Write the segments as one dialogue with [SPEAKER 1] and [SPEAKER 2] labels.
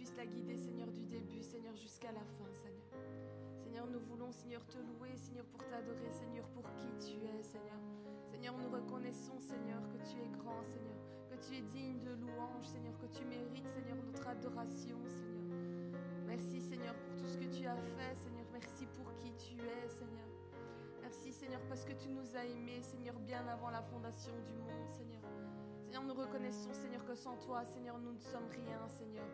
[SPEAKER 1] puisses la guider, Seigneur, du début, Seigneur, jusqu'à la fin, Seigneur. Seigneur, nous voulons, Seigneur, te louer, Seigneur, pour t'adorer, Seigneur, pour qui tu es, Seigneur. Seigneur, nous reconnaissons, Seigneur, que tu es grand, Seigneur, que tu es digne de louange, Seigneur, que tu mérites, Seigneur, notre adoration, Seigneur. Merci, Seigneur, pour tout ce que tu as fait, Seigneur. Merci pour qui tu es, Seigneur. Merci, Seigneur, parce que tu nous as aimés, Seigneur, bien avant la fondation du monde, Seigneur. Seigneur, nous reconnaissons, Seigneur, que sans toi, Seigneur, nous ne sommes rien, Seigneur.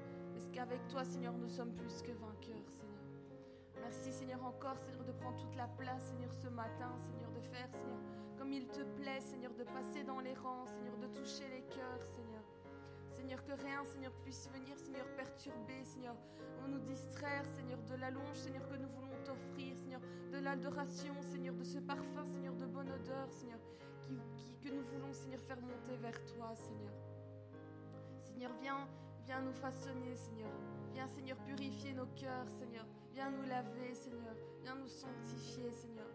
[SPEAKER 1] Qu'avec toi, Seigneur, nous sommes plus que vainqueurs, Seigneur. Merci, Seigneur, encore, Seigneur, de prendre toute la place, Seigneur, ce matin, Seigneur, de faire, Seigneur, comme il te plaît, Seigneur, de passer dans les rangs, Seigneur, de toucher les cœurs, Seigneur. Seigneur, que rien, Seigneur, puisse venir, Seigneur, perturber, Seigneur, ou nous distraire, Seigneur, de la louange, Seigneur, que nous voulons t'offrir, Seigneur, de l'adoration, Seigneur, de ce parfum, Seigneur, de bonne odeur, Seigneur, qui- que nous voulons, Seigneur, faire monter vers toi, Seigneur. Seigneur, viens, viens nous façonner, Seigneur. Viens, Seigneur, purifier nos cœurs, Seigneur. Viens nous laver, Seigneur. Viens nous sanctifier, Seigneur.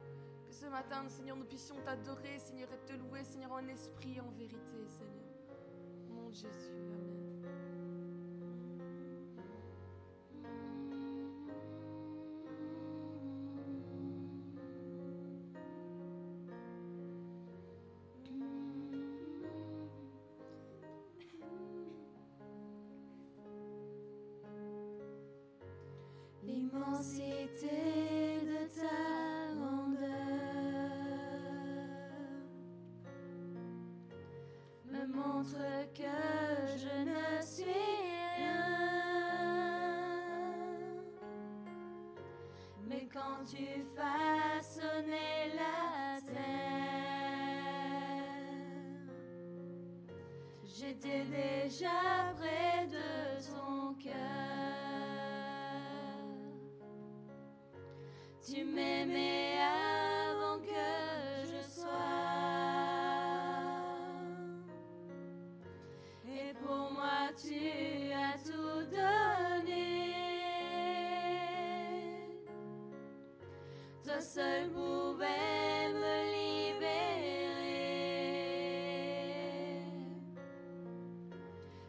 [SPEAKER 1] Que ce matin, Seigneur, nous puissions t'adorer, Seigneur, et te louer, Seigneur, en esprit, en vérité, Seigneur. De Jésus, Amen.
[SPEAKER 2] Tu façonnais la terre, j'étais déjà près de ton cœur. Tu m'aimais seul pouvais me libérer.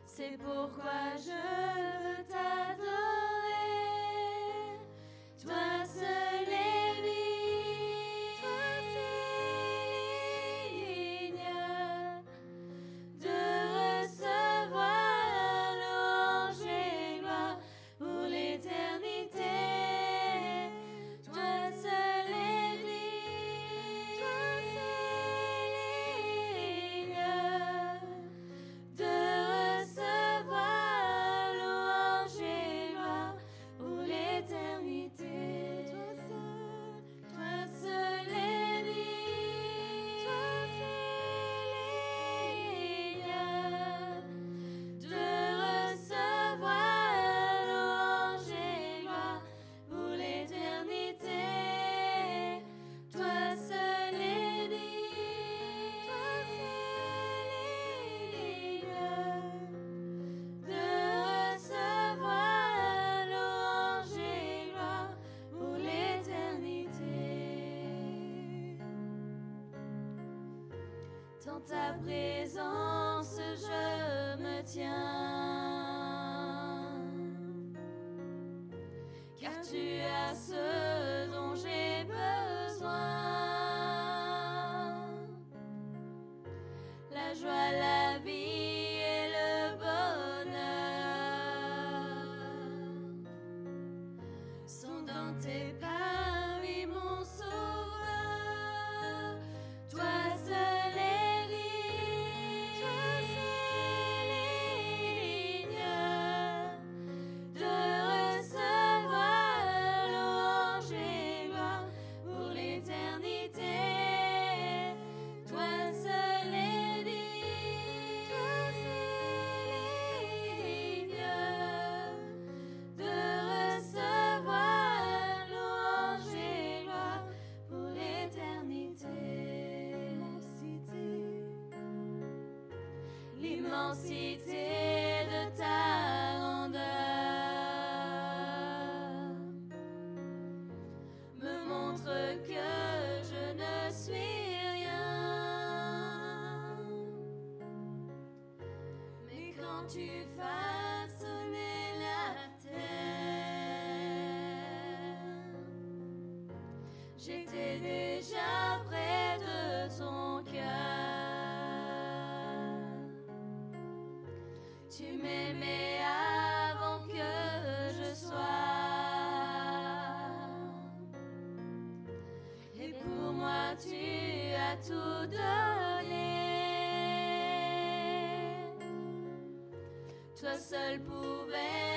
[SPEAKER 2] C'est pourquoi je veux t'adorer. Dans ta présence, seul pouvait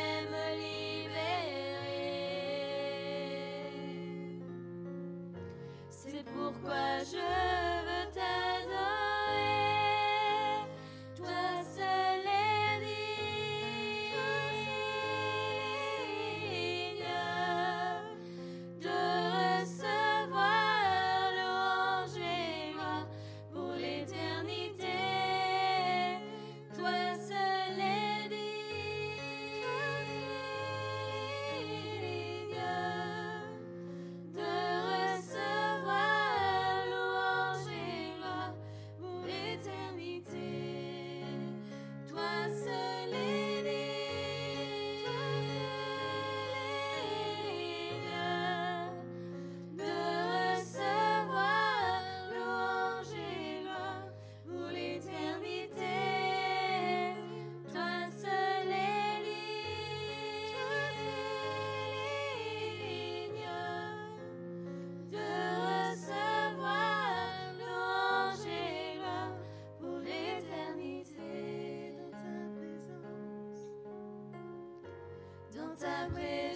[SPEAKER 2] Toi seul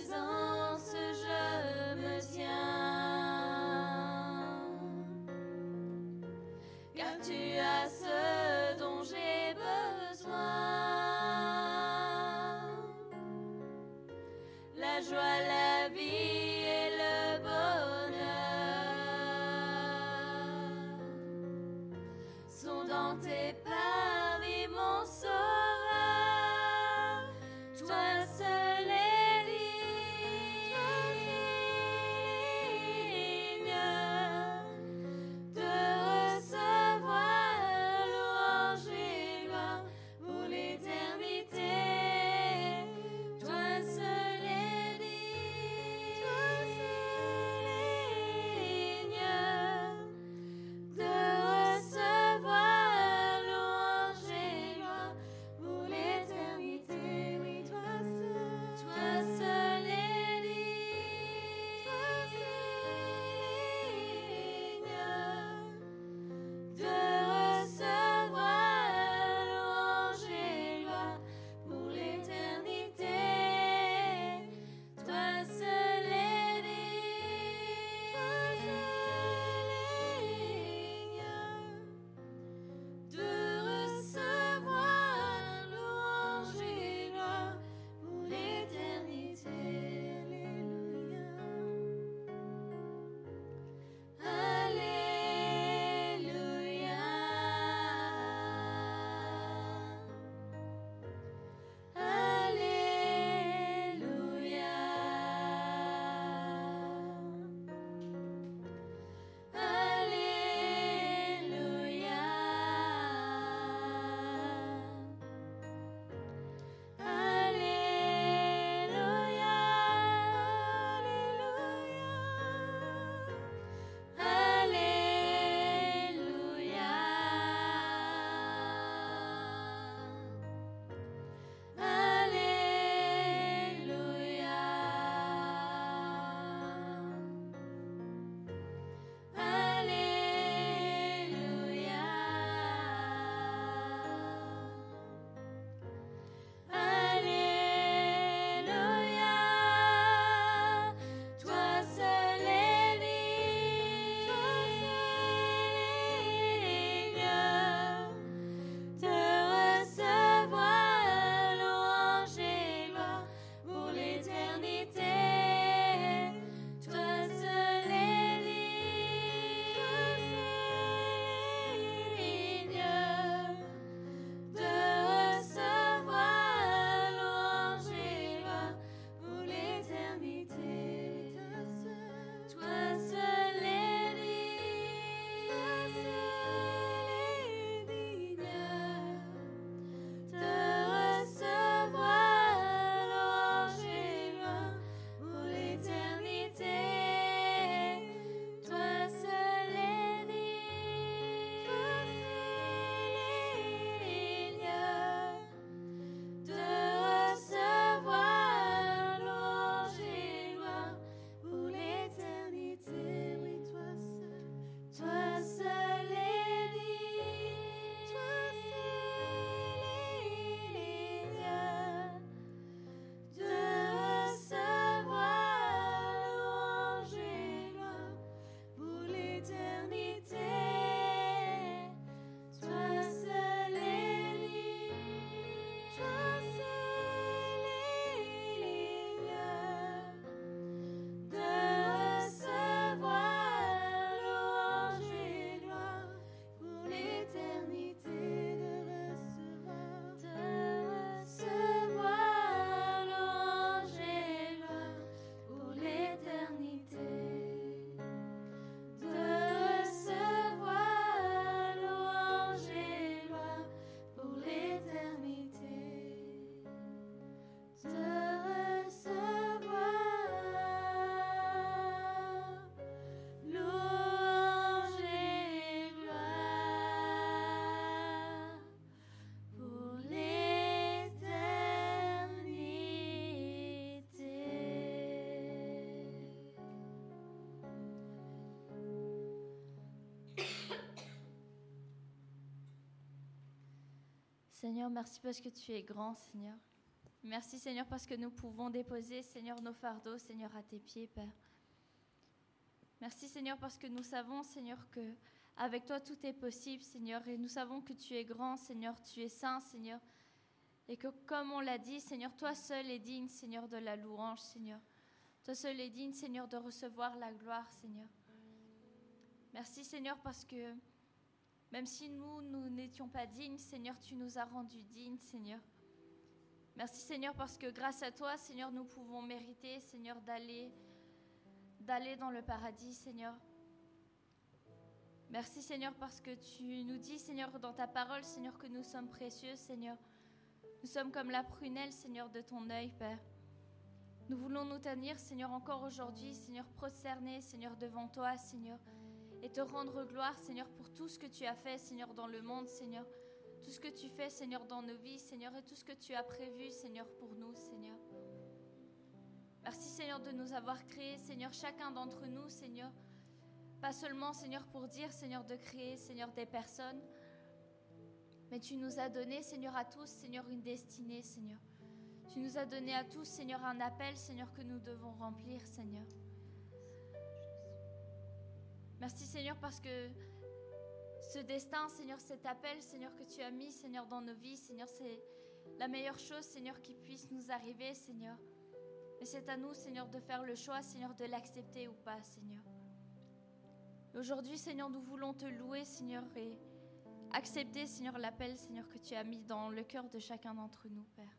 [SPEAKER 2] Seigneur, merci parce que tu es grand, Seigneur. Merci, Seigneur, parce que nous pouvons déposer, Seigneur, nos fardeaux, Seigneur, à tes pieds, Père. Merci, Seigneur, parce que nous savons, Seigneur, que avec toi tout est possible, Seigneur, et nous savons que tu es grand, Seigneur, tu es saint, Seigneur, et que comme on l'a dit, Seigneur, toi seul es digne, Seigneur, de la louange, Seigneur. Toi seul es digne, Seigneur, de recevoir la gloire, Seigneur. Merci, Seigneur, parce que même si nous, nous n'étions pas dignes, Seigneur, tu nous as rendus dignes, Seigneur. Merci, Seigneur, parce que grâce à toi, Seigneur, nous pouvons mériter, Seigneur, d'aller d'aller dans le paradis, Seigneur. Merci, Seigneur, parce que tu nous dis, Seigneur, dans ta parole, Seigneur, que nous sommes précieux, Seigneur. Nous sommes comme la prunelle, Seigneur, de ton œil, Père. Nous voulons nous tenir, Seigneur, encore aujourd'hui, Seigneur, prosternés, Seigneur, devant toi, Seigneur et te rendre gloire, Seigneur, pour tout ce que tu as fait, Seigneur, dans le monde, Seigneur. Tout ce que tu fais, Seigneur, dans nos vies, Seigneur, et tout ce que tu as prévu, Seigneur, pour nous, Seigneur. Merci, Seigneur, de nous avoir créés, Seigneur, chacun d'entre nous, Seigneur. Pas seulement, Seigneur, pour dire, Seigneur, de créer, Seigneur, des personnes, mais tu nous as donné, Seigneur, à tous, Seigneur, une destinée, Seigneur. Tu nous as donné à tous, Seigneur, un appel, Seigneur, que nous devons remplir, Seigneur. Merci Seigneur parce que ce destin, Seigneur, cet appel, Seigneur, que tu as mis, Seigneur, dans nos vies, Seigneur, c'est la meilleure chose, Seigneur, qui puisse nous arriver, Seigneur. Mais c'est à nous, Seigneur, de faire le choix, Seigneur, de l'accepter ou pas, Seigneur. Aujourd'hui, Seigneur, nous voulons te louer, Seigneur, et accepter, Seigneur, l'appel, Seigneur, que tu as mis dans le cœur de chacun d'entre nous, Père.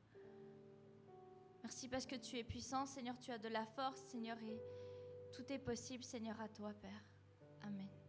[SPEAKER 2] Merci parce que tu es puissant, Seigneur, tu as de la force, Seigneur, et tout est possible, Seigneur, à toi, Père. Amen.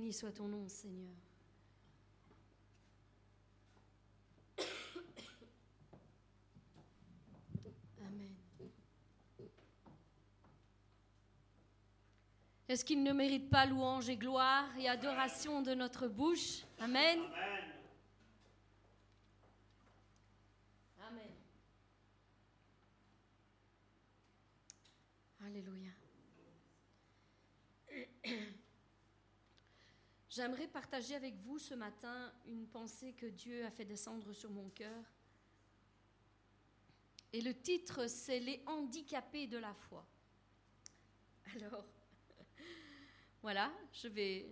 [SPEAKER 2] Béni soit ton nom, Seigneur. Amen. Est-ce qu'il ne mérite pas louange et gloire et adoration de notre bouche? Amen. Amen. J'aimerais partager avec vous ce matin une pensée que Dieu a fait descendre sur mon cœur. Et le titre, c'est Les handicapés de la foi. Alors, voilà, je vais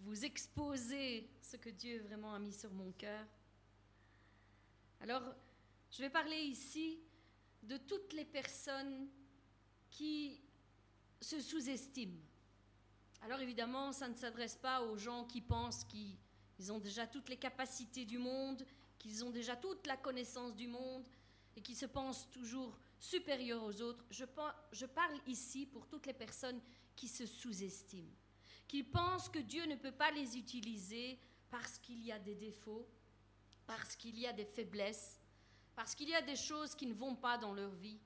[SPEAKER 2] vous exposer ce que Dieu vraiment a mis sur mon cœur. Alors, je vais parler ici de toutes les personnes qui se sous-estiment alors évidemment, ça ne s'adresse pas aux gens qui pensent qu'ils ont déjà toutes les capacités du monde, qu'ils ont déjà toute la connaissance du monde et qui se pensent toujours supérieurs aux autres. Je, parle ici pour toutes les personnes qui se sous-estiment, qui pensent que Dieu ne peut pas les utiliser parce qu'il y a des défauts, parce qu'il y a des faiblesses, parce qu'il y a des choses qui ne vont pas dans leur vie,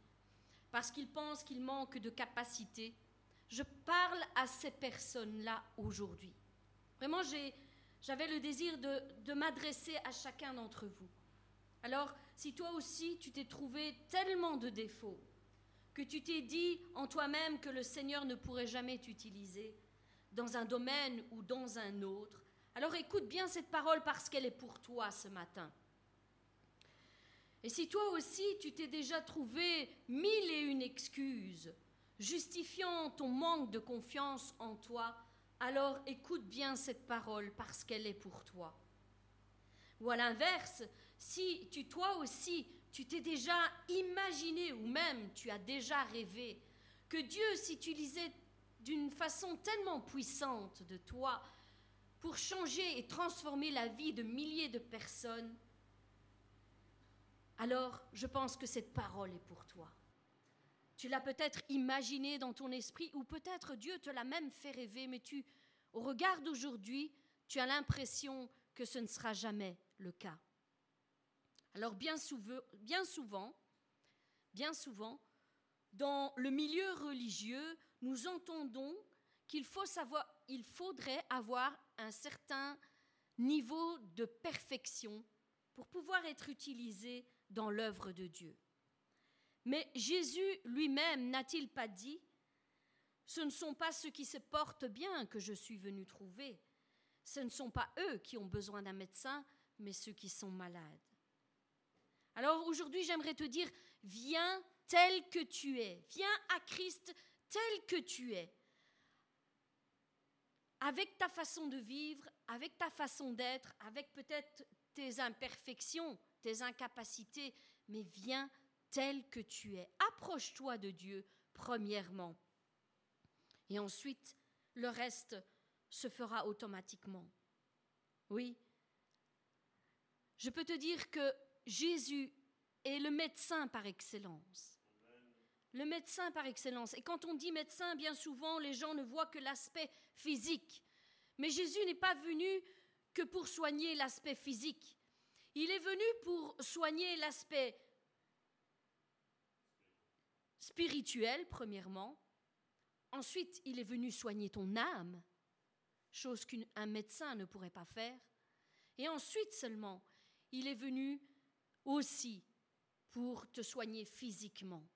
[SPEAKER 2] parce qu'ils pensent qu'ils manquent de capacité. Je parle à ces personnes-là aujourd'hui. Vraiment, j'avais le désir de, m'adresser à chacun d'entre vous. Alors, si toi aussi tu t'es trouvé tellement de défauts, que tu t'es dit en toi-même que le Seigneur ne pourrait jamais t'utiliser dans un domaine ou dans un autre, alors écoute bien cette parole parce qu'elle est pour toi ce matin. Et si toi aussi tu t'es déjà trouvé mille et une excuses justifiant ton manque de confiance en toi, alors écoute bien cette parole parce qu'elle est pour toi. Ou à l'inverse, si tu toi aussi tu t'es déjà imaginé ou même tu as déjà rêvé que Dieu s'utilisait d'une façon tellement puissante de toi pour changer et transformer la vie de milliers de personnes, alors je pense que cette parole est pour toi. Tu l'as peut-être imaginé dans ton esprit ou peut-être Dieu te l'a même fait rêver, mais tu, au regard d'aujourd'hui, tu as l'impression que ce ne sera jamais le cas. Alors bien souvent, bien souvent, bien souvent, dans le milieu religieux, nous entendons qu'il faut savoir, il faudrait avoir un certain niveau de perfection pour pouvoir être utilisé dans l'œuvre de Dieu. Mais Jésus lui-même n'a-t-il pas dit Ce ne sont pas ceux qui se portent bien que je suis venu trouver, ce ne sont pas eux qui ont besoin d'un médecin, mais ceux qui sont malades. Alors aujourd'hui, j'aimerais te dire, viens tel que tu es, viens à Christ tel que tu es, avec ta façon de vivre, avec ta façon d'être, avec peut-être tes imperfections, tes incapacités, mais viens tel que tu es. Approche-toi de Dieu, premièrement. Et ensuite, le reste se fera automatiquement. Oui. Je peux te dire que Jésus est le médecin par excellence. Le médecin par excellence. Et quand on dit médecin, bien souvent, les gens ne voient que l'aspect physique. Mais Jésus n'est pas venu que pour soigner l'aspect physique. Il est venu pour soigner l'aspect spirituel, premièrement. Ensuite, il est venu soigner ton âme, chose qu'un médecin ne pourrait pas faire. Et ensuite seulement, il est venu aussi pour te soigner physiquement.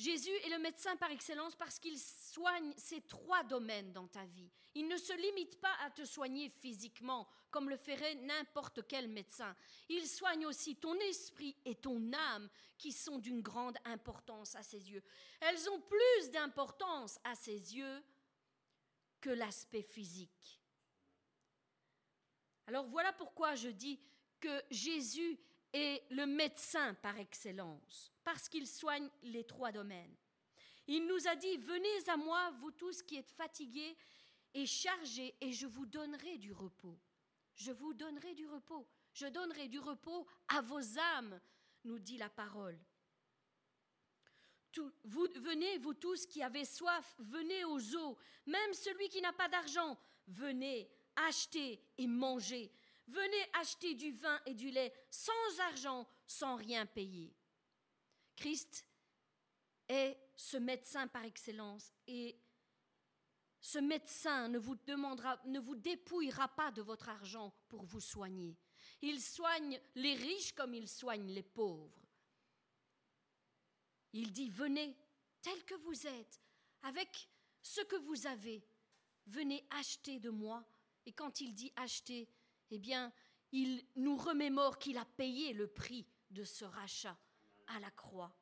[SPEAKER 2] Jésus est le médecin par excellence parce qu'il soigne ces trois domaines dans ta vie. Il ne se limite pas à te soigner physiquement comme le ferait n'importe quel médecin. Il soigne aussi ton esprit et ton âme qui sont d'une grande importance à ses yeux. Elles ont plus d'importance à ses yeux que l'aspect physique. Alors voilà pourquoi je dis que Jésus est le médecin par excellence, parce qu'il soigne les trois domaines. Il nous a dit, venez à moi, vous tous qui êtes fatigués et chargés, et je vous donnerai du repos. Je vous donnerai du repos. Je donnerai du repos à vos âmes, nous dit la parole. vous venez, vous tous qui avez soif, venez aux eaux. Même celui qui n'a pas d'argent, venez, achetez et mangez. Venez acheter du vin et du lait sans argent, sans rien payer. Christ est ce médecin par excellence et ce médecin ne vous demandera, ne vous dépouillera pas de votre argent pour vous soigner. Il soigne les riches comme il soigne les pauvres. Il dit, venez tel que vous êtes, avec ce que vous avez, venez acheter de moi. Et quand il dit acheter, eh bien, il nous remémore qu'il a payé le prix de ce rachat à la croix.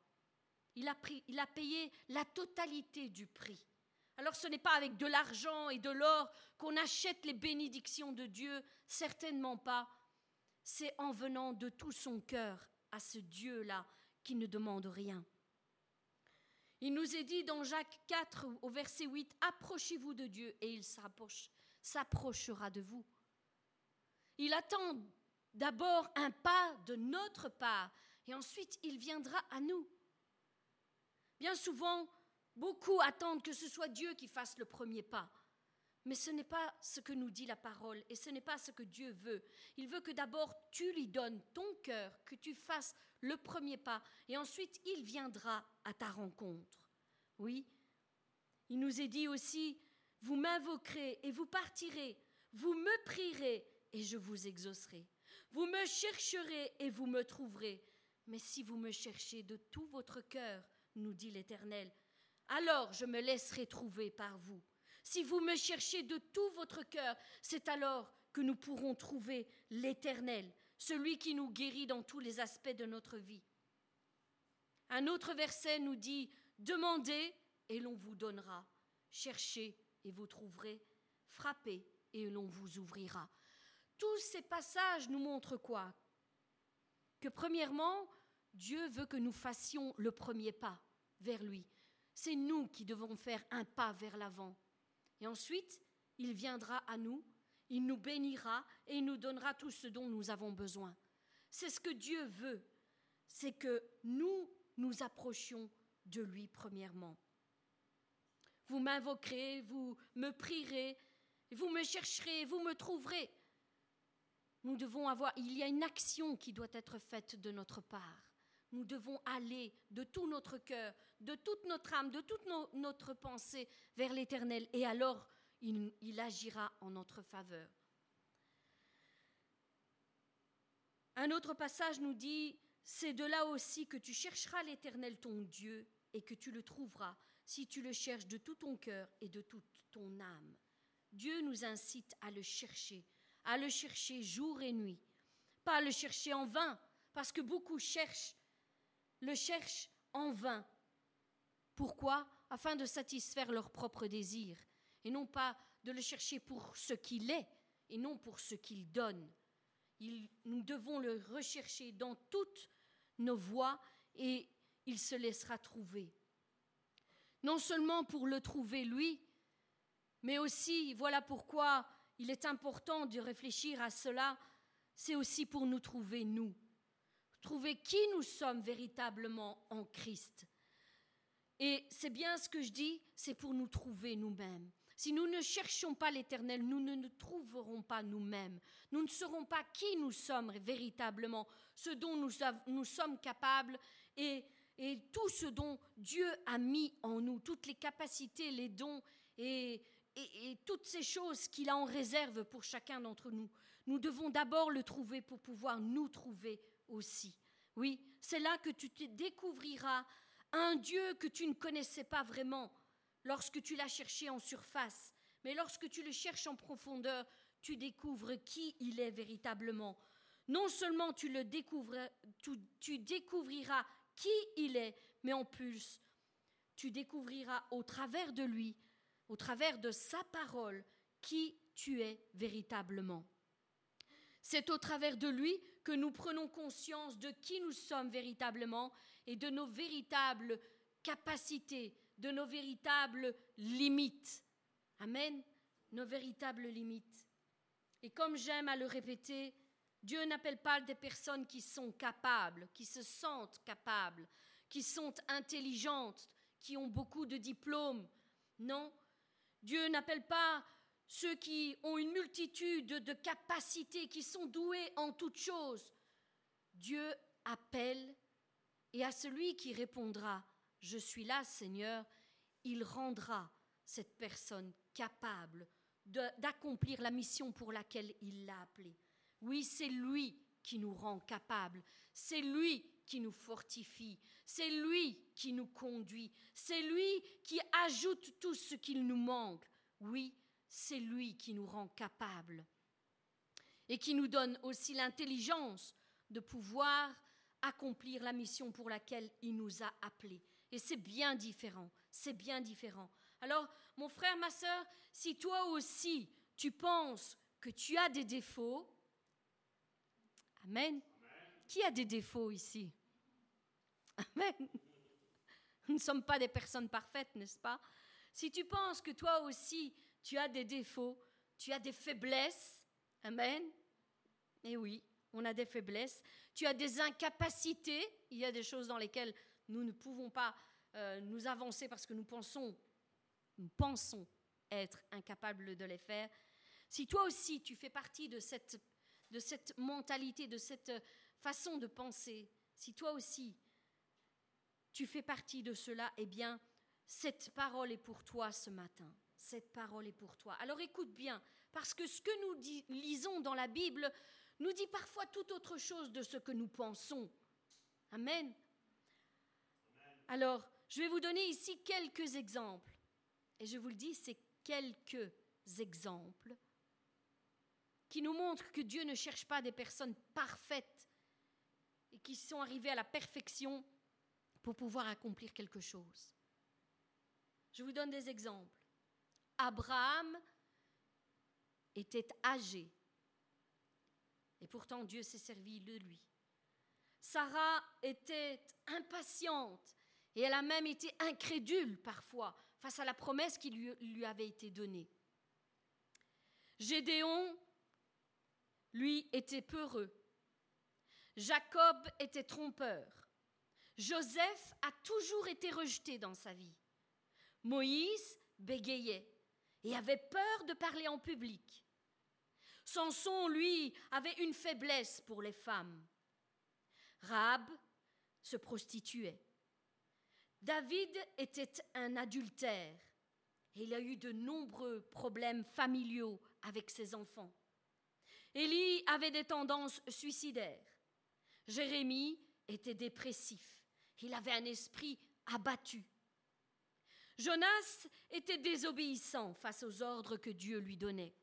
[SPEAKER 2] Il a, payé la totalité du prix. Alors ce n'est pas avec de l'argent et de l'or qu'on achète les bénédictions de Dieu, certainement pas. C'est en venant de tout son cœur à ce Dieu-là qui ne demande rien. Il nous est dit dans Jacques 4 au verset 8, Approchez-vous de Dieu et il s'approchera de vous. Il attend d'abord un pas de notre part et ensuite il viendra à nous. Bien souvent, beaucoup attendent que ce soit Dieu qui fasse le premier pas. Mais ce n'est pas ce que nous dit la parole et ce n'est pas ce que Dieu veut. Il veut que d'abord tu lui donnes ton cœur, que tu fasses le premier pas et ensuite il viendra à ta rencontre. Oui, il nous est dit aussi, vous m'invoquerez et vous partirez, vous me prierez et je vous exaucerai. Vous me chercherez et vous me trouverez. Mais si vous me cherchez de tout votre cœur, nous dit l'Éternel, alors je me laisserai trouver par vous. Si vous me cherchez de tout votre cœur, c'est alors que nous pourrons trouver l'Éternel, celui qui nous guérit dans tous les aspects de notre vie. Un autre verset nous dit, Demandez et l'on vous donnera, cherchez et vous trouverez, frappez et l'on vous ouvrira. Tous ces passages nous montrent quoi? Que premièrement, Dieu veut que nous fassions le premier pas vers lui. C'est nous qui devons faire un pas vers l'avant. Et ensuite, il viendra à nous, il nous bénira et il nous donnera tout ce dont nous avons besoin. C'est ce que Dieu veut, c'est que nous nous approchions de lui premièrement. Vous m'invoquerez, vous me prierez, vous me chercherez, vous me trouverez. Nous devons il y a une action qui doit être faite de notre part. Nous devons aller de tout notre cœur, de toute notre âme, de toute notre pensée vers l'Éternel, et alors il, il agira en notre faveur. Un autre passage nous dit, c'est de là aussi que tu chercheras l'Éternel ton Dieu et que tu le trouveras si tu le cherches de tout ton cœur et de toute ton âme. Dieu nous incite à le chercher, à le chercher jour et nuit, pas à le chercher en vain, parce que beaucoup cherchent, le cherchent en vain. Pourquoi? Afin de satisfaire leurs propres désirs, et non pas de le chercher pour ce qu'il est, et non pour ce qu'il donne. nous devons le rechercher dans toutes nos voies, et il se laissera trouver. Non seulement pour le trouver lui, mais aussi, voilà pourquoi il est important de réfléchir à cela, c'est aussi pour nous trouver nous, trouver qui nous sommes véritablement en Christ. Et c'est bien ce que je dis, c'est pour nous trouver nous-mêmes. Si nous ne cherchons pas l'Éternel, nous ne nous trouverons pas nous-mêmes. Nous ne saurons pas qui nous sommes véritablement, ce dont nous, sommes capables et, et, tout ce dont Dieu a mis en nous, toutes les capacités, les dons et, et, toutes ces choses qu'il a en réserve pour chacun d'entre nous. Nous devons d'abord le trouver pour pouvoir nous trouver aussi. Oui, c'est là que tu te découvriras un Dieu que tu ne connaissais pas vraiment lorsque tu l'as cherché en surface, mais lorsque tu le cherches en profondeur, tu découvres qui il est véritablement. Non seulement tu le découvriras, tu, tu découvriras qui il est, mais en plus, tu découvriras au travers de lui au travers de sa parole, qui tu es véritablement. C'est au travers de lui que nous prenons conscience de qui nous sommes véritablement et de nos véritables capacités, de nos véritables limites. Amen. Nos véritables limites. Et comme j'aime à le répéter, Dieu n'appelle pas des personnes qui sont capables, qui se sentent capables, qui sont intelligentes, qui ont beaucoup de diplômes. Non, Dieu n'appelle pas ceux qui ont une multitude de capacités, qui sont doués en toutes choses. Dieu appelle et à celui qui répondra, Je suis là, Seigneur, il rendra cette personne capable d'accomplir la mission pour laquelle il l'a appelée. Oui, c'est lui qui nous rend capables, c'est lui qui nous fortifie, c'est lui qui nous conduit, c'est lui qui ajoute tout ce qu'il nous manque. Oui, c'est lui qui nous rend capables et qui nous donne aussi l'intelligence de pouvoir accomplir la mission pour laquelle il nous a appelés. Et c'est bien différent, c'est bien différent, Alors, mon frère, ma soeur, si toi aussi tu penses que tu as des défauts, Amen. Qui a des défauts ici? Amen. Nous ne sommes pas des personnes parfaites, n'est-ce pas? Si tu penses que toi aussi tu as des défauts, tu as des faiblesses, Amen. Et oui, on a des faiblesses. Tu as des incapacités. Il y a des choses dans lesquelles nous ne pouvons pas euh, nous avancer parce que nous pensons, nous pensons être incapables de les faire. Si toi aussi tu fais partie de cette, de cette mentalité, de cette façon de penser, si toi aussi tu fais partie de cela, eh bien, cette parole est pour toi ce matin. Cette parole est pour toi. Alors écoute bien, parce que ce que nous lisons dans la Bible nous dit parfois tout autre chose de ce que nous pensons. Amen. Alors, je vais vous donner ici quelques exemples. Et je vous le dis, c'est quelques exemples qui nous montrent que Dieu ne cherche pas des personnes parfaites et qui sont arrivées à la perfection pour pouvoir accomplir quelque chose. Je vous donne des exemples. Abraham était âgé et pourtant Dieu s'est servi de lui. Sarah était impatiente et elle a même été incrédule parfois face à la promesse qui lui, avait été donnée. Gédéon, lui, était peureux. Jacob était trompeur. Joseph a toujours été rejeté dans sa vie. Moïse bégayait et avait peur de parler en public. Samson, lui, avait une faiblesse pour les femmes. Rab se prostituait. David était un adultère et il a eu de nombreux problèmes familiaux avec ses enfants. Élie avait des tendances suicidaires. Jérémie était dépressif. Il avait un esprit abattu. Jonas était désobéissant face aux ordres que Dieu lui donnait.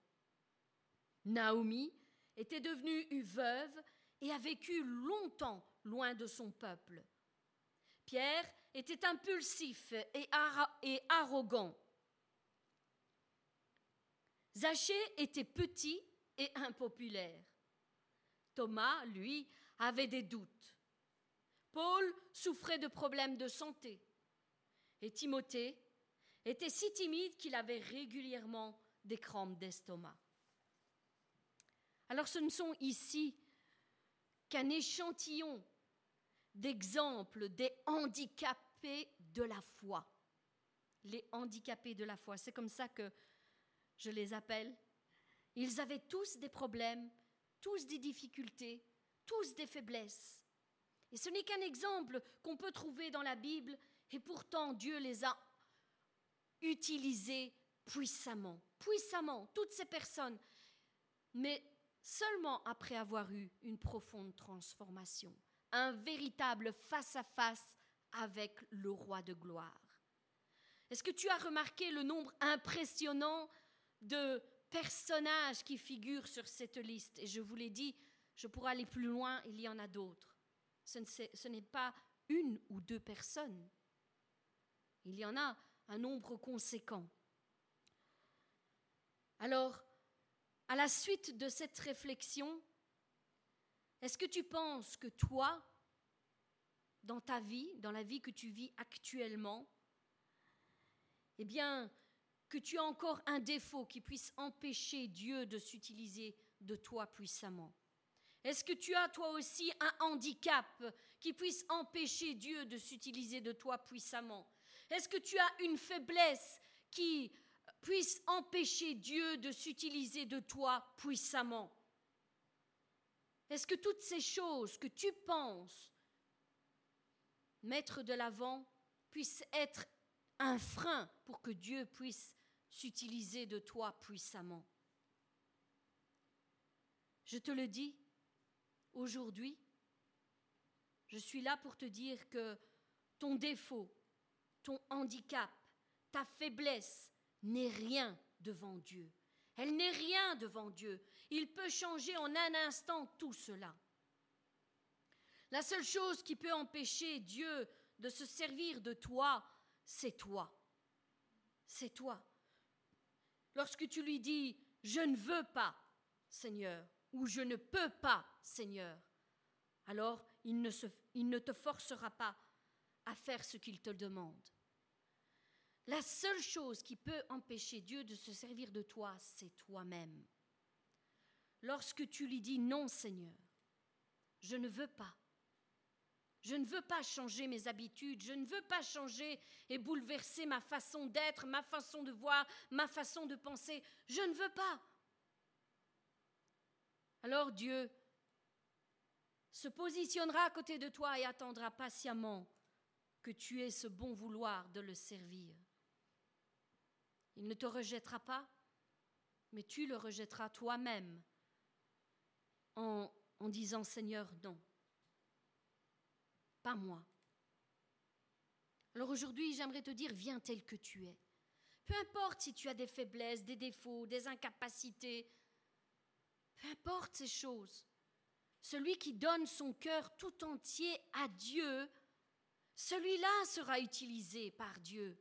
[SPEAKER 2] Naomi était devenue veuve et a vécu longtemps loin de son peuple. Pierre était impulsif et, arrogant. Zachée était petit et impopulaire. Thomas, lui, avait des doutes. Paul souffrait de problèmes de santé. Et Timothée était si timide qu'il avait régulièrement des crampes d'estomac. Alors ce ne sont ici qu'un échantillon d'exemples des handicapés de la foi. Les handicapés de la foi, c'est comme ça que je les appelle. Ils avaient tous des problèmes, tous des difficultés, tous des faiblesses. Et ce n'est qu'un exemple qu'on peut trouver dans la Bible, et pourtant Dieu les a utilisés puissamment, puissamment, toutes ces personnes. Mais seulement après avoir eu une profonde transformation, un véritable face-à-face avec le roi de gloire. Est-ce que tu as remarqué le nombre impressionnant de personnages qui figurent sur cette liste? Et je vous l'ai dit, je pourrais aller plus loin, il y en a d'autres. Ce n'est pas une ou deux personnes. Il y en a un nombre conséquent. Alors, à la suite de cette réflexion, est-ce que tu penses que toi, dans ta vie, dans la vie que tu vis actuellement, eh bien, que tu as encore un défaut qui puisse empêcher Dieu de s'utiliser de toi puissamment? Est-ce que tu as toi aussi un handicap qui puisse empêcher Dieu de s'utiliser de toi puissamment? Est-ce que tu as une faiblesse qui puisse empêcher Dieu de s'utiliser de toi puissamment? Est-ce que toutes ces choses que tu penses mettre de l'avant puissent être un frein pour que Dieu puisse s'utiliser de toi puissamment? Je te le dis, aujourd'hui, je suis là pour te dire que ton défaut, ton handicap, ta faiblesse, n'est rien devant Dieu. Elle n'est rien devant Dieu. Il peut changer en un instant tout cela. La seule chose qui peut empêcher Dieu de se servir de toi, c'est toi. c'est toi. Lorsque tu lui dis Je ne veux pas, Seigneur, ou Je ne peux pas, Seigneur, alors il ne, il ne te forcera pas à faire ce qu'il te demande. La seule chose qui peut empêcher Dieu de se servir de toi, c'est toi-même. Lorsque tu lui dis non, Seigneur, je ne veux pas. Je ne veux pas changer mes habitudes, je ne veux pas changer et bouleverser ma façon d'être, ma façon de voir, ma façon de penser. Je ne veux pas. Alors Dieu se positionnera à côté de toi et attendra patiemment que tu aies ce bon vouloir de le servir. Il ne te rejettera pas, mais tu le rejetteras toi-même en, en disant Seigneur, non, pas moi. Alors aujourd'hui, j'aimerais te dire, viens tel que tu es. Peu importe si tu as des faiblesses, des défauts, des incapacités, peu importe ces choses. Celui qui donne son cœur tout entier à Dieu, celui-là sera utilisé par Dieu.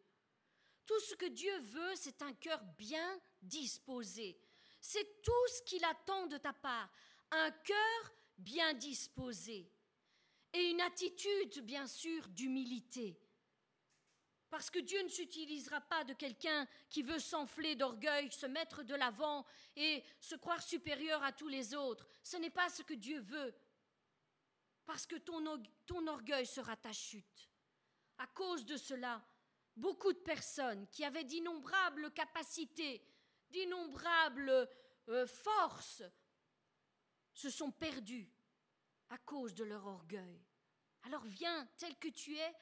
[SPEAKER 2] Tout ce que Dieu veut, c'est un cœur bien disposé. C'est tout ce qu'il attend de ta part. Un cœur bien disposé. Et une attitude, bien sûr, d'humilité. Parce que Dieu ne s'utilisera pas de quelqu'un qui veut s'enfler d'orgueil, se mettre de l'avant et se croire supérieur à tous les autres. Ce n'est pas ce que Dieu veut. Parce que ton, ton orgueil sera ta chute. À cause de cela, beaucoup de personnes qui avaient d'innombrables capacités, d'innombrables euh, forces, se sont perdues à cause de leur orgueil. Alors viens tel que tu es,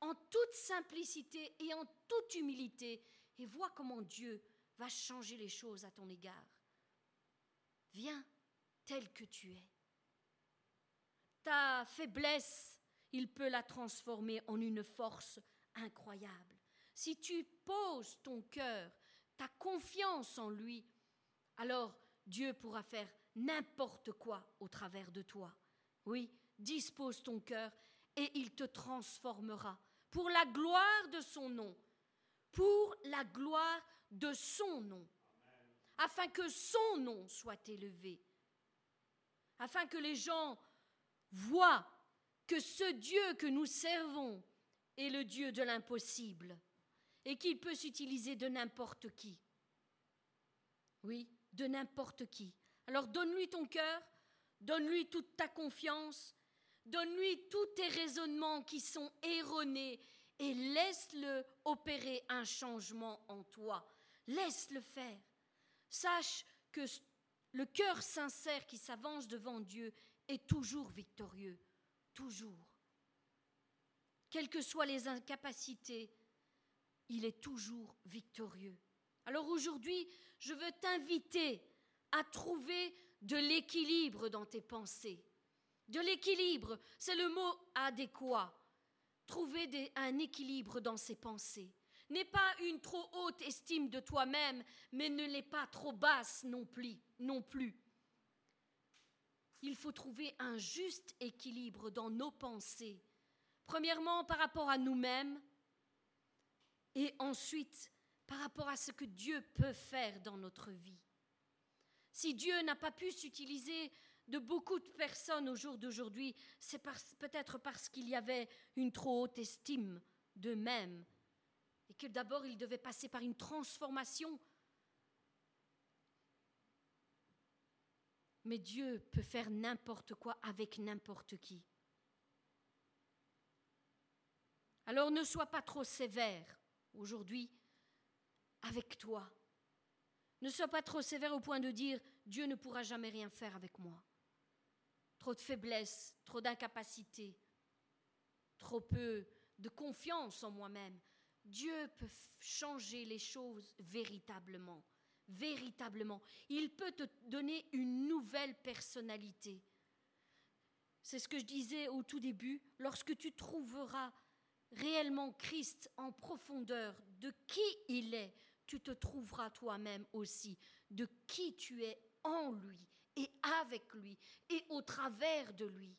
[SPEAKER 2] en toute simplicité et en toute humilité, et vois comment Dieu va changer les choses à ton égard. Viens tel que tu es. Ta faiblesse, il peut la transformer en une force incroyable. Si tu poses ton cœur, ta confiance en lui, alors Dieu pourra faire n'importe quoi au travers de toi. Oui, dispose ton cœur et il te transformera pour la gloire de son nom, pour la gloire de son nom, afin que son nom soit élevé, afin que les gens voient que ce Dieu que nous servons est le Dieu de l'impossible et qu'il peut s'utiliser de n'importe qui. Oui, de n'importe qui. Alors donne-lui ton cœur, donne-lui toute ta confiance, donne-lui tous tes raisonnements qui sont erronés et laisse-le opérer un changement en toi. Laisse-le faire. Sache que le cœur sincère qui s'avance devant Dieu est toujours victorieux, toujours. Quelles que soient les incapacités, il est toujours victorieux. Alors aujourd'hui, je veux t'inviter à trouver de l'équilibre dans tes pensées. De l'équilibre, c'est le mot adéquat. Trouver un équilibre dans ses pensées. N'est pas une trop haute estime de toi-même, mais ne l'est pas trop basse non plus, non plus. Il faut trouver un juste équilibre dans nos pensées. Premièrement, par rapport à nous-mêmes, et ensuite par rapport à ce que Dieu peut faire dans notre vie. Si Dieu n'a pas pu s'utiliser de beaucoup de personnes au jour d'aujourd'hui, c'est peut-être parce qu'il y avait une trop haute estime d'eux-mêmes et que d'abord ils devaient passer par une transformation. Mais Dieu peut faire n'importe quoi avec n'importe qui. Alors ne sois pas trop sévère aujourd'hui avec toi. Ne sois pas trop sévère au point de dire Dieu ne pourra jamais rien faire avec moi. Trop de faiblesse, trop d'incapacité, trop peu de confiance en moi-même. Dieu peut changer les choses véritablement, véritablement. Il peut te donner une nouvelle personnalité. C'est ce que je disais au tout début, lorsque tu trouveras réellement Christ en profondeur de qui il est, tu te trouveras toi-même aussi de qui tu es en lui et avec lui et au travers de lui.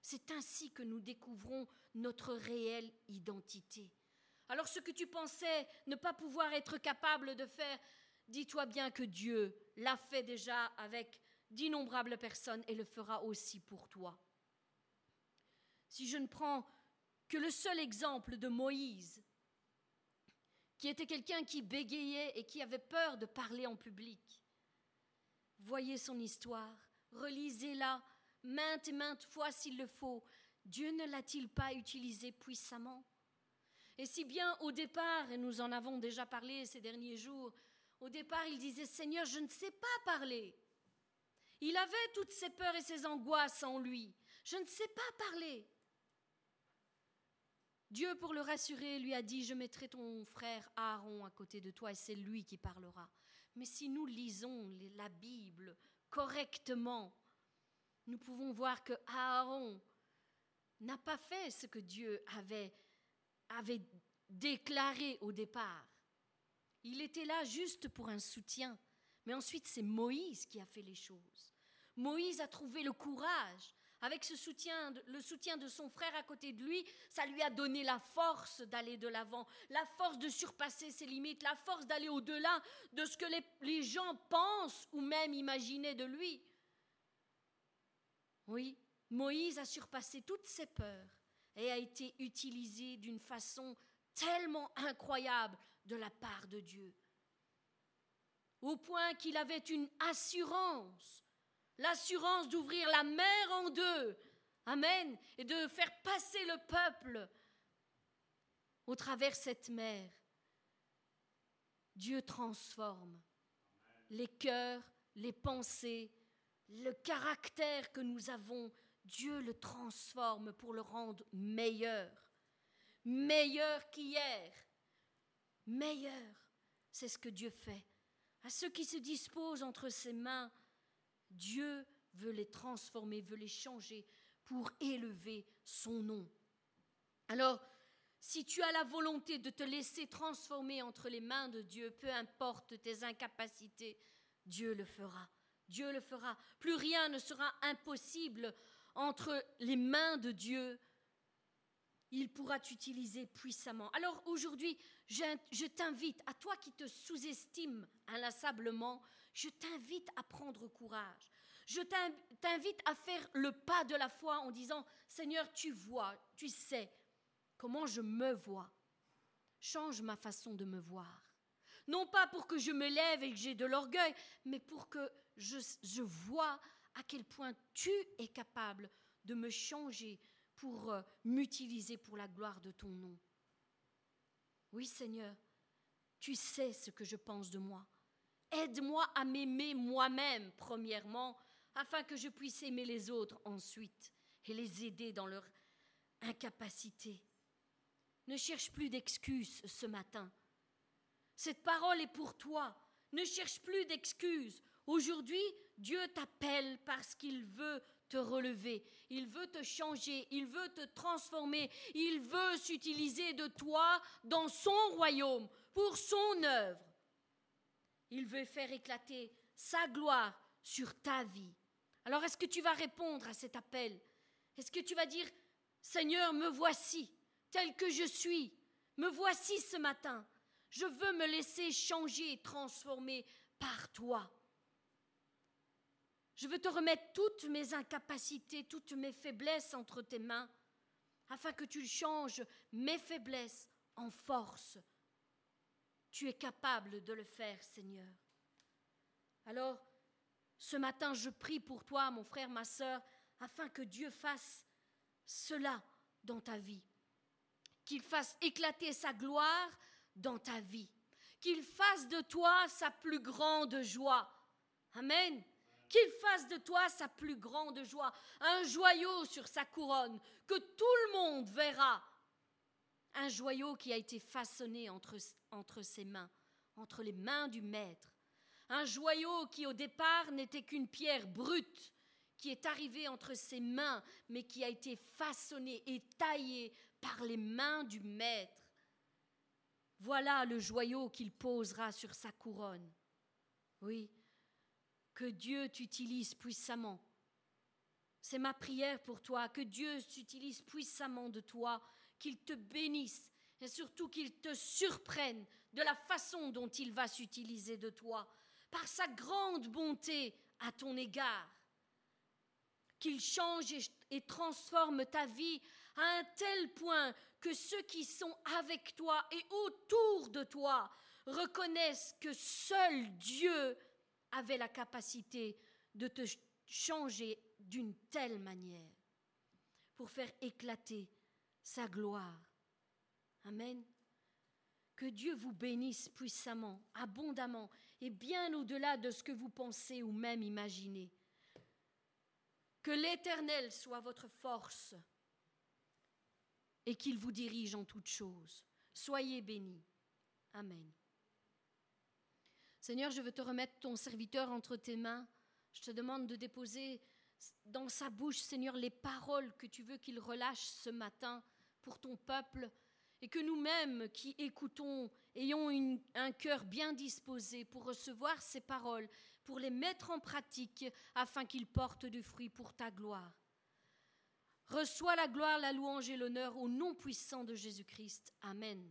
[SPEAKER 2] C'est ainsi que nous découvrons notre réelle identité. Alors ce que tu pensais ne pas pouvoir être capable de faire, dis-toi bien que Dieu l'a fait déjà avec d'innombrables personnes et le fera aussi pour toi. Si je ne prends que le seul exemple de Moïse, qui était quelqu'un qui bégayait et qui avait peur de parler en public, voyez son histoire, relisez-la maintes et maintes fois s'il le faut. Dieu ne l'a-t-il pas utilisé puissamment? Et si bien au départ, et nous en avons déjà parlé ces derniers jours, au départ il disait Seigneur, je ne sais pas parler. Il avait toutes ses peurs et ses angoisses en lui. Je ne sais pas parler. Dieu, pour le rassurer, lui a dit, je mettrai ton frère Aaron à côté de toi et c'est lui qui parlera. Mais si nous lisons la Bible correctement, nous pouvons voir que Aaron n'a pas fait ce que Dieu avait, avait déclaré au départ. Il était là juste pour un soutien. Mais ensuite, c'est Moïse qui a fait les choses. Moïse a trouvé le courage avec ce soutien, le soutien de son frère à côté de lui, ça lui a donné la force d'aller de l'avant, la force de surpasser ses limites, la force d'aller au-delà de ce que les, les, gens pensent ou même imaginaient de lui. Oui, Moïse a surpassé toutes ses peurs et a été utilisé d'une façon tellement incroyable de la part de Dieu, au point qu'il avait une assurance l'assurance d'ouvrir la mer en deux, Amen, et de faire passer le peuple au travers cette mer. Dieu transforme les cœurs, les pensées, le caractère que nous avons. Dieu le transforme pour le rendre meilleur, meilleur qu'hier, meilleur. C'est ce que Dieu fait. À ceux qui se disposent entre ses mains, Dieu veut les transformer, veut les changer pour élever son nom. Alors, si tu as la volonté de te laisser transformer entre les mains de Dieu, peu importe tes incapacités, Dieu le fera. Dieu le fera. Plus rien ne sera impossible entre les mains de Dieu. Il pourra t'utiliser puissamment. Alors aujourd'hui, je, t'invite, à toi qui te sous-estimes inlassablement, je t'invite à prendre courage. Je t'invite à faire le pas de la foi en disant, Seigneur, tu vois, tu sais comment je me vois. Change ma façon de me voir. Non pas pour que je me lève et que j'ai de l'orgueil, mais pour que je, vois à quel point tu es capable de me changer pour euh, m'utiliser pour la gloire de ton nom. Oui Seigneur, tu sais ce que je pense de moi. Aide-moi à m'aimer moi-même, premièrement, afin que je puisse aimer les autres ensuite et les aider dans leur incapacité. Ne cherche plus d'excuses ce matin. Cette parole est pour toi. Ne cherche plus d'excuses. Aujourd'hui, Dieu t'appelle parce qu'il veut te relever, il veut te changer, il veut te transformer, il veut s'utiliser de toi dans son royaume, pour son œuvre. Il veut faire éclater sa gloire sur ta vie. Alors est-ce que tu vas répondre à cet appel? Est-ce que tu vas dire, Seigneur, me voici, tel que je suis, me voici ce matin, je veux me laisser changer et transformer par toi. Je veux te remettre toutes mes incapacités, toutes mes faiblesses entre tes mains, afin que tu changes mes faiblesses en force, tu es capable de le faire, Seigneur. Alors, ce matin, je prie pour toi, mon frère, ma sœur, afin que Dieu fasse cela dans ta vie. Qu'il fasse éclater sa gloire dans ta vie. Qu'il fasse de toi sa plus grande joie. Amen. Qu'il fasse de toi sa plus grande joie. Un joyau sur sa couronne que tout le monde verra un joyau qui a été façonné entre, entre ses mains, entre les mains du Maître. Un joyau qui au départ n'était qu'une pierre brute, qui est arrivée entre ses mains, mais qui a été façonné et taillé par les mains du Maître. Voilà le joyau qu'il posera sur sa couronne. Oui, que Dieu t'utilise puissamment. C'est ma prière pour toi, que Dieu s'utilise puissamment de toi qu'il te bénisse et surtout qu'il te surprenne de la façon dont il va s'utiliser de toi, par sa grande bonté à ton égard. Qu'il change et, transforme ta vie à un tel point que ceux qui sont avec toi et autour de toi reconnaissent que seul Dieu avait la capacité de te changer d'une telle manière pour faire éclater sa gloire. Amen. Que Dieu vous bénisse puissamment, abondamment et bien au-delà de ce que vous pensez ou même imaginez. Que l'Éternel soit votre force et qu'il vous dirige en toutes choses. Soyez bénis. Amen. Seigneur, je veux te remettre ton serviteur entre tes mains. Je te demande de déposer dans sa bouche, Seigneur, les paroles que tu veux qu'il relâche ce matin pour ton peuple et que nous-mêmes qui écoutons ayons un cœur bien disposé pour recevoir ces paroles, pour les mettre en pratique afin qu'ils portent du fruit pour ta gloire. Reçois la gloire, la louange et l'honneur au nom puissant de Jésus-Christ. Amen.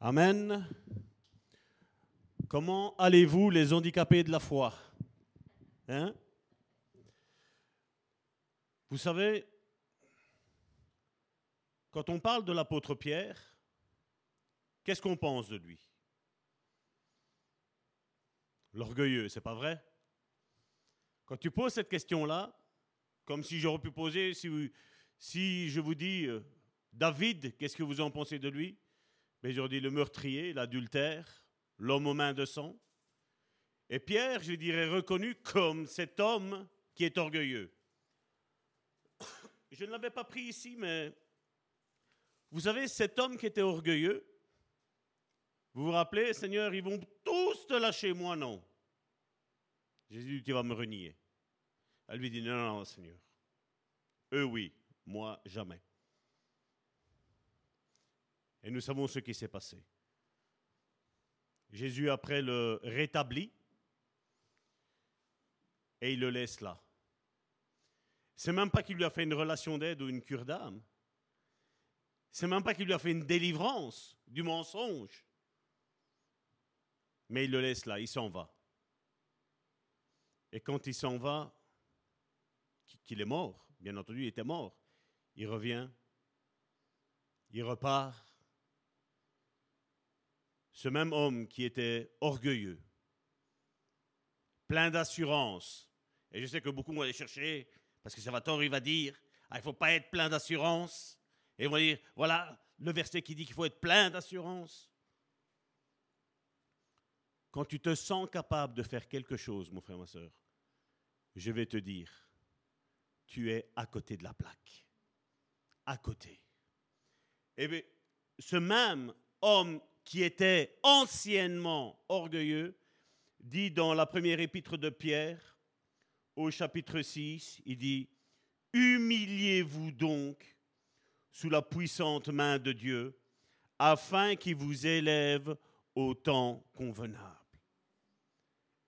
[SPEAKER 3] Amen. Comment allez-vous les handicapés de la foi? Hein? Vous savez, quand on parle de l'apôtre Pierre, qu'est-ce qu'on pense de lui? L'orgueilleux, c'est pas vrai? Quand tu poses cette question-là, comme si j'aurais pu poser, si, je vous dis, euh, David, qu'est-ce que vous en pensez de lui? Mais j'aurais dit le meurtrier, l'adultère, l'homme aux mains de sang. Et Pierre, je dirais, reconnu comme cet homme qui est orgueilleux. Je ne l'avais pas pris ici, mais vous savez, cet homme qui était orgueilleux, vous vous rappelez, Seigneur, ils vont tous te lâcher, moi non. Jésus dit, tu vas me renier. Elle lui dit, non, non, Seigneur. Eux, oui, moi, jamais. Et nous savons ce qui s'est passé. Jésus après le rétablit et il le laisse là. C'est même pas qu'il lui a fait une relation d'aide ou une cure d'âme. C'est même pas qu'il lui a fait une délivrance du mensonge. Mais il le laisse là, il s'en va. Et quand il s'en va, qu'il est mort, bien entendu, il était mort, il revient, il repart, ce même homme qui était orgueilleux, plein d'assurance, et je sais que beaucoup vont aller chercher, parce que Salvatore, il va dire, ah, il ne faut pas être plein d'assurance, et ils vont dire, voilà le verset qui dit qu'il faut être plein d'assurance. Quand tu te sens capable de faire quelque chose, mon frère, ma soeur, je vais te dire, tu es à côté de la plaque. À côté. Et eh bien, ce même homme qui était anciennement orgueilleux, dit dans la première épître de Pierre, au chapitre 6, il dit, Humiliez-vous donc sous la puissante main de Dieu, afin qu'il vous élève au temps convenable.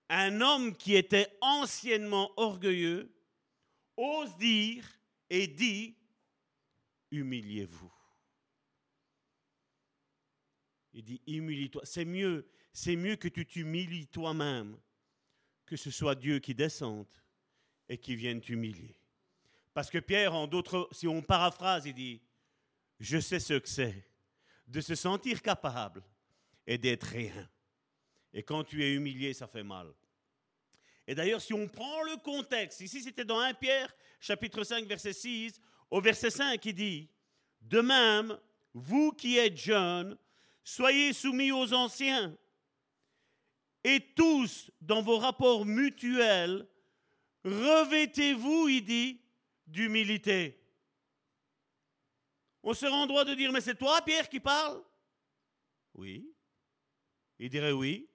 [SPEAKER 3] Un homme qui était anciennement orgueilleux ose dire et dit, Humiliez-vous. Il dit, humilie-toi. C'est mieux, c'est mieux que tu t'humilies toi-même, que ce soit Dieu qui descende et qui vienne t'humilier. Parce que Pierre, en d'autres, si on paraphrase, il dit, je sais ce que c'est de se sentir capable et d'être rien. Et quand tu es humilié, ça fait mal. Et d'ailleurs, si on prend le contexte, ici c'était dans 1 Pierre, chapitre 5, verset 6, au verset 5, il dit, De même, vous qui êtes jeunes, Soyez soumis aux anciens. Et tous, dans vos rapports mutuels, revêtez-vous, il dit, d'humilité. On serait en droit de dire, mais c'est toi, Pierre, qui parle Oui. Il dirait oui,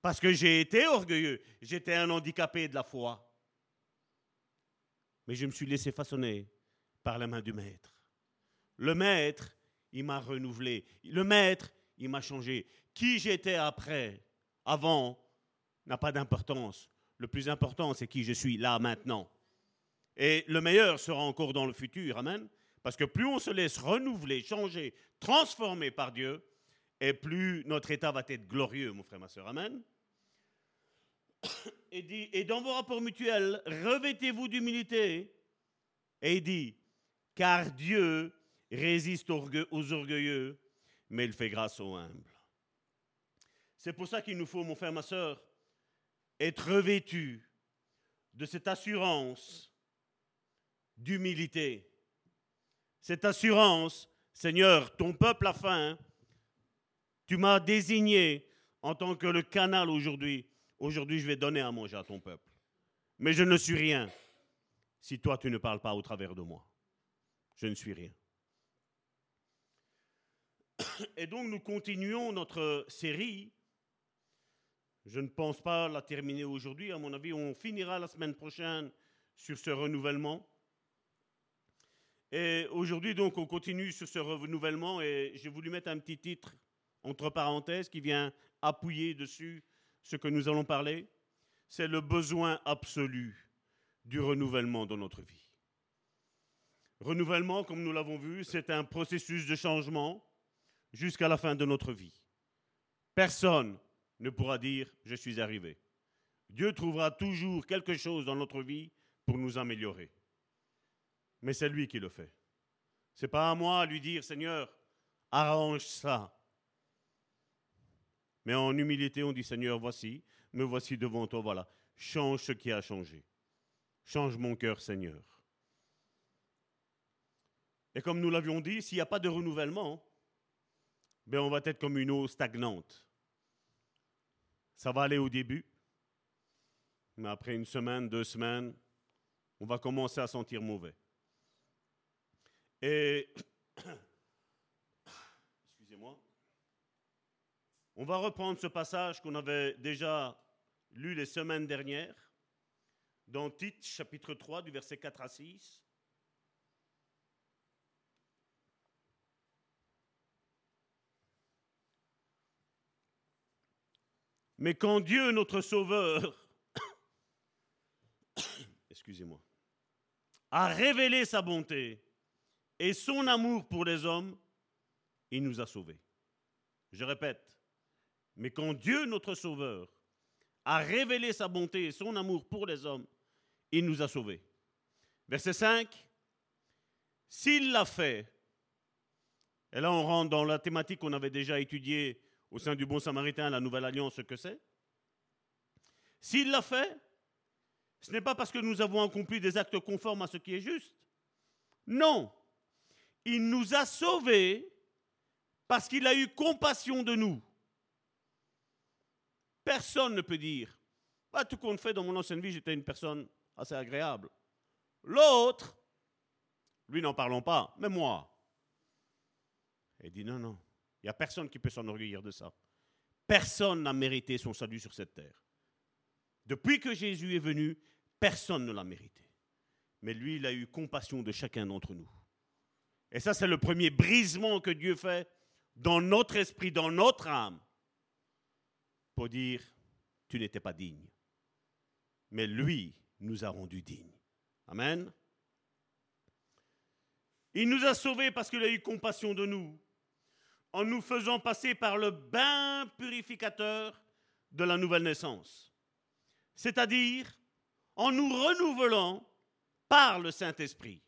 [SPEAKER 3] parce que j'ai été orgueilleux, j'étais un handicapé de la foi. Mais je me suis laissé façonner par la main du Maître. Le Maître, il m'a renouvelé. Le Maître, il m'a changé. Qui j'étais après, avant, n'a pas d'importance. Le plus important, c'est qui je suis là maintenant. Et le meilleur sera encore dans le futur. Amen. Parce que plus on se laisse renouveler, changer, transformer par Dieu, et plus notre état va être glorieux, mon frère, ma soeur. Amen. Et, dit, et dans vos rapports mutuels, revêtez-vous d'humilité. Et il dit, car Dieu résiste aux orgueilleux, mais il fait grâce aux humbles. C'est pour ça qu'il nous faut, mon frère, ma soeur, être revêtu de cette assurance d'humilité. Cette assurance, Seigneur, ton peuple a faim. Tu m'as désigné en tant que le canal aujourd'hui. Aujourd'hui, je vais donner à manger à ton peuple. Mais je ne suis rien si toi, tu ne parles pas au travers de moi. Je ne suis rien. Et donc, nous continuons notre série. Je ne pense pas la terminer aujourd'hui. À mon avis, on finira la semaine prochaine sur ce renouvellement. Et aujourd'hui, donc, on continue sur ce renouvellement et j'ai voulu mettre un petit titre entre parenthèses qui vient appuyer dessus ce que nous allons parler. C'est le besoin absolu du renouvellement dans notre vie. Renouvellement, comme nous l'avons vu, c'est un processus de changement jusqu'à la fin de notre vie. Personne ne pourra dire je suis arrivé. Dieu trouvera toujours quelque chose dans notre vie pour nous améliorer mais c'est lui qui le fait. C'est pas à moi à lui dire Seigneur, arrange ça. Mais en humilité, on dit Seigneur, voici, me voici devant toi, voilà. Change ce qui a changé. Change mon cœur, Seigneur. Et comme nous l'avions dit, s'il n'y a pas de renouvellement, ben on va être comme une eau stagnante. Ça va aller au début, mais après une semaine, deux semaines, on va commencer à sentir mauvais. Et, excusez-moi, on va reprendre ce passage qu'on avait déjà lu les semaines dernières, dans Tite, chapitre 3, du verset 4 à 6. Mais quand Dieu, notre Sauveur, excusez-moi, a révélé sa bonté, et son amour pour les hommes, il nous a sauvés. Je répète, mais quand Dieu, notre Sauveur, a révélé sa bonté et son amour pour les hommes, il nous a sauvés. Verset 5, s'il l'a fait, et là on rentre dans la thématique qu'on avait déjà étudiée au sein du Bon Samaritain, la Nouvelle Alliance, ce que c'est? S'il l'a fait, ce n'est pas parce que nous avons accompli des actes conformes à ce qui est juste. Non, il nous a sauvés parce qu'il a eu compassion de nous. Personne ne peut dire, bah, tout compte fait, dans mon ancienne vie, j'étais une personne assez agréable. L'autre, lui n'en parlons pas, mais moi. Il dit, non, non, il n'y a personne qui peut s'enorgueillir de ça. Personne n'a mérité son salut sur cette terre. Depuis que Jésus est venu, personne ne l'a mérité. Mais lui, il a eu compassion de chacun d'entre nous. Et ça, c'est le premier brisement que Dieu fait dans notre esprit, dans notre âme, pour dire, tu n'étais pas digne. Mais lui nous a rendus dignes. Amen. Il nous a sauvés parce qu'il a eu compassion de nous, en nous faisant passer par le bain purificateur de la nouvelle naissance. C'est-à-dire en nous renouvelant par le Saint-Esprit.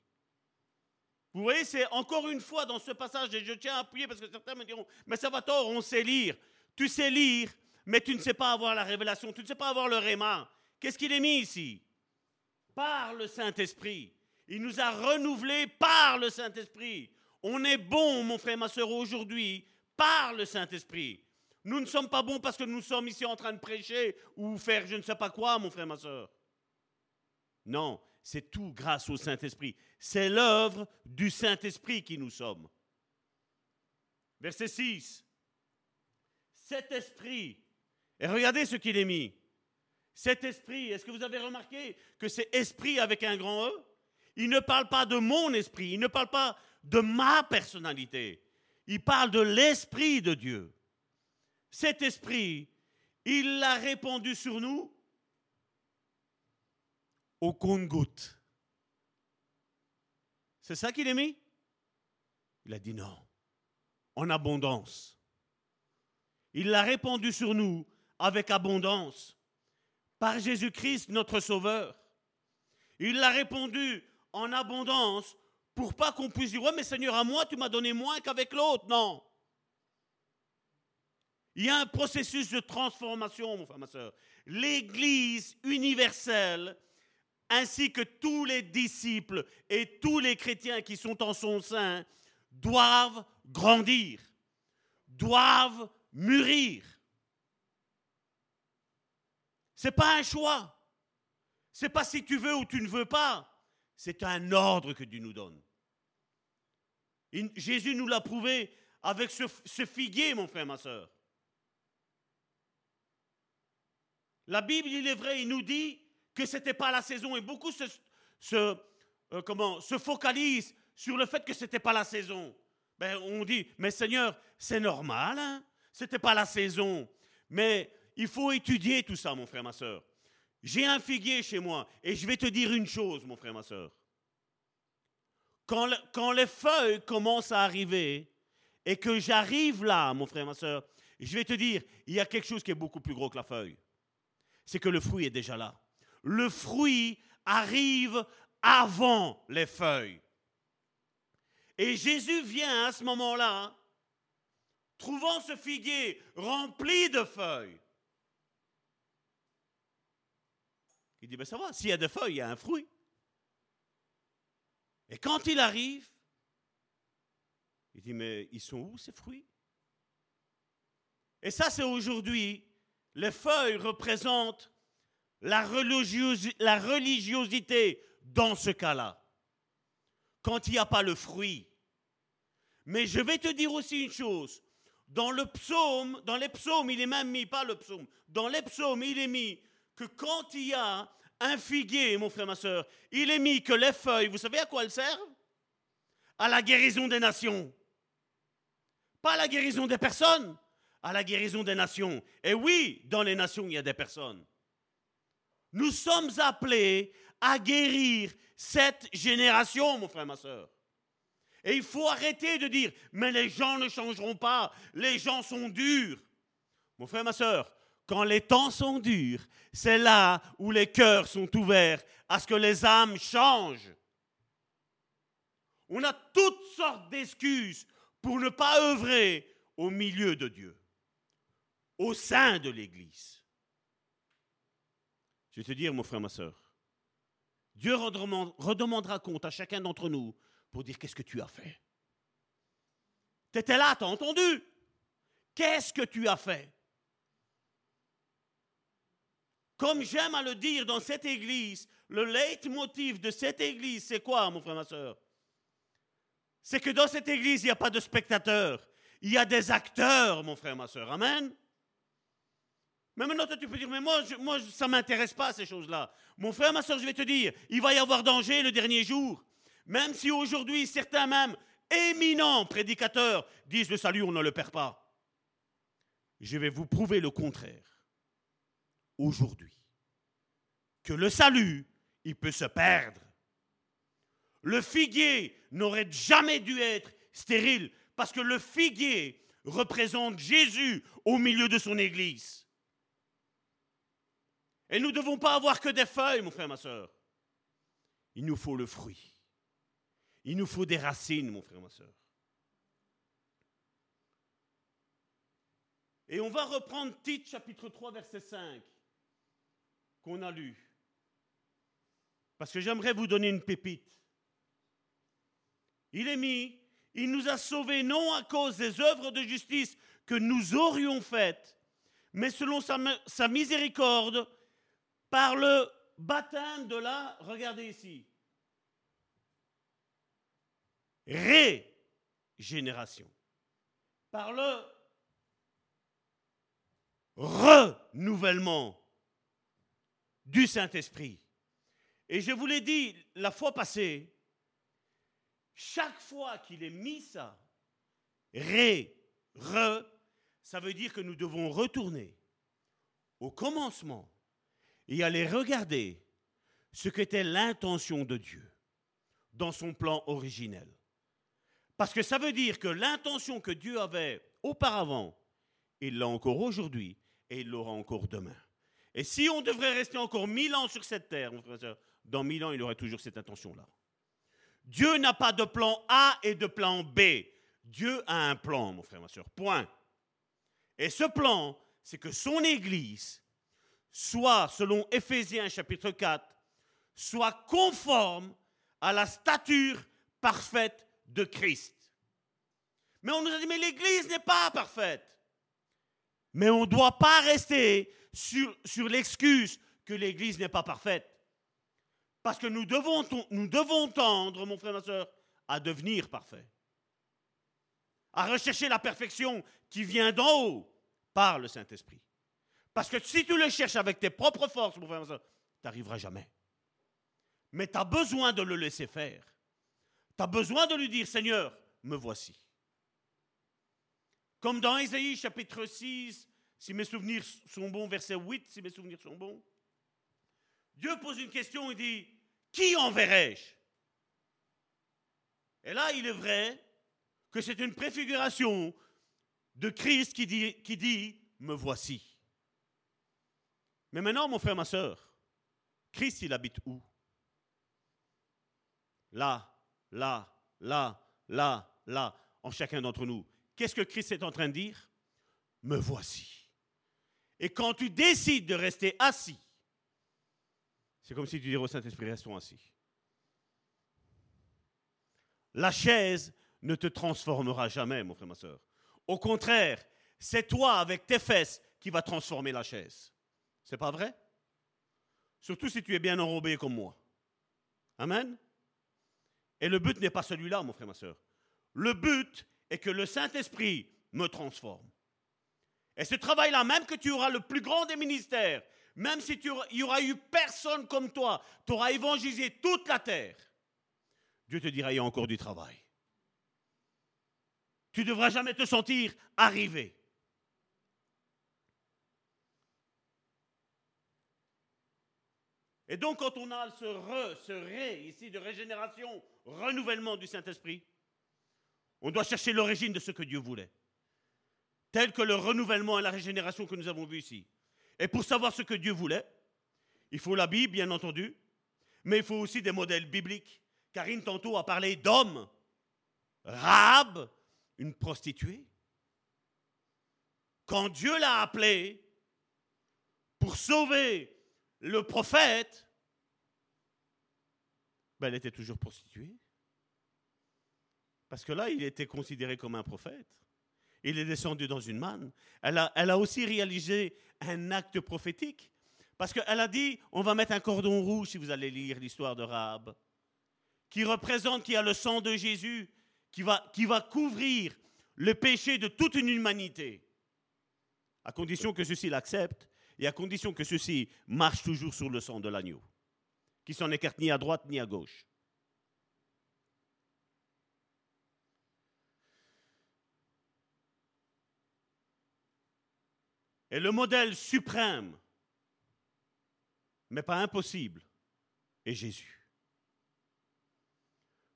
[SPEAKER 3] Vous voyez, c'est encore une fois dans ce passage, et je tiens à appuyer parce que certains me diront, mais ça va tort, on sait lire. Tu sais lire, mais tu ne sais pas avoir la révélation, tu ne sais pas avoir le réma. Qu'est-ce qu'il est mis ici? Par le Saint-Esprit. Il nous a renouvelés par le Saint-Esprit. On est bon, mon frère, ma soeur, aujourd'hui, par le Saint-Esprit. Nous ne sommes pas bons parce que nous sommes ici en train de prêcher ou faire je ne sais pas quoi, mon frère, ma soeur. Non, c'est tout grâce au Saint-Esprit. C'est l'œuvre du Saint-Esprit qui nous sommes. Verset 6. Cet esprit, et regardez ce qu'il est mis. Cet esprit, est-ce que vous avez remarqué que c'est esprit avec un grand E? Il ne parle pas de mon esprit, il ne parle pas de ma personnalité, il parle de l'esprit de Dieu. Cet esprit, Il l'a répandu sur nous au compte-goutte. C'est ça qu'il a mis? Il a dit non, en abondance. Il l'a répandu sur nous avec abondance par Jésus-Christ, notre Sauveur. Il l'a répandu en abondance pour pas qu'on puisse dire, ouais, mais Seigneur, à moi, tu m'as donné moins qu'avec l'autre. Non. Il y a un processus de transformation, mon frère, ma soeur. L'Église universelle, ainsi que tous les disciples et tous les chrétiens qui sont en son sein, doivent grandir, doivent mûrir. Ce n'est pas un choix. Ce n'est pas si tu veux ou tu ne veux pas. C'est un ordre que Dieu nous donne. Jésus nous l'a prouvé avec ce, figuier, mon frère, ma soeur. La Bible, il est vrai, il nous dit que ce n'était pas la saison et beaucoup se, euh, comment, se focalisent sur le fait que ce n'était pas la saison. Ben, on dit, mais Seigneur, c'est normal, hein? ce n'était pas la saison. Mais il faut étudier tout ça, mon frère, ma soeur. J'ai un figuier chez moi et je vais te dire une chose, mon frère, ma soeur. Quand, les feuilles commencent à arriver et que j'arrive là, mon frère, ma soeur, je vais te dire, il y a quelque chose qui est beaucoup plus gros que la feuille. C'est que le fruit est déjà là. Le fruit arrive avant les feuilles. Et Jésus vient à ce moment-là, trouvant ce figuier rempli de feuilles. Il dit, ben ça va, s'il y a des feuilles, il y a un fruit. Et quand il arrive, il dit, mais ils sont où ces fruits? Et ça, c'est aujourd'hui, les feuilles représentent la, religiosité dans ce cas-là, quand il n'y a pas le fruit. Mais je vais te dire aussi une chose. Dans le psaume, dans les psaumes, il est même mis, pas le psaume, dans les psaumes, il est mis que quand il y a un figuier, mon frère, ma soeur, il est mis que les feuilles, vous savez à quoi elles servent? À la guérison des nations. Pas à la guérison des personnes, à la guérison des nations. Et oui, dans les nations, il y a des personnes. Nous sommes appelés à guérir cette génération, mon frère, ma soeur. Et il faut arrêter de dire, mais les gens ne changeront pas, les gens sont durs. Mon frère, ma soeur, quand les temps sont durs, c'est là où les cœurs sont ouverts à ce que les âmes changent. On a toutes sortes d'excuses pour ne pas œuvrer au milieu de Dieu, au sein de l'Église. Je vais te dire, mon frère, ma soeur, Dieu redemandera compte à chacun d'entre nous pour dire qu'est-ce que tu as fait? Tu étais là, tu as entendu? Qu'est-ce que tu as fait? Comme j'aime à le dire dans cette église, le leitmotiv de cette église, c'est quoi, mon frère, ma soeur? C'est que dans cette église, il n'y a pas de spectateurs, il y a des acteurs, mon frère, ma soeur. Amen. Mais maintenant, tu peux dire, mais moi, moi ça ne m'intéresse pas, ces choses-là. Mon frère, ma soeur, je vais te dire, il va y avoir danger le dernier jour. Même si aujourd'hui, certains même éminents prédicateurs disent le salut, on ne le perd pas. Je vais vous prouver le contraire aujourd'hui. Que le salut, il peut se perdre. Le figuier n'aurait jamais dû être stérile parce que le figuier représente Jésus au milieu de son Église. Et nous ne devons pas avoir que des feuilles, mon frère, ma soeur. Il nous faut le fruit. Il nous faut des racines, mon frère, ma soeur. Et on va reprendre Tite chapitre 3, verset 5 qu'on a lu. Parce que j'aimerais vous donner une pépite. Il est mis, il nous a sauvés non à cause des œuvres de justice que nous aurions faites, mais selon sa, miséricorde, par le baptême de la, regardez ici, régénération, par le renouvellement du Saint-Esprit. Et je vous l'ai dit la fois passée, chaque fois qu'il est mis ça, ré, re, ça veut dire que nous devons retourner au commencement et aller regarder ce qu'était l'intention de Dieu dans son plan originel. Parce que ça veut dire que l'intention que Dieu avait auparavant, il l'a encore aujourd'hui et il l'aura encore demain. Et si on devrait rester encore mille ans sur cette terre, dans mille ans, il aurait toujours cette intention-là. Dieu n'a pas de plan A et de plan B. Dieu a un plan, mon frère, ma soeur. Point. Et ce plan, c'est que son Église soit, selon Éphésiens chapitre 4, soit conforme à la stature parfaite de Christ. Mais on nous a dit, mais l'Église n'est pas parfaite. Mais on ne doit pas rester sur, l'excuse que l'Église n'est pas parfaite. Parce que nous devons, nous devons tendre, mon frère, ma soeur, à devenir parfait. À rechercher la perfection qui vient d'en haut par le Saint-Esprit. Parce que si tu le cherches avec tes propres forces, mon frère, ma soeur, tu n'arriveras jamais. Mais tu as besoin de le laisser faire. Tu as besoin de lui dire, Seigneur, me voici. Comme dans Ésaïe chapitre 6, si mes souvenirs sont bons, verset 8, si mes souvenirs sont bons, Dieu pose une question et dit, qui enverrai-je? Et là, il est vrai que c'est une préfiguration de Christ qui dit, qui dit Me voici. Mais maintenant, mon frère, ma soeur, Christ, il habite où? Là, là, là, là, là, en chacun d'entre nous. Qu'est-ce que Christ est en train de dire? Me voici. Et quand tu décides de rester assis, c'est comme si tu disais au Saint-Esprit, restons assis. La chaise ne te transformera jamais, mon frère, ma soeur. Au contraire, c'est toi avec tes fesses qui va transformer la chaise. C'est pas vrai? Surtout si tu es bien enrobé comme moi. Amen? Et le but n'est pas celui-là, mon frère, ma soeur. Le but est que le Saint-Esprit me transforme. Et ce travail-là, même que tu auras le plus grand des ministères, même si tu il y aura eu personne comme toi, tu auras évangélisé toute la terre, Dieu te dira, il y a encore du travail. Tu ne devras jamais te sentir arrivé. Et donc, quand on a ce re, ce ré ici de régénération, renouvellement du Saint-Esprit, on doit chercher l'origine de ce que Dieu voulait, tel que le renouvellement et la régénération que nous avons vu ici. Et pour savoir ce que Dieu voulait, il faut la Bible, bien entendu, mais il faut aussi des modèles bibliques. Karine tantôt a parlé d'hommes. Rab, une prostituée. Quand Dieu l'a appelée pour sauver le prophète, ben elle était toujours prostituée. Parce que là, il était considéré comme un prophète. Il est descendu dans une manne. Elle a, aussi réalisé un acte prophétique. Parce qu'elle a dit, on va mettre un cordon rouge si vous allez lire l'histoire de Rahab, qui représente, qui a le sang de Jésus, qui va, qui va couvrir le péché de toute une humanité. À condition que ceci l'accepte et à condition que ceci marche toujours sur le sang de l'agneau, qui s'en écarte ni à droite ni à gauche. Et le modèle suprême, mais pas impossible, est Jésus.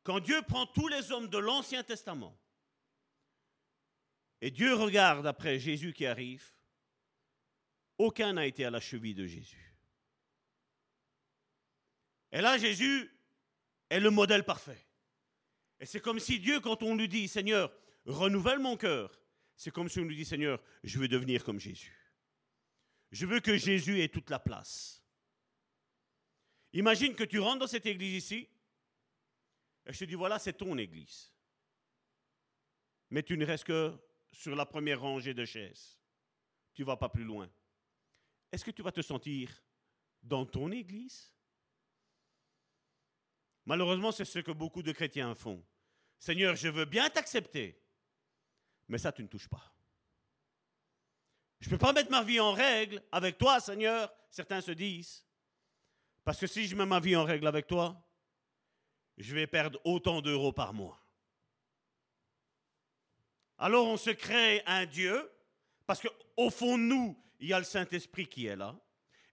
[SPEAKER 3] Quand Dieu prend tous les hommes de l'Ancien Testament, et Dieu regarde après Jésus qui arrive, aucun n'a été à la cheville de Jésus. Et là, Jésus est le modèle parfait. Et c'est comme si Dieu, quand on lui dit, Seigneur, renouvelle mon cœur, c'est comme si on lui dit, Seigneur, je veux devenir comme Jésus. Je veux que Jésus ait toute la place. Imagine que tu rentres dans cette église ici, et je te dis, voilà, c'est ton église. Mais tu ne restes que sur la première rangée de chaises. Tu ne vas pas plus loin. Est-ce que tu vas te sentir dans ton église? Malheureusement, c'est ce que beaucoup de chrétiens font. Seigneur, je veux bien t'accepter, mais ça, tu ne touches pas. Je ne peux pas mettre ma vie en règle avec toi, Seigneur, certains se disent. Parce que si je mets ma vie en règle avec toi, je vais perdre autant d'euros par mois. Alors on se crée un Dieu, parce qu'au fond de nous, il y a le Saint-Esprit qui est là.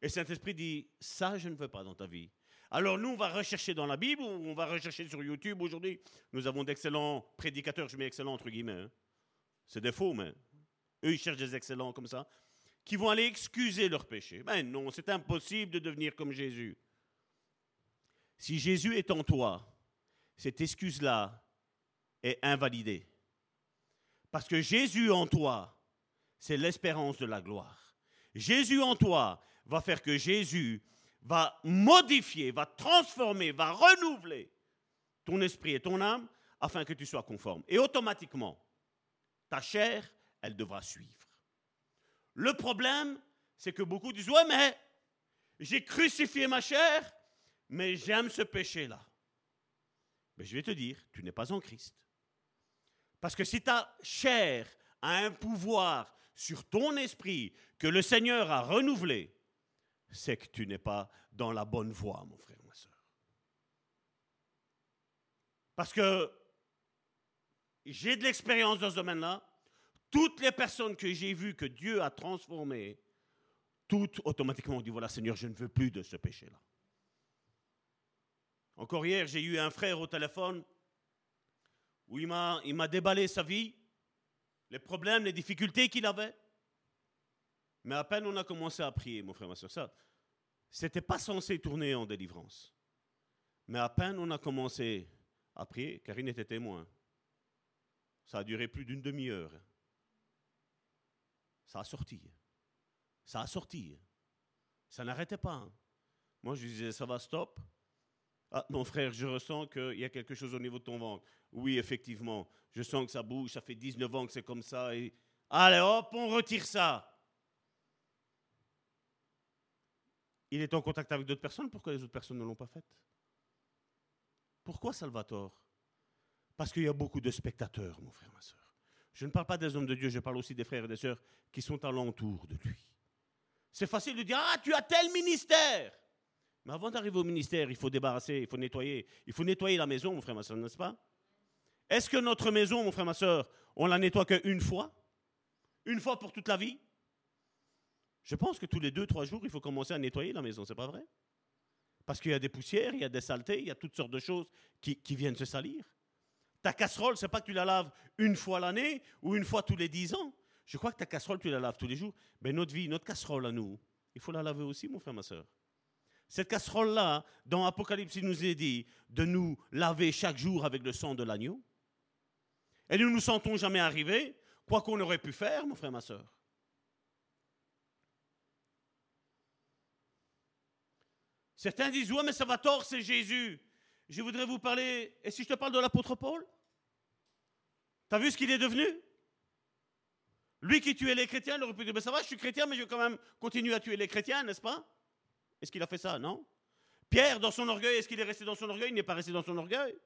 [SPEAKER 3] Et le Saint-Esprit dit, ça, je ne veux pas dans ta vie. Alors nous, on va rechercher dans la Bible, on va rechercher sur YouTube aujourd'hui. Nous avons d'excellents prédicateurs, je mets excellents entre guillemets. hein. C'est des faux, mais eux, ils cherchent des excellents comme ça, qui vont aller excuser leurs péchés. Ben non, c'est impossible de devenir comme Jésus. Si Jésus est en toi, cette excuse-là est invalidée. Parce que Jésus en toi, c'est l'espérance de la gloire. Jésus en toi va faire que Jésus va modifier, va transformer, va renouveler ton esprit et ton âme afin que tu sois conforme. Et automatiquement, ta chair, elle devra suivre. Le problème, c'est que beaucoup disent, ouais, mais j'ai crucifié ma chair, mais j'aime ce péché-là. Mais je vais te dire, tu n'es pas en Christ. Parce que si ta chair a un pouvoir sur ton esprit que le Seigneur a renouvelé, c'est que tu n'es pas dans la bonne voie, mon frère, ma soeur. Parce que j'ai de l'expérience dans ce domaine-là. Toutes les personnes que j'ai vues que Dieu a transformées, toutes automatiquement ont dit, voilà Seigneur, je ne veux plus de ce péché-là. Encore hier, j'ai eu un frère au téléphone où il m'a, déballé sa vie, les problèmes, les difficultés qu'il avait. Mais à peine on a commencé à prier, mon frère, ma soeur, ça, c'était pas censé tourner en délivrance. Mais à peine on a commencé à prier, Karine était témoin. Ça a duré plus d'une demi-heure. Ça a sorti. Ça a sorti. Ça n'arrêtait pas. Moi, je disais, ça va, stop. Ah, mon frère, je ressens qu'il y a quelque chose au niveau de ton ventre. Oui, effectivement, je sens que ça bouge, ça fait 19 ans que c'est comme ça. Allez, hop, on retire ça. Il est en contact avec d'autres personnes, pourquoi les autres personnes ne l'ont pas fait? Pourquoi Salvatore? Parce qu'il y a beaucoup de spectateurs, mon frère, ma soeur. Je ne parle pas des hommes de Dieu, je parle aussi des frères et des sœurs qui sont alentour de lui. C'est facile de dire, ah, tu as tel ministère. Mais avant d'arriver au ministère, il faut débarrasser, il faut nettoyer. Il faut nettoyer la maison, mon frère, ma soeur, n'est-ce pas? Est-ce que notre maison, mon frère, ma soeur, on la nettoie qu'une fois? Une fois pour toute la vie? Je pense que tous les deux, trois jours, il faut commencer à nettoyer la maison, c'est pas vrai? Parce qu'il y a des poussières, il y a des saletés, il y a toutes sortes de choses qui viennent se salir. Ta casserole, c'est pas que tu la laves une fois l'année ou une fois tous les dix ans. Je crois que ta casserole, tu la laves tous les jours. Mais notre vie, notre casserole à nous, il faut la laver aussi, mon frère, ma soeur. Cette casserole-là, dans Apocalypse, il nous est dit de nous laver chaque jour avec le sang de l'agneau. Et nous ne nous sentons jamais arriver, quoi qu'on aurait pu faire, mon frère, ma soeur. Certains disent, ouais, mais ça va tort, c'est Jésus. Je voudrais vous parler, et si je te parle de l'apôtre Paul? T'as vu ce qu'il est devenu? Lui qui tuait les chrétiens, il aurait pu dire, ben ça va, je suis chrétien, mais je vais quand même continuer à tuer les chrétiens, n'est-ce pas? Est-ce qu'il a fait ça? Non Pierre, dans son orgueil, est-ce qu'il est resté dans son orgueil? Il n'est pas resté dans son orgueil.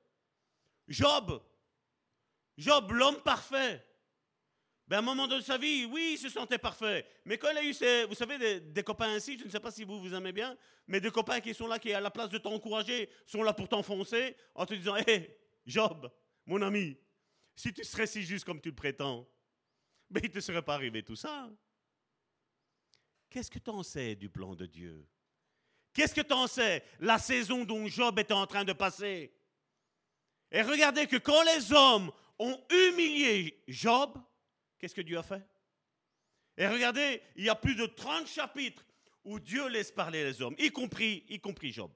[SPEAKER 3] Job, Job, l'homme parfait. Ben, un moment de sa vie, oui, il se sentait parfait. Mais quand il a eu, ses, vous savez, des, copains ainsi, je ne sais pas si vous vous aimez bien, mais des copains qui sont là, qui à la place de t'encourager, sont là pour t'enfoncer, en te disant, hé, Job, mon ami, si tu serais si juste comme tu le prétends, mais il ne te serait pas arrivé tout ça. Qu'est-ce que tu en sais du plan de Dieu? Qu'est-ce que tu en sais? La saison dont Job était en train de passer. Et regardez que quand les hommes ont humilié Job, qu'est-ce que Dieu a fait? Et regardez, il y a plus de 30 chapitres où Dieu laisse parler les hommes, y compris, y compris Job.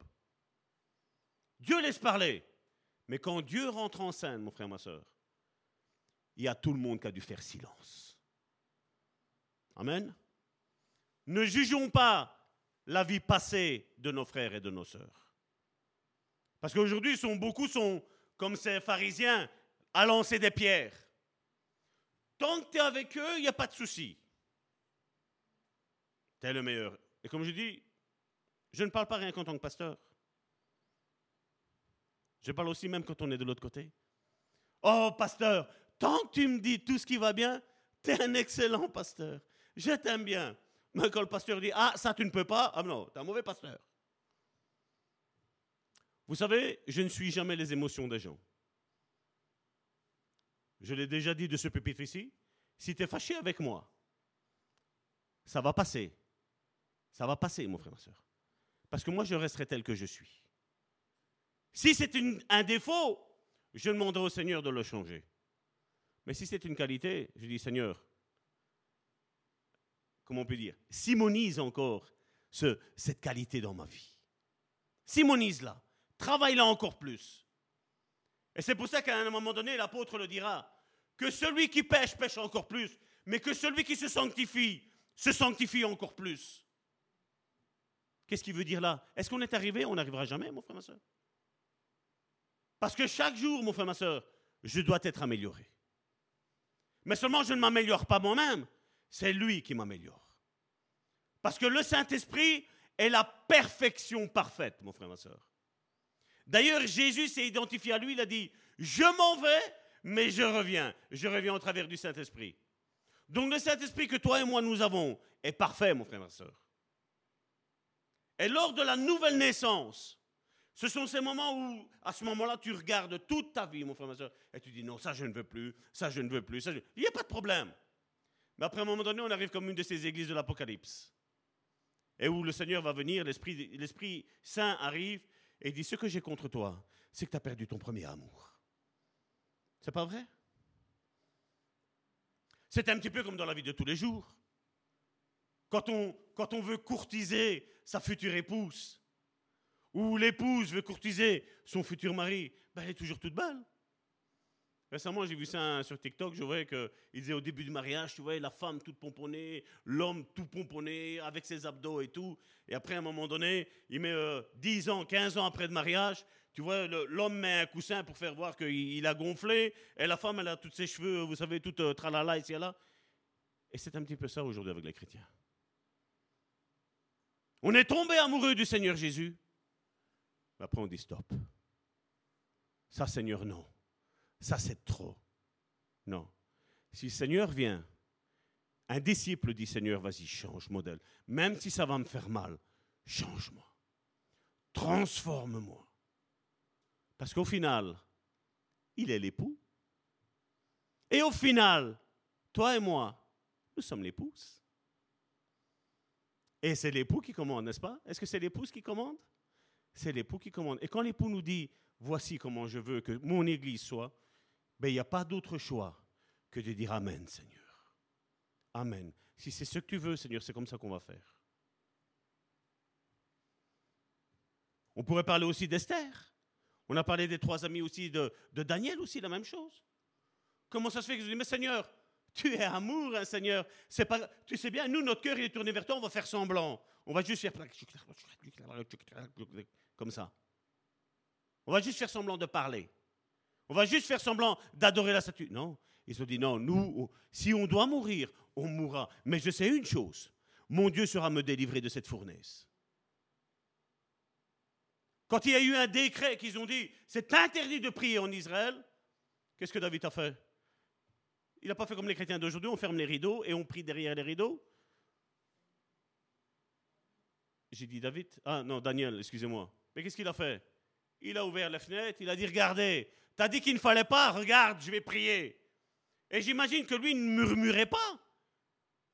[SPEAKER 3] Dieu laisse parler. Mais quand Dieu rentre en scène, mon frère, ma soeur, il y a tout le monde qui a dû faire silence. Amen. Ne jugeons pas la vie passée de nos frères et de nos sœurs. Parce qu'aujourd'hui, beaucoup sont comme ces pharisiens à lancer des pierres. Tant que tu es avec eux, il n'y a pas de souci. Tu es le meilleur. Et comme je dis, je ne parle pas rien qu'en tant que pasteur. Je parle aussi même quand on est de l'autre côté. Oh, pasteur, tant que tu me dis tout ce qui va bien, tu es un excellent pasteur. Je t'aime bien. Mais quand le pasteur dit Ah, ça tu ne peux pas, ah non, tu es un mauvais pasteur. Vous savez, je ne suis jamais les émotions des gens. Je l'ai déjà dit de ce pupitre ici. Si tu es fâché avec moi, ça va passer. Ça va passer, mon frère, ma soeur. Parce que moi, je resterai tel que je suis. Si c'est un défaut, je demanderai au Seigneur de le changer. Mais si c'est une qualité, je dis, Seigneur, comment on peut dire, simonise encore ce- cette qualité dans ma vie. Simonise-la. Travaille-la encore plus. Et c'est pour ça qu'à un moment donné, l'apôtre le dira, que celui qui pêche, pêche encore plus, mais que celui qui se sanctifie, se sanctifie encore plus. Qu'est-ce qu'il veut dire là? Est-ce qu'on est arrivé? On n'arrivera jamais, mon frère, ma soeur. Parce que chaque jour, mon frère, ma soeur, je dois être amélioré. Mais seulement je ne m'améliore pas moi-même, c'est lui qui m'améliore. Parce que le Saint-Esprit est la perfection parfaite, mon frère, ma soeur. D'ailleurs, Jésus s'est identifié à lui, il a dit, je m'en vais, mais je reviens. Je reviens au travers du Saint-Esprit. Donc le Saint-Esprit que toi et moi nous avons est parfait, mon frère, ma soeur. Et lors de la nouvelle naissance, ce sont ces moments où, à ce moment-là, tu regardes toute ta vie, mon frère, ma soeur, et tu dis non, ça je ne veux plus, ça je ne veux plus, ça je... Il n'y a pas de problème. Mais après un moment donné, on arrive comme une de ces églises de l'Apocalypse. Et où le Seigneur va venir, l'Esprit Saint arrive et dit Ce que j'ai contre toi, c'est que tu as perdu ton premier amour. C'est pas vrai? C'est un petit peu comme dans la vie de tous les jours. Quand on veut courtiser sa future épouse, ou l'épouse veut courtiser son futur mari, ben elle est toujours toute belle. Récemment, j'ai vu ça hein, sur TikTok, je voyais qu'il disait au début du mariage, tu vois, la femme toute pomponnée, l'homme tout pomponné, avec ses abdos et tout. Et après, à un moment donné, il met euh, 10 ans, 15 ans après le mariage, tu vois, l'homme met un coussin pour faire voir qu'il il a gonflé, et la femme, elle a tous ses cheveux, vous savez, tout euh, tralala ici et là. Et c'est un petit peu ça aujourd'hui avec les chrétiens. On est tombé amoureux du Seigneur Jésus. Après, on dit stop. Ça, Seigneur, non. Ça, c'est trop. Non. Si le Seigneur vient, un disciple dit Seigneur, vas-y, change modèle. Même si ça va me faire mal, change-moi. Transforme-moi. Parce qu'au final, il est l'époux. Et au final, toi et moi, nous sommes l'épouse. Et c'est l'époux qui commande, n'est-ce pas? Est-ce que c'est l'épouse qui commande? C'est l'époux qui commande. Et quand l'époux nous dit, voici comment je veux que mon Église soit, ben, il n'y a pas d'autre choix que de dire Amen, Seigneur. Amen. Si c'est ce que tu veux, Seigneur, c'est comme ça qu'on va faire. On pourrait parler aussi d'Esther. On a parlé des trois amis aussi de, Daniel aussi, la même chose. Comment ça se fait que je dis, mais Seigneur, tu es amour, hein, Seigneur. C'est pas, tu sais bien, nous, notre cœur il est tourné vers toi, on va faire semblant. On va juste faire comme ça. On va juste faire semblant de parler. On va juste faire semblant d'adorer la statue. Non, ils se dit non, nous, si on doit mourir, on mourra. Mais je sais une chose, mon Dieu sera me délivrer de cette fournaise. Quand il y a eu un décret qu'ils ont dit, c'est interdit de prier en Israël, qu'est-ce que David a fait? Il n'a pas fait comme les chrétiens d'aujourd'hui, on ferme les rideaux et on prie derrière les rideaux. J'ai dit David, ah non, Daniel, excusez-moi. Mais qu'est-ce qu'il a fait? Il a ouvert la fenêtre, il a dit, regardez, t'as dit qu'il ne fallait pas, regarde, je vais prier. Et j'imagine que lui ne murmurait pas.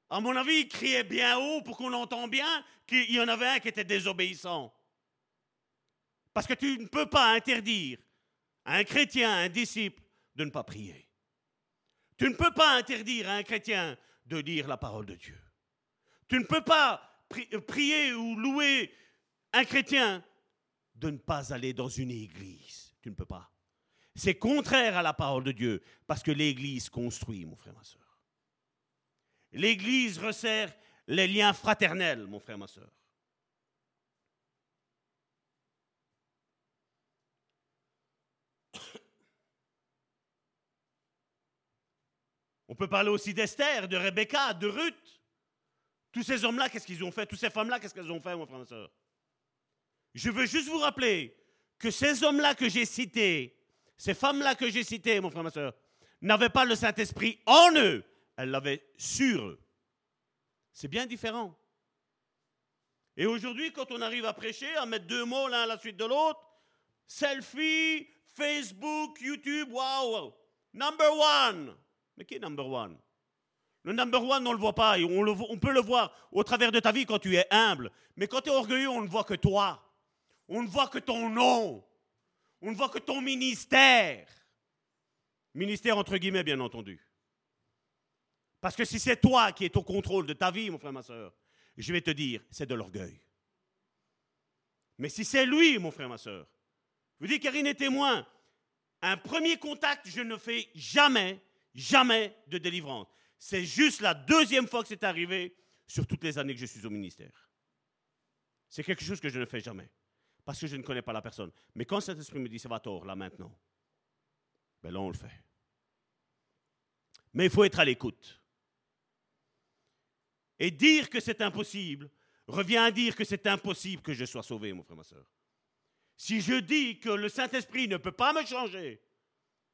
[SPEAKER 3] À mon avis, il criait bien haut pour qu'on entende bien qu'il y en avait un qui était désobéissant. Parce que tu ne peux pas interdire à un chrétien, à un disciple, de ne pas prier. Tu ne peux pas interdire à un chrétien de lire la parole de Dieu. Tu ne peux pas pri- prier ou louer un chrétien de ne pas aller dans une église. Tu ne peux pas. C'est contraire à la parole de Dieu, parce que l'église construit, mon frère, ma soeur. L'église resserre les liens fraternels, mon frère, ma soeur. On peut parler aussi d'Esther, de Rebecca, de Ruth. Tous ces hommes-là, qu'est-ce qu'ils ont fait? Toutes ces femmes-là, qu'est-ce qu'elles ont fait, mon frère ma soeur? Je veux juste vous rappeler que ces hommes-là que j'ai cités, ces femmes-là que j'ai citées, mon frère ma soeur, n'avaient pas le Saint-Esprit en eux, elles l'avaient sur eux. C'est bien différent. Et aujourd'hui, quand on arrive à prêcher, à mettre deux mots l'un à la suite de l'autre, selfie, Facebook, YouTube, waouh, number one. Mais qui est number one? Le number one, on ne le voit pas. on, on peut le voir au travers de ta vie quand tu es humble. Mais quand tu es orgueilleux, on ne voit que toi. On ne voit que ton nom. On ne voit que ton ministère. Ministère entre guillemets, bien entendu. Parce que si c'est toi qui es au contrôle de ta vie, mon frère, ma soeur, je vais te dire, c'est de l'orgueil. Mais si c'est lui, mon frère, ma soeur, je vous dis, Karine est témoin, un premier contact, je ne fais jamais, jamais de délivrance. C'est juste la deuxième fois que c'est arrivé sur toutes les années que je suis au ministère. C'est quelque chose que je ne fais jamais, parce que je ne connais pas la personne. Mais quand cet esprit me dit, ça va tort, là maintenant, ben là on le fait. Mais il faut être à l'écoute. Et dire que c'est impossible revient à dire que c'est impossible que je sois sauvé, mon frère, ma soeur. Si je dis que le Saint-Esprit ne peut pas me changer,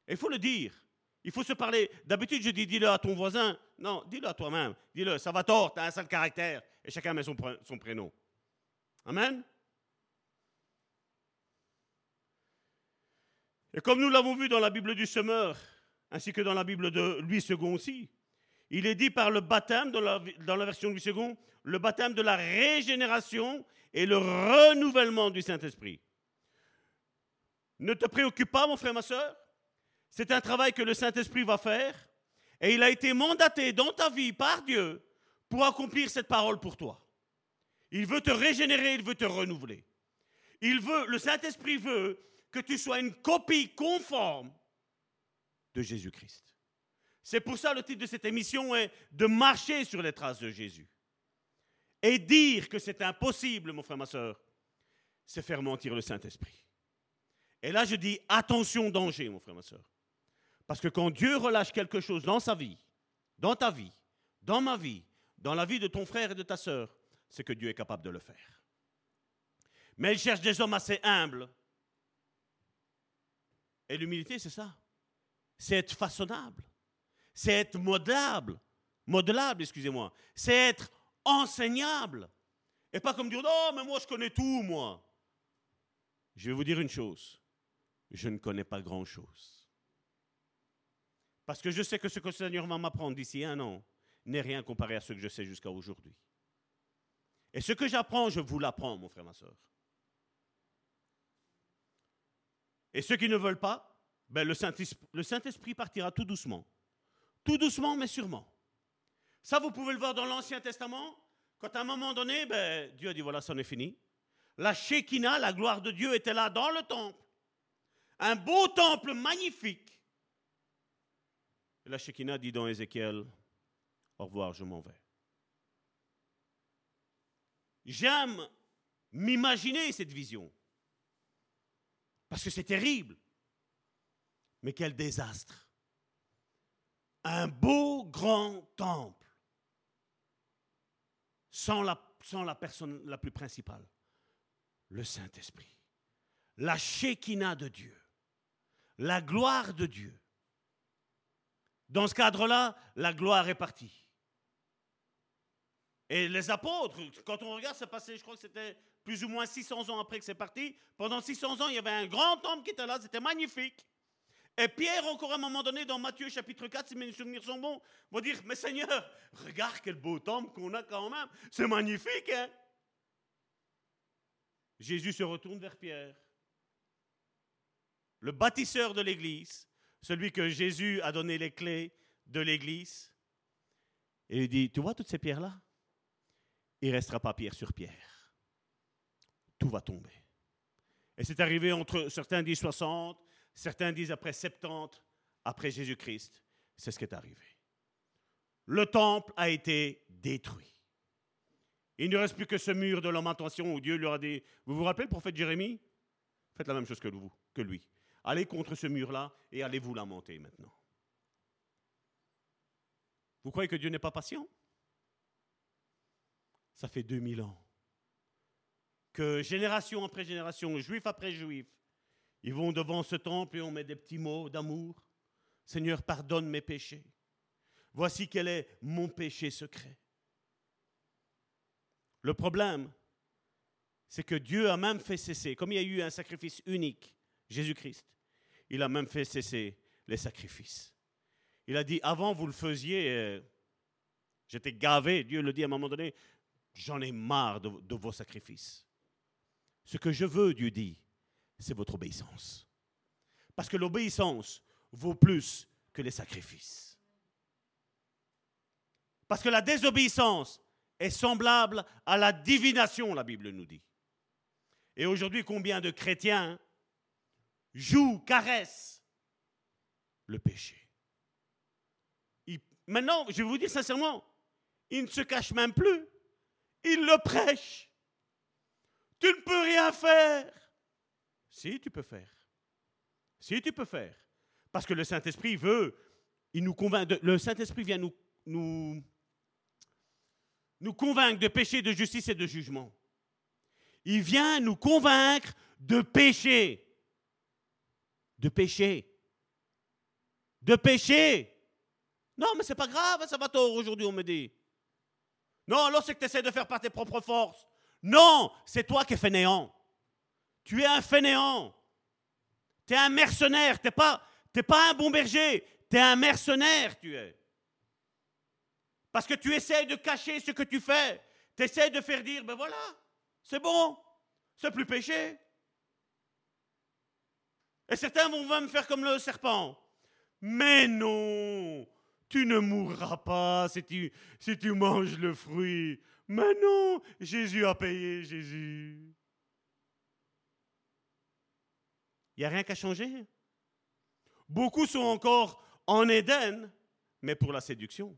[SPEAKER 3] il faut le dire. Il faut se parler. D'habitude, je dis, dis-le à ton voisin. Non, dis-le à toi-même. Dis-le, ça va tort, tu as un sale caractère. Et chacun met son prénom. Amen? Et comme nous l'avons vu dans la Bible du Semeur, ainsi que dans la Bible de Louis II aussi, il est dit par le baptême, dans la, version de Louis II, le baptême de la régénération et le renouvellement du Saint-Esprit. Ne te préoccupe pas, mon frère, ma soeur. C'est un travail que le Saint-Esprit va faire. Et il a été mandaté dans ta vie par Dieu pour accomplir cette parole pour toi. Il veut te régénérer, il veut te renouveler. Il veut, le Saint-Esprit veut que tu sois une copie conforme de Jésus-Christ. C'est pour ça le titre de cette émission est de marcher sur les traces de Jésus. Et dire que c'est impossible, mon frère, ma soeur, c'est faire mentir le Saint-Esprit. Et là, je dis attention, danger, mon frère, ma soeur. Parce que quand Dieu relâche quelque chose dans sa vie, dans ta vie, dans ma vie, dans la vie de ton frère et de ta soeur, c'est que Dieu est capable de le faire. Mais il cherche des hommes assez humbles. Et l'humilité, c'est ça. C'est être façonnable. C'est être modelable. Modelable, excusez-moi. C'est être enseignable. Et pas comme dire, non, mais moi je connais tout, moi. Je vais vous dire une chose. Je ne connais pas grand-chose. Parce que je sais que ce que le Seigneur va m'apprendre d'ici un an n'est rien comparé à ce que je sais jusqu'à aujourd'hui. Et ce que j'apprends, je vous l'apprends, mon frère, ma soeur. Et ceux qui ne veulent pas, ben le Saint-Esprit partira tout doucement. Tout doucement, mais sûrement. Ça, vous pouvez le voir dans l'Ancien Testament, quand à un moment donné, ben, Dieu a dit, voilà, ça en est fini. La Shekinah, la gloire de Dieu, était là dans le temple. Un beau temple magnifique. Et la Shekinah dit dans Ézéchiel, au revoir, je m'en vais. J'aime m'imaginer cette vision. Parce que c'est terrible. Mais quel désastre. Un beau grand temple. Sans la, personne la plus principale. Le Saint-Esprit. La Shekinah de Dieu. La gloire de Dieu. Dans ce cadre-là, la gloire est partie. Et les apôtres, quand on regarde, c'est passé, je crois que c'était plus ou moins 600 ans après que c'est parti. Pendant 600 ans, il y avait un grand temple qui était là, c'était magnifique. Et Pierre, encore à un moment donné, dans Matthieu chapitre 4, si mes souvenirs sont bons, va dire, mais Seigneur, regarde quel beau temple qu'on a quand même. C'est magnifique, hein Jésus se retourne vers Pierre, le bâtisseur de l'Église, celui que Jésus a donné les clés de l'Église, et il dit, tu vois toutes ces pierres-là? Il ne restera pas pierre sur pierre. Tout va tomber. Et c'est arrivé entre, certains disent 60, certains disent après 70, après Jésus-Christ. C'est ce qui est arrivé. Le temple a été détruit. Il ne reste plus que ce mur de lamentation où Dieu lui a dit, vous vous rappelez le prophète Jérémie? Faites la même chose que, que lui. Allez contre ce mur-là et allez vous lamenter maintenant. Vous croyez que Dieu n'est pas patient? Ça fait 2000 ans que génération après génération, juif après juif, ils vont devant ce temple et on met des petits mots d'amour. Seigneur, pardonne mes péchés. Voici quel est mon péché secret. Le problème, c'est que Dieu a même fait cesser, comme il y a eu un sacrifice unique, Jésus-Christ, il a même fait cesser les sacrifices. Il a dit, avant vous le faisiez, euh, J'étais gavé, Dieu le dit à un moment donné, j'en ai marre de, vos sacrifices. Ce que je veux, Dieu dit, c'est votre obéissance. Parce que l'obéissance vaut plus que les sacrifices. Parce que la désobéissance est semblable à la divination, la Bible nous dit. Et aujourd'hui, combien de chrétiens jouent, caressent le péché Maintenant, je vous dire sincèrement, ils ne se cachent même plus. Ils le prêchent. Tu ne peux rien faire. Si, tu peux faire. Si, tu peux faire. Parce que le Saint-Esprit veut, il nous convainc, le Saint-Esprit vient nous, nous, nous convaincre de péché, de justice et de jugement. Il vient nous convaincre de péché. De péché. De péché. Non, mais c'est pas grave, ça va tort aujourd'hui, on me dit. Non, alors c'est que tu essaies de faire par tes propres forces. Non, c'est toi qui es fainéant. Tu es un fainéant. Tu es un mercenaire. Tu n'es pas, pas un bon berger. Tu es un mercenaire, tu es. Parce que tu essaies de cacher ce que tu fais. Tu essaies de faire dire, ben voilà, c'est bon, c'est plus péché. Et certains vont même faire comme le serpent. Mais non, tu ne mourras pas si tu, si tu manges le fruit. Mais non, Jésus a payé, Jésus. Il n'y a rien qu'à changer. Beaucoup sont encore en Éden, mais pour la séduction.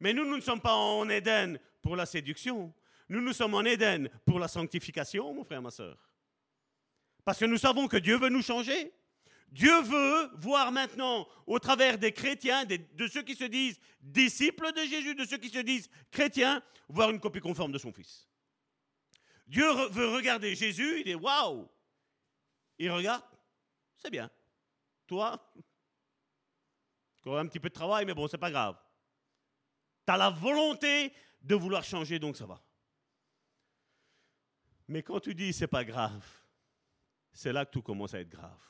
[SPEAKER 3] Mais nous, nous ne sommes pas en Éden pour la séduction. Nous, nous sommes en Éden pour la sanctification, mon frère, ma soeur. Parce que nous savons que Dieu veut nous changer. Dieu veut voir maintenant, au travers des chrétiens, de ceux qui se disent disciples de Jésus, de ceux qui se disent chrétiens, voir une copie conforme de son Fils. Dieu veut regarder Jésus, il dit waouh Il regarde, c'est bien. Toi, encore un petit peu de travail, mais bon, c'est pas grave. Tu as la volonté de vouloir changer, donc ça va. Mais quand tu dis c'est pas grave, c'est là que tout commence à être grave.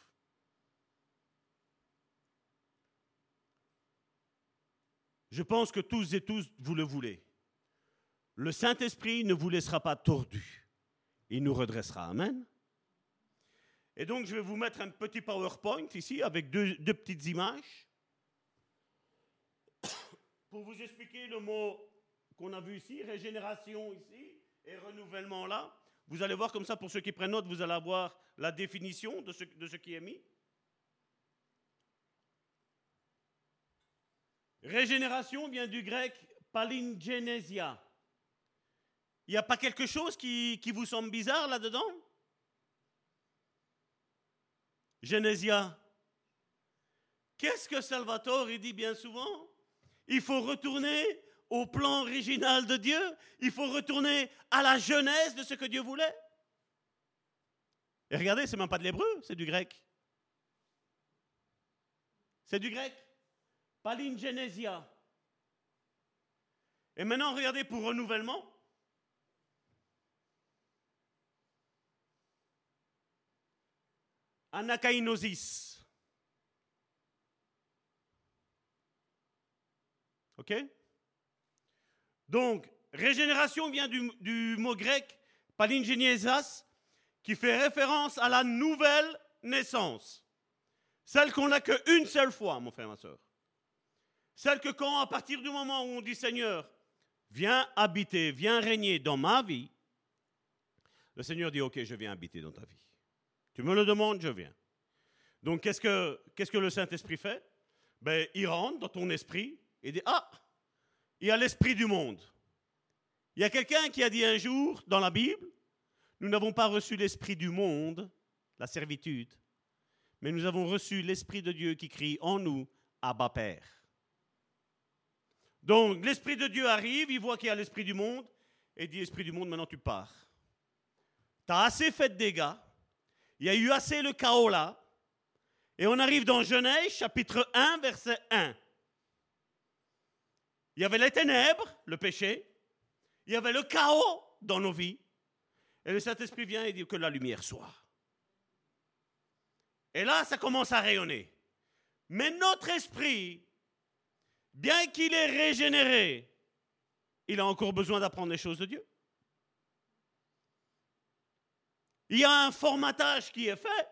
[SPEAKER 3] Je pense que tous et tous, vous le voulez. Le Saint-Esprit ne vous laissera pas tordus. Il nous redressera. Amen. Et donc, je vais vous mettre un petit PowerPoint ici avec deux, petites images pour vous expliquer le mot qu'on a vu ici, régénération ici et renouvellement là. Vous allez voir comme ça, pour ceux qui prennent note, vous allez avoir la définition de ce qui est mis. Régénération vient du grec palingenesia. Il n'y a pas quelque chose qui, vous semble bizarre là-dedans? Genesia. Qu'est-ce que Salvatore dit bien souvent? Il faut retourner au plan original de Dieu. Il faut retourner à la genèse de ce que Dieu voulait. Et regardez, c'est même pas de l'hébreu, c'est du grec. C'est du grec. Palingenesia. Et maintenant, regardez pour renouvellement. Anakainosis. OK? Donc, régénération vient du, mot grec palingeniesas, qui fait référence à la nouvelle naissance. Celle qu'on n'a qu'une seule fois, mon frère, ma soeur. Celle que quand, à partir du moment où on dit Seigneur, viens habiter, viens régner dans ma vie, le Seigneur dit, OK, je viens habiter dans ta vie. Tu me le demandes, je viens. Donc, qu'est-ce que, le Saint-Esprit fait? Ben, Il rentre dans ton esprit et dit, ah, il y a l'esprit du monde. Il y a quelqu'un qui a dit un jour dans la Bible, nous n'avons pas reçu l'esprit du monde, la servitude, mais nous avons reçu l'esprit de Dieu qui crie en nous, Abba Père. Donc, l'esprit de Dieu arrive, il voit qu'il y a l'esprit du monde, et dit, esprit du monde, maintenant tu pars. Tu as assez fait de dégâts, il y a eu assez le chaos là, et on arrive dans Genèse, chapitre 1, verset 1. Il y avait les ténèbres, le péché, il y avait le chaos dans nos vies, et le Saint-Esprit vient et dit que la lumière soit. Et là, ça commence à rayonner. Mais notre esprit, bien qu'il est régénéré, il a encore besoin d'apprendre les choses de Dieu. Il y a un formatage qui est fait,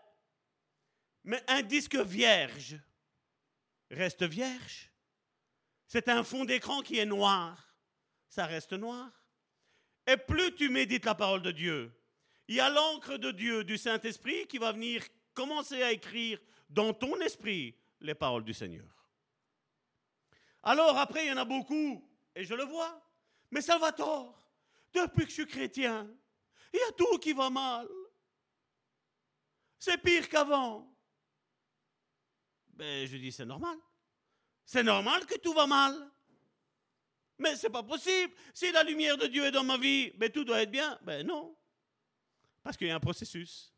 [SPEAKER 3] mais un disque vierge reste vierge. C'est un fond d'écran qui est noir. Ça reste noir. Et plus tu médites la parole de Dieu, il y a l'encre de Dieu, du Saint-Esprit, qui va venir commencer à écrire dans ton esprit les paroles du Seigneur. Alors après, il y en a beaucoup, et je le vois. Mais Salvatore, depuis que je suis chrétien, il y a tout qui va mal. C'est pire qu'avant. Ben, je dis, c'est normal. C'est normal que tout va mal. Mais c'est pas possible. Si la lumière de Dieu est dans ma vie, ben, tout doit être bien. Ben non. Parce qu'il y a un processus.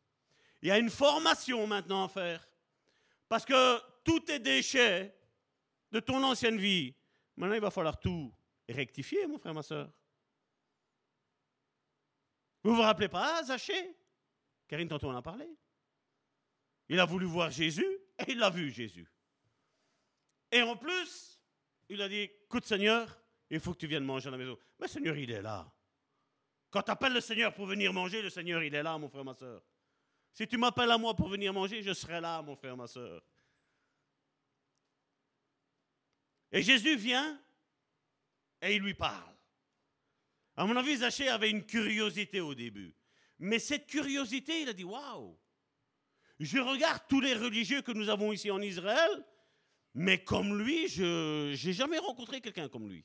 [SPEAKER 3] Il y a une formation maintenant à faire. Parce que tout est déchet de ton ancienne vie. Maintenant, il va falloir tout rectifier, mon frère, ma soeur. Vous vous rappelez pas, Zaché Karine, tantôt on en a parlé. Il a voulu voir Jésus et il a vu Jésus. Et en plus, il a dit, écoute Seigneur, il faut que tu viennes manger à la maison. Mais Seigneur, il est là. Quand tu appelles le Seigneur pour venir manger, le Seigneur, il est là, mon frère, ma soeur. Si tu m'appelles à moi pour venir manger, je serai là, mon frère, ma soeur. Et Jésus vient et il lui parle. À mon avis, Zachée avait une curiosité au début. Mais cette curiosité, il a dit Waouh Je regarde tous les religieux que nous avons ici en Israël, mais comme lui, je n'ai jamais rencontré quelqu'un comme lui.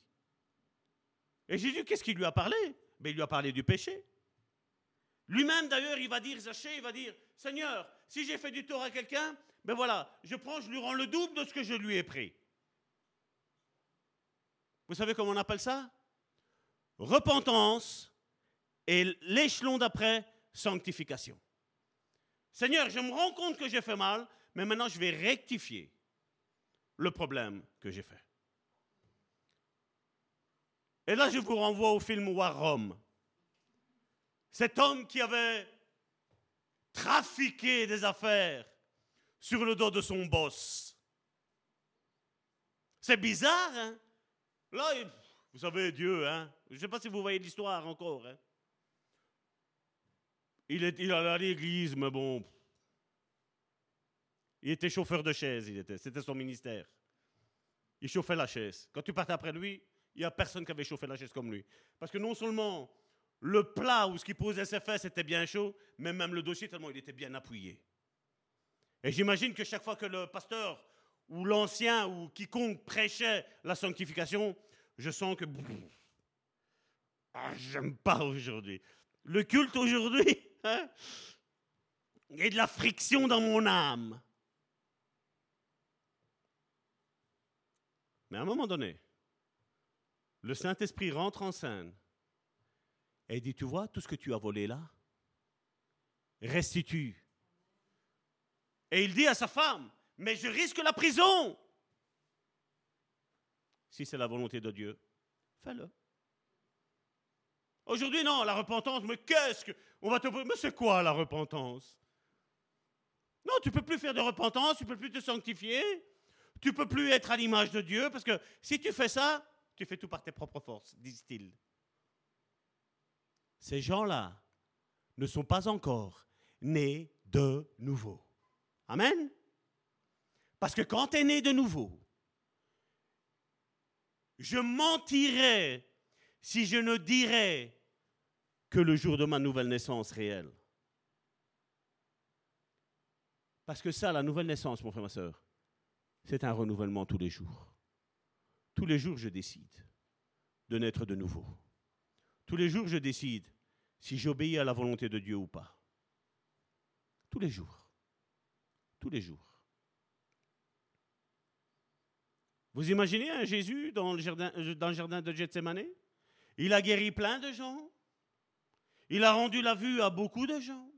[SPEAKER 3] Et Jésus, qu'est-ce qu'il lui a parlé? Ben, Il lui a parlé du péché. Lui-même, d'ailleurs, il va dire, Zachée, il va dire Seigneur, si j'ai fait du tort à quelqu'un, ben voilà, je prends, je lui rends le double de ce que je lui ai pris. Vous savez comment on appelle ça? Repentance et l'échelon d'après, sanctification. Seigneur, je me rends compte que j'ai fait mal, mais maintenant je vais rectifier le problème que j'ai fait. Et là, je vous renvoie au film War Rome. Cet homme qui avait trafiqué des affaires sur le dos de son boss. C'est bizarre, hein? Là, vous savez, Dieu, hein Je ne sais pas si vous voyez l'histoire encore. Hein il, est, il allait à l'église, mais bon. Il était chauffeur de chaise, il était. C'était son ministère. Il chauffait la chaise. Quand tu partais après lui, il n'y a personne qui avait chauffé la chaise comme lui. Parce que non seulement le plat où ce qui posait ses fesses était bien chaud, mais même le dossier tellement il était bien appuyé. Et j'imagine que chaque fois que le pasteur ou l'ancien ou quiconque prêchait la sanctification, je sens que ah, j'aime pas aujourd'hui. Le culte aujourd'hui, hein, il y a de la friction dans mon âme. Mais à un moment donné, le Saint-Esprit rentre en scène et dit, tu vois tout ce que tu as volé là? Restitue. Et il dit à sa femme, mais je risque la prison. Si c'est la volonté de Dieu, fais-le. Aujourd'hui, non, la repentance, mais qu'est-ce que. On va te. Mais c'est quoi la repentance? Non, tu peux plus faire de repentance, tu peux plus te sanctifier, tu peux plus être à l'image de Dieu, parce que si tu fais ça, tu fais tout par tes propres forces, disent-ils. Ces gens-là ne sont pas encore nés de nouveau. Amen? Parce que quand tu es né de nouveau, je mentirais si je ne dirais que le jour de ma nouvelle naissance réelle. Parce que ça, la nouvelle naissance, mon frère, ma soeur, c'est un renouvellement tous les jours. Tous les jours, je décide de naître de nouveau. Tous les jours, je décide si j'obéis à la volonté de Dieu ou pas. Tous les jours. Tous les jours. Vous imaginez un Jésus dans le jardin, euh, dans le jardin de Gethsemane? Il a guéri plein de gens. Il a rendu la vue à beaucoup de gens.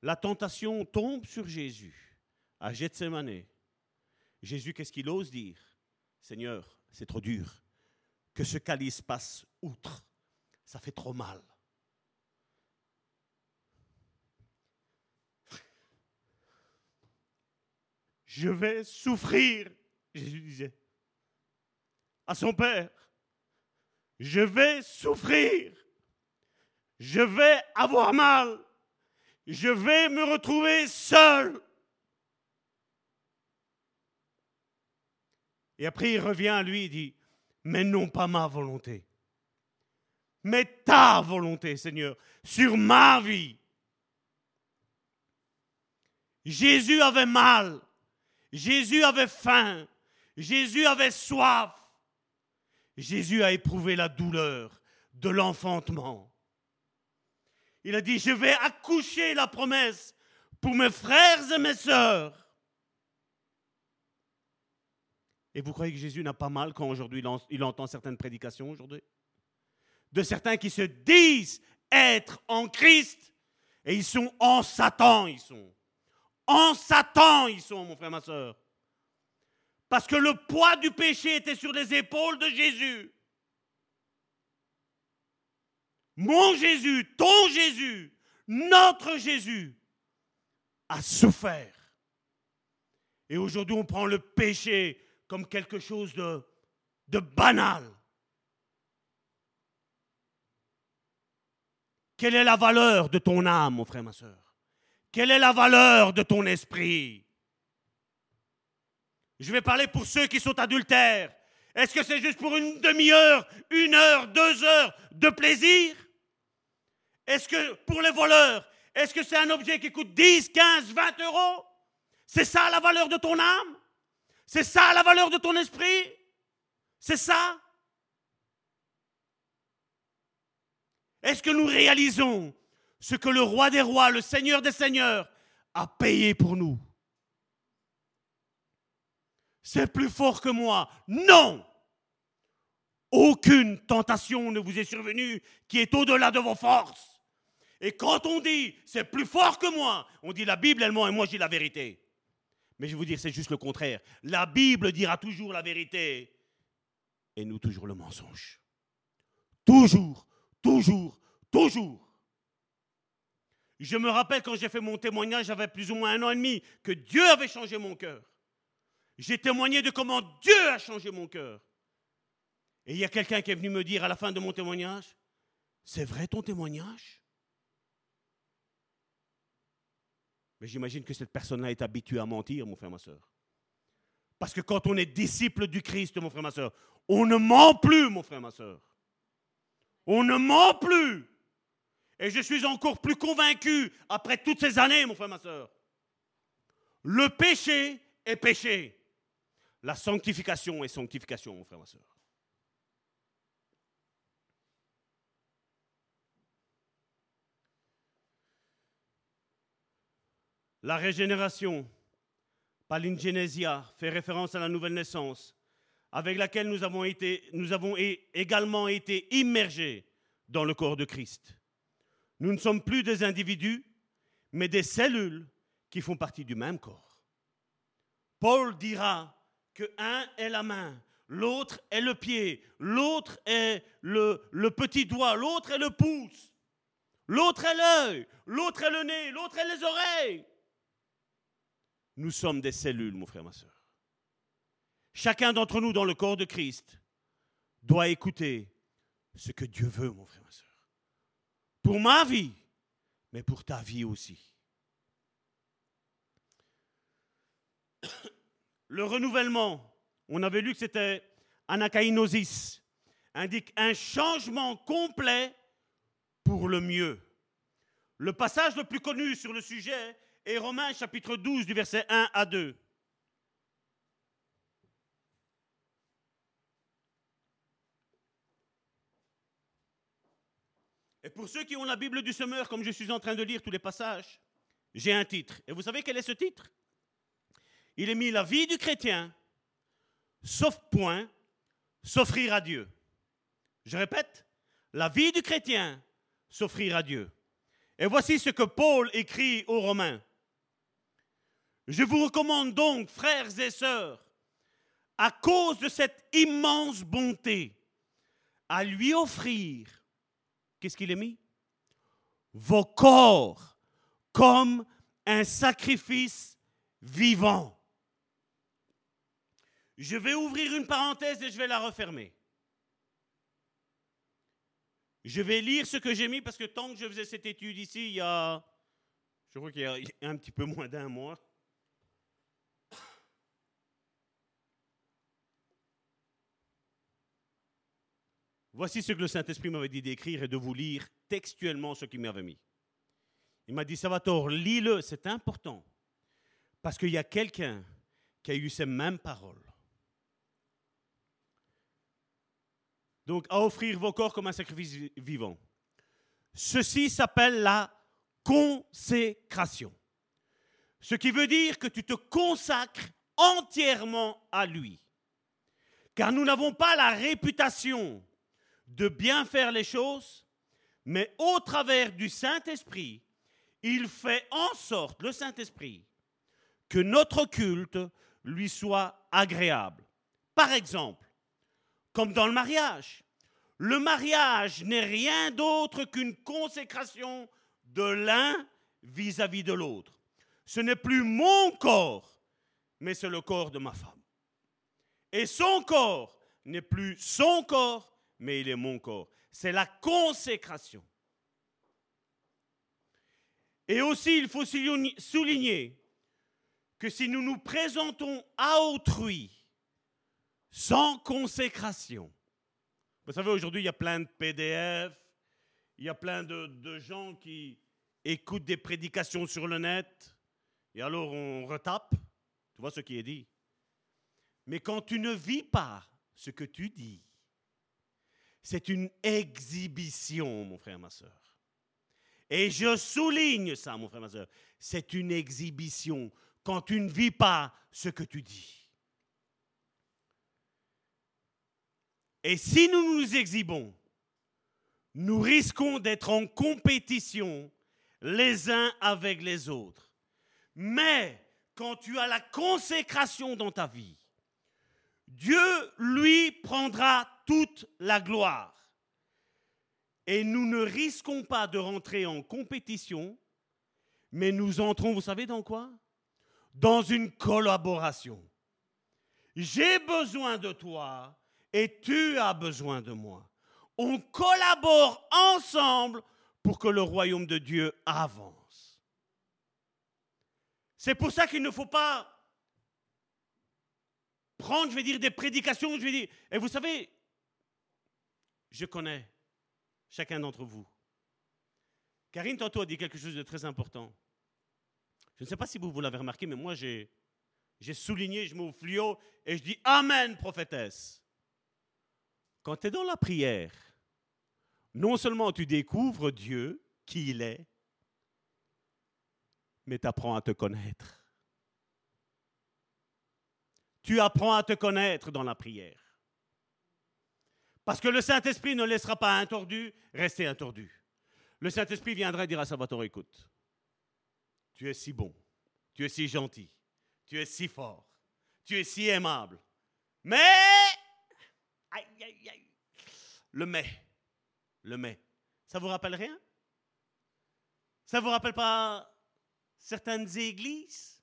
[SPEAKER 3] La tentation tombe sur Jésus à Gethsemane. Jésus, qu'est-ce qu'il ose dire? Seigneur, c'est trop dur. Que ce calice passe outre. Ça fait trop mal. Je vais souffrir Jésus disait à son Père, je vais souffrir, je vais avoir mal, je vais me retrouver seul. Et après, il revient à lui et dit, mais non pas ma volonté, mais ta volonté, Seigneur, sur ma vie. Jésus avait mal, Jésus avait faim, Jésus avait soif. Jésus a éprouvé la douleur de l'enfantement. Il a dit, je vais accoucher la promesse pour mes frères et mes sœurs. Et vous croyez que Jésus n'a pas mal quand aujourd'hui il entend certaines prédications aujourd'hui? De certains qui se disent être en Christ et ils sont en Satan, ils sont. En Satan, ils sont, mon frère, ma soeur. Parce que le poids du péché était sur les épaules de Jésus. Mon Jésus, ton Jésus, notre Jésus a souffert. Et aujourd'hui, on prend le péché comme quelque chose de, de banal. Quelle est la valeur de ton âme, mon frère, ma soeur Quelle est la valeur de ton esprit? Je vais parler pour ceux qui sont adultères. Est-ce que c'est juste pour une demi-heure, une heure, deux heures de plaisir? Est-ce que pour les voleurs, est-ce que c'est un objet qui coûte 10, 15, 20 euros? C'est ça la valeur de ton âme? C'est ça la valeur de ton esprit? C'est ça? Est-ce que nous réalisons ce que le roi des rois, le seigneur des seigneurs, a payé pour nous? C'est plus fort que moi. Non Aucune tentation ne vous est survenue qui est au-delà de vos forces. Et quand on dit c'est plus fort que moi, on dit la Bible elle ment et moi j'ai la vérité. Mais je vais vous dire, c'est juste le contraire. La Bible dira toujours la vérité et nous toujours le mensonge. Toujours, toujours, toujours. Je me rappelle quand j'ai fait mon témoignage, j'avais plus ou moins un an et demi, que Dieu avait changé mon cœur. J'ai témoigné de comment Dieu a changé mon cœur. Et il y a quelqu'un qui est venu me dire à la fin de mon témoignage, c'est vrai ton témoignage? Mais j'imagine que cette personne-là est habituée à mentir, mon frère, ma soeur. Parce que quand on est disciple du Christ, mon frère, ma soeur, on ne ment plus, mon frère, ma soeur. On ne ment plus. Et je suis encore plus convaincu après toutes ces années, mon frère, ma soeur. Le péché est péché. La sanctification est sanctification, mon frère, ma soeur. La régénération, palingenesia, fait référence à la nouvelle naissance, avec laquelle nous avons, été, nous avons également été immergés dans le corps de Christ. Nous ne sommes plus des individus, mais des cellules qui font partie du même corps. Paul dira que un est la main, l'autre est le pied, l'autre est le, petit doigt, l'autre est le pouce, l'autre est l'œil, l'autre est le nez, l'autre est les oreilles. Nous sommes des cellules, mon frère, ma soeur. Chacun d'entre nous dans le corps de Christ doit écouter ce que Dieu veut, mon frère, ma soeur. Pour ma vie, mais pour ta vie aussi. Le renouvellement, on avait lu que c'était anakainosis, indique un changement complet pour le mieux. Le passage le plus connu sur le sujet et Romains chapitre 12 du verset 1 à 2. Et pour ceux qui ont la Bible du semeur, comme je suis en train de lire tous les passages, j'ai un titre. Et vous savez quel est ce titre? Il est mis la vie du chrétien, sauf point, s'offrir à Dieu. Je répète, la vie du chrétien, s'offrir à Dieu. Et voici ce que Paul écrit aux Romains. Je vous recommande donc, frères et sœurs, à cause de cette immense bonté, à lui offrir, qu'est-ce qu'il est mis? Vos corps comme un sacrifice vivant. Je vais ouvrir une parenthèse et je vais la refermer. Je vais lire ce que j'ai mis parce que tant que je faisais cette étude ici, il y a, je crois qu'il y a un petit peu moins d'un mois, Voici ce que le Saint-Esprit m'avait dit d'écrire et de vous lire textuellement ce qu'il m'avait mis. Il m'a dit, Salvatore, lis-le, c'est important. Parce qu'il y a quelqu'un qui a eu ces mêmes paroles. Donc, à offrir vos corps comme un sacrifice vivant. Ceci s'appelle la consécration. Ce qui veut dire que tu te consacres entièrement à lui. Car nous n'avons pas la réputation de bien faire les choses, mais au travers du Saint-Esprit, il fait en sorte, le Saint-Esprit, que notre culte lui soit agréable. Par exemple, comme dans le mariage, le mariage n'est rien d'autre qu'une consécration de l'un vis-à-vis de l'autre. Ce n'est plus mon corps, mais c'est le corps de ma femme. Et son corps n'est plus son corps, mais il est mon corps. C'est la consécration. Et aussi, il faut souligner que si nous nous présentons à autrui sans consécration, vous savez, aujourd'hui, il y a plein de PDF, il y a plein de, gens qui écoutent des prédications sur le net, et alors on retape, tu vois ce qui est dit. Mais quand tu ne vis pas ce que tu dis, c'est une exhibition, mon frère, ma soeur. Et je souligne ça, mon frère, ma soeur. C'est une exhibition quand tu ne vis pas ce que tu dis. Et si nous nous exhibons, nous risquons d'être en compétition les uns avec les autres. Mais quand tu as la consécration dans ta vie, Dieu, lui, prendra toute la gloire. Et nous ne risquons pas de rentrer en compétition, mais nous entrons, vous savez dans quoi? Dans une collaboration. J'ai besoin de toi et tu as besoin de moi. On collabore ensemble pour que le royaume de Dieu avance. C'est pour ça qu'il ne faut pas prendre, je vais dire, des prédications, je vais dire, et vous savez, je connais chacun d'entre vous. Karine, tantôt, a dit quelque chose de très important. Je ne sais pas si vous, vous l'avez remarqué, mais moi, j'ai, souligné, je me fluo et je dis Amen, prophétesse. Quand tu es dans la prière, non seulement tu découvres Dieu, qui il est, mais tu apprends à te connaître. Tu apprends à te connaître dans la prière. Parce que le Saint-Esprit ne laissera pas un tordu rester un tordu. Le Saint-Esprit viendra dire à Salvatore, écoute, tu es si bon, tu es si gentil, tu es si fort, tu es si aimable. Mais, aïe, aïe, aïe, le mais, le mais, ça vous rappelle rien? Ça vous rappelle pas certaines églises?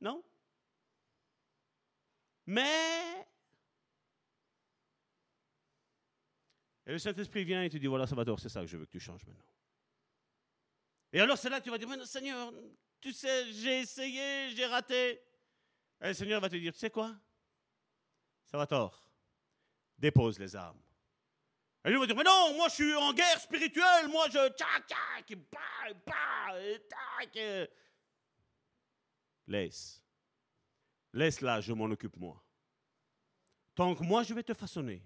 [SPEAKER 3] Non? Mais Et le Saint-Esprit vient et te dit, voilà, Salvador, c'est ça que je veux que tu changes maintenant. Et alors c'est là que tu vas dire, mais Seigneur, tu sais, j'ai essayé, j'ai raté. Et le Seigneur va te dire, tu sais quoi? Salvatore, dépose les armes. Et lui va dire, mais non, moi je suis en guerre spirituelle, moi je tchac, tchac. Laisse. Laisse là, je m'en occupe moi. Tant que moi je vais te façonner,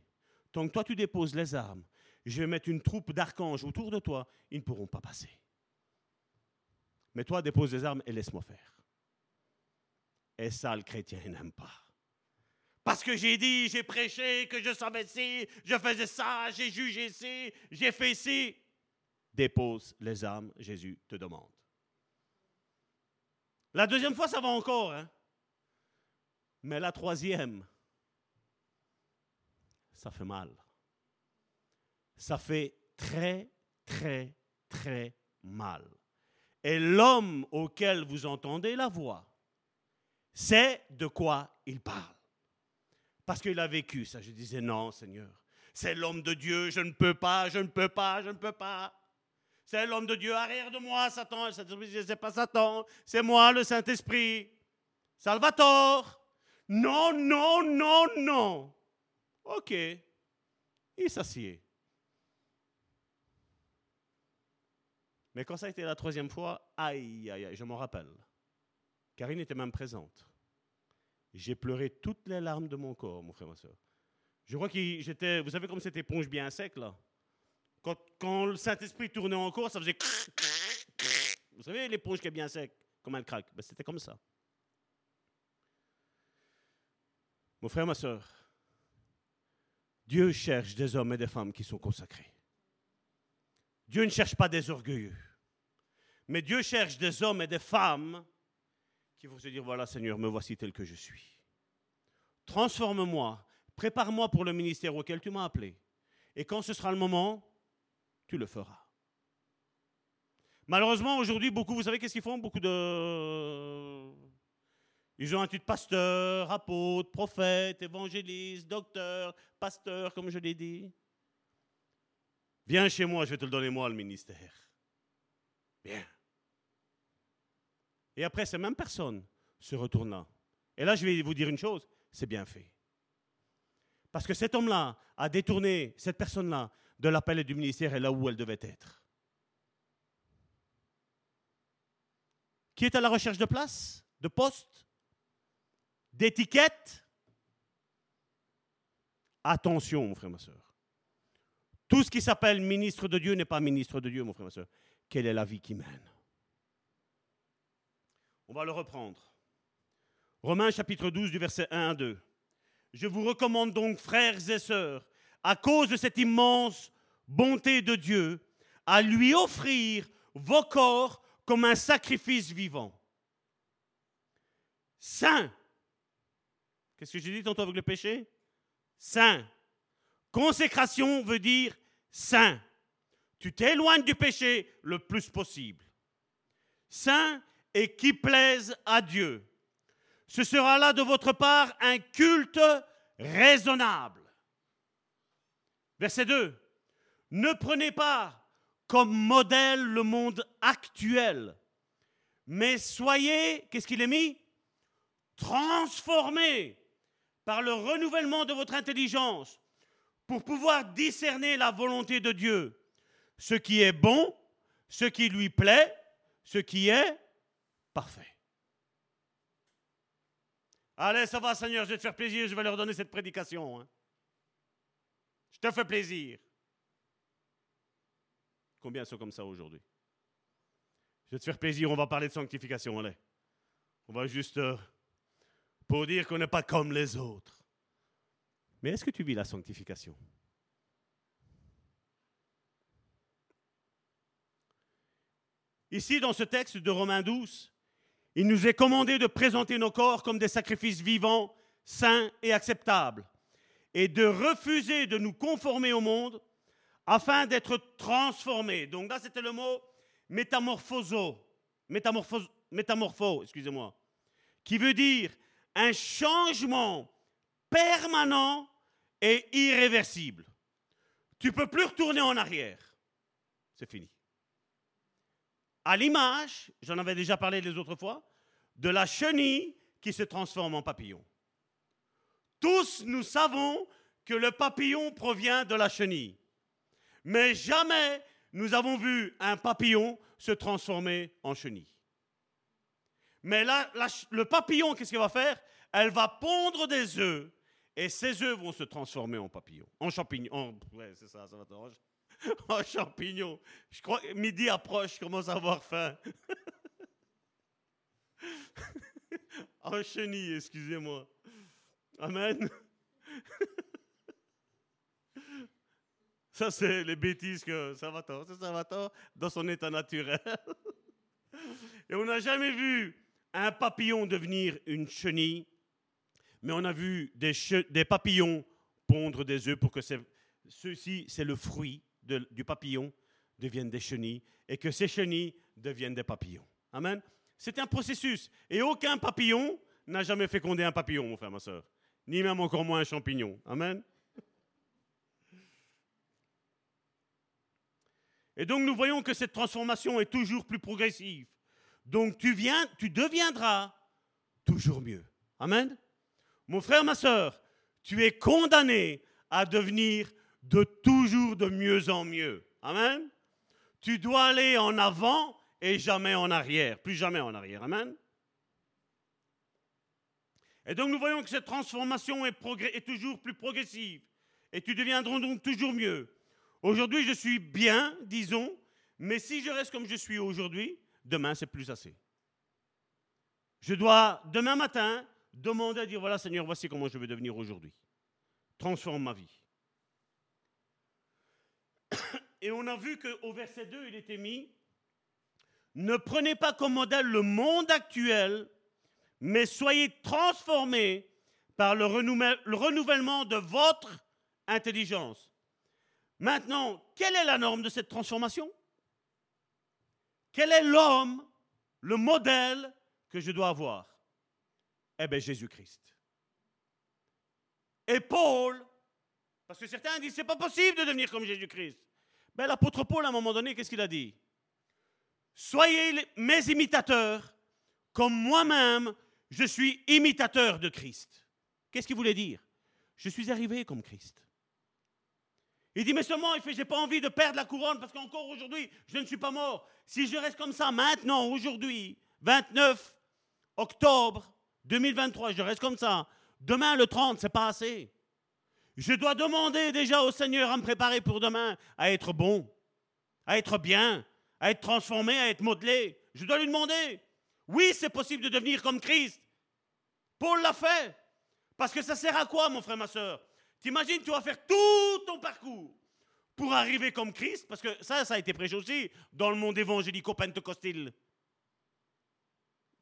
[SPEAKER 3] Tant que toi tu déposes les armes, je vais mettre une troupe d'archanges autour de toi, ils ne pourront pas passer. Mais toi, dépose les armes et laisse-moi faire. Et ça, le chrétien n'aime pas. Parce que j'ai dit, j'ai prêché, que je savais ci, je faisais ça, j'ai jugé ci, j'ai fait ci. Dépose les armes, Jésus te demande. La deuxième fois, ça va encore. Hein? Mais la troisième, ça fait mal. Ça fait très, très, très mal. Et l'homme auquel vous entendez la voix, c'est de quoi il parle. Parce qu'il a vécu ça. Je disais, non, Seigneur, C'est l'homme de Dieu, je ne peux pas, je ne peux pas, je ne peux pas. C'est l'homme de Dieu, arrière de moi, Satan. C'est pas Satan, c'est moi, le Saint-Esprit. Salvatore. Non, non, non, non. Ok. Il s'assied. Mais quand ça a été la troisième fois, aïe, aïe, aïe, je m'en rappelle. Karine était même présente. J'ai pleuré toutes les larmes de mon corps, mon frère, ma soeur. Je crois que j'étais, vous savez comme cette éponge bien sec là? Quand, le Saint-Esprit tournait encore, ça faisait... Vous savez l'éponge qui est bien sec, comme elle craque? Ben, C'était comme ça. Mon frère, ma soeur, Dieu cherche des hommes et des femmes qui sont consacrés. Dieu ne cherche pas des orgueilleux. Mais Dieu cherche des hommes et des femmes qui vont se dire, voilà Seigneur, me voici tel que je suis. Transforme-moi, prépare-moi pour le ministère auquel tu m'as appelé. Et quand ce sera le moment, tu le feras. Malheureusement, aujourd'hui, beaucoup, vous savez qu'est-ce qu'ils font? Beaucoup de... Ils ont un titre pasteur, apôtre, prophète, évangéliste, docteur, pasteur, comme je l'ai dit. Viens chez moi, je vais te le donner moi, le ministère. Viens. Et après, ces mêmes personnes se retournent là. Et là, je vais vous dire une chose, c'est bien fait. Parce que cet homme-là a détourné cette personne-là de l'appel et du ministère est là où elle devait être. Qui est à la recherche de place, de poste, d'étiquette? Attention, mon frère, ma soeur. Tout ce qui s'appelle ministre de Dieu n'est pas ministre de Dieu, mon frère, ma soeur. Quelle est la vie qui mène? On va le reprendre. Romains chapitre 12 du verset 1 à 2. Je vous recommande donc, frères et sœurs, à cause de cette immense bonté de Dieu, à lui offrir vos corps comme un sacrifice vivant. Saint. Qu'est-ce que j'ai dit tantôt avec le péché? Saint. Consécration veut dire saint. Tu t'éloignes du péché le plus possible. Saint et qui plaise à Dieu. Ce sera là de votre part un culte raisonnable. Verset 2. Ne prenez pas comme modèle le monde actuel, mais soyez, qu'est-ce qu'il est mis? Transformés par le renouvellement de votre intelligence pour pouvoir discerner la volonté de Dieu, ce qui est bon, ce qui lui plaît, ce qui est parfait. Allez, ça va Seigneur, je vais te faire plaisir, je vais leur donner cette prédication. Hein. Je te fais plaisir. Combien sont comme ça aujourd'hui? Je vais te faire plaisir, on va parler de sanctification, allez. On va juste euh, pour dire qu'on n'est pas comme les autres. Mais est-ce que tu vis la sanctification? Ici, dans ce texte de Romains 12, il nous est commandé de présenter nos corps comme des sacrifices vivants, sains et acceptables et de refuser de nous conformer au monde afin d'être transformés. Donc là, c'était le mot métamorphoso, métamorphose, métamorpho, excusez-moi, qui veut dire un changement permanent et irréversible. Tu peux plus retourner en arrière. C'est fini. À l'image, j'en avais déjà parlé les autres fois, de la chenille qui se transforme en papillon. Tous nous savons que le papillon provient de la chenille. Mais jamais nous avons vu un papillon se transformer en chenille. Mais là, le papillon, qu'est-ce qu'il va faire? Elle va pondre des œufs et ces œufs vont se transformer en papillon, en champignon. ouais, c'est ça, ça va En champignon. Je crois que midi approche, je commence à avoir faim. en chenille, excusez-moi. Amen. Ça, c'est les bêtises que ça va c'est Salvatore dans son état naturel. Et on n'a jamais vu un papillon devenir une chenille, mais on a vu des, des papillons pondre des œufs pour que ceux-ci, c'est le fruit du papillon, deviennent des chenilles et que ces chenilles deviennent des papillons. Amen. C'est un processus. Et aucun papillon n'a jamais fécondé un papillon, mon frère, ma soeur ni même encore moins un champignon. Amen. Et donc nous voyons que cette transformation est toujours plus progressive. Donc tu viens, tu deviendras toujours mieux. Amen. Mon frère, ma soeur, tu es condamné à devenir de toujours de mieux en mieux. Amen. Tu dois aller en avant et jamais en arrière, plus jamais en arrière. Amen. Et donc nous voyons que cette transformation est, toujours plus progressive. Et tu deviendras donc toujours mieux. Aujourd'hui, je suis bien, disons, mais si je reste comme je suis aujourd'hui, demain, c'est plus assez. Je dois, demain matin, demander à dire, voilà Seigneur, voici comment je vais devenir aujourd'hui. Transforme ma vie. Et on a vu qu'au verset 2, il était mis, ne prenez pas comme modèle le monde actuel, mais soyez transformés par le renouvellement de votre intelligence. Maintenant, quelle est la norme de cette transformation? Quel est l'homme, le modèle que je dois avoir? Eh bien, Jésus-Christ. Et Paul, parce que certains disent, c'est pas possible de devenir comme Jésus-Christ. Ben, l'apôtre Paul, à un moment donné, qu'est-ce qu'il a dit? Soyez mes imitateurs, comme moi-même, je suis imitateur de Christ. Qu'est-ce qu'il voulait dire? Je suis arrivé comme Christ. Il dit, mais seulement, il fait, j'ai pas envie de perdre la couronne parce qu'encore aujourd'hui, je ne suis pas mort. Si je reste comme ça maintenant, aujourd'hui, 29 octobre 2023, je reste comme ça. Demain, le 30, c'est pas assez. Je dois demander déjà au Seigneur à me préparer pour demain, à être bon, à être bien, à être transformé, à être modelé. Je dois lui demander. Oui, c'est possible de devenir comme Christ. Paul l'a fait. Parce que ça sert à quoi, mon frère, ma soeur T'imagines, tu vas faire tout ton parcours pour arriver comme Christ, parce que ça, ça a été prêché aussi dans le monde évangélico-pentecostil.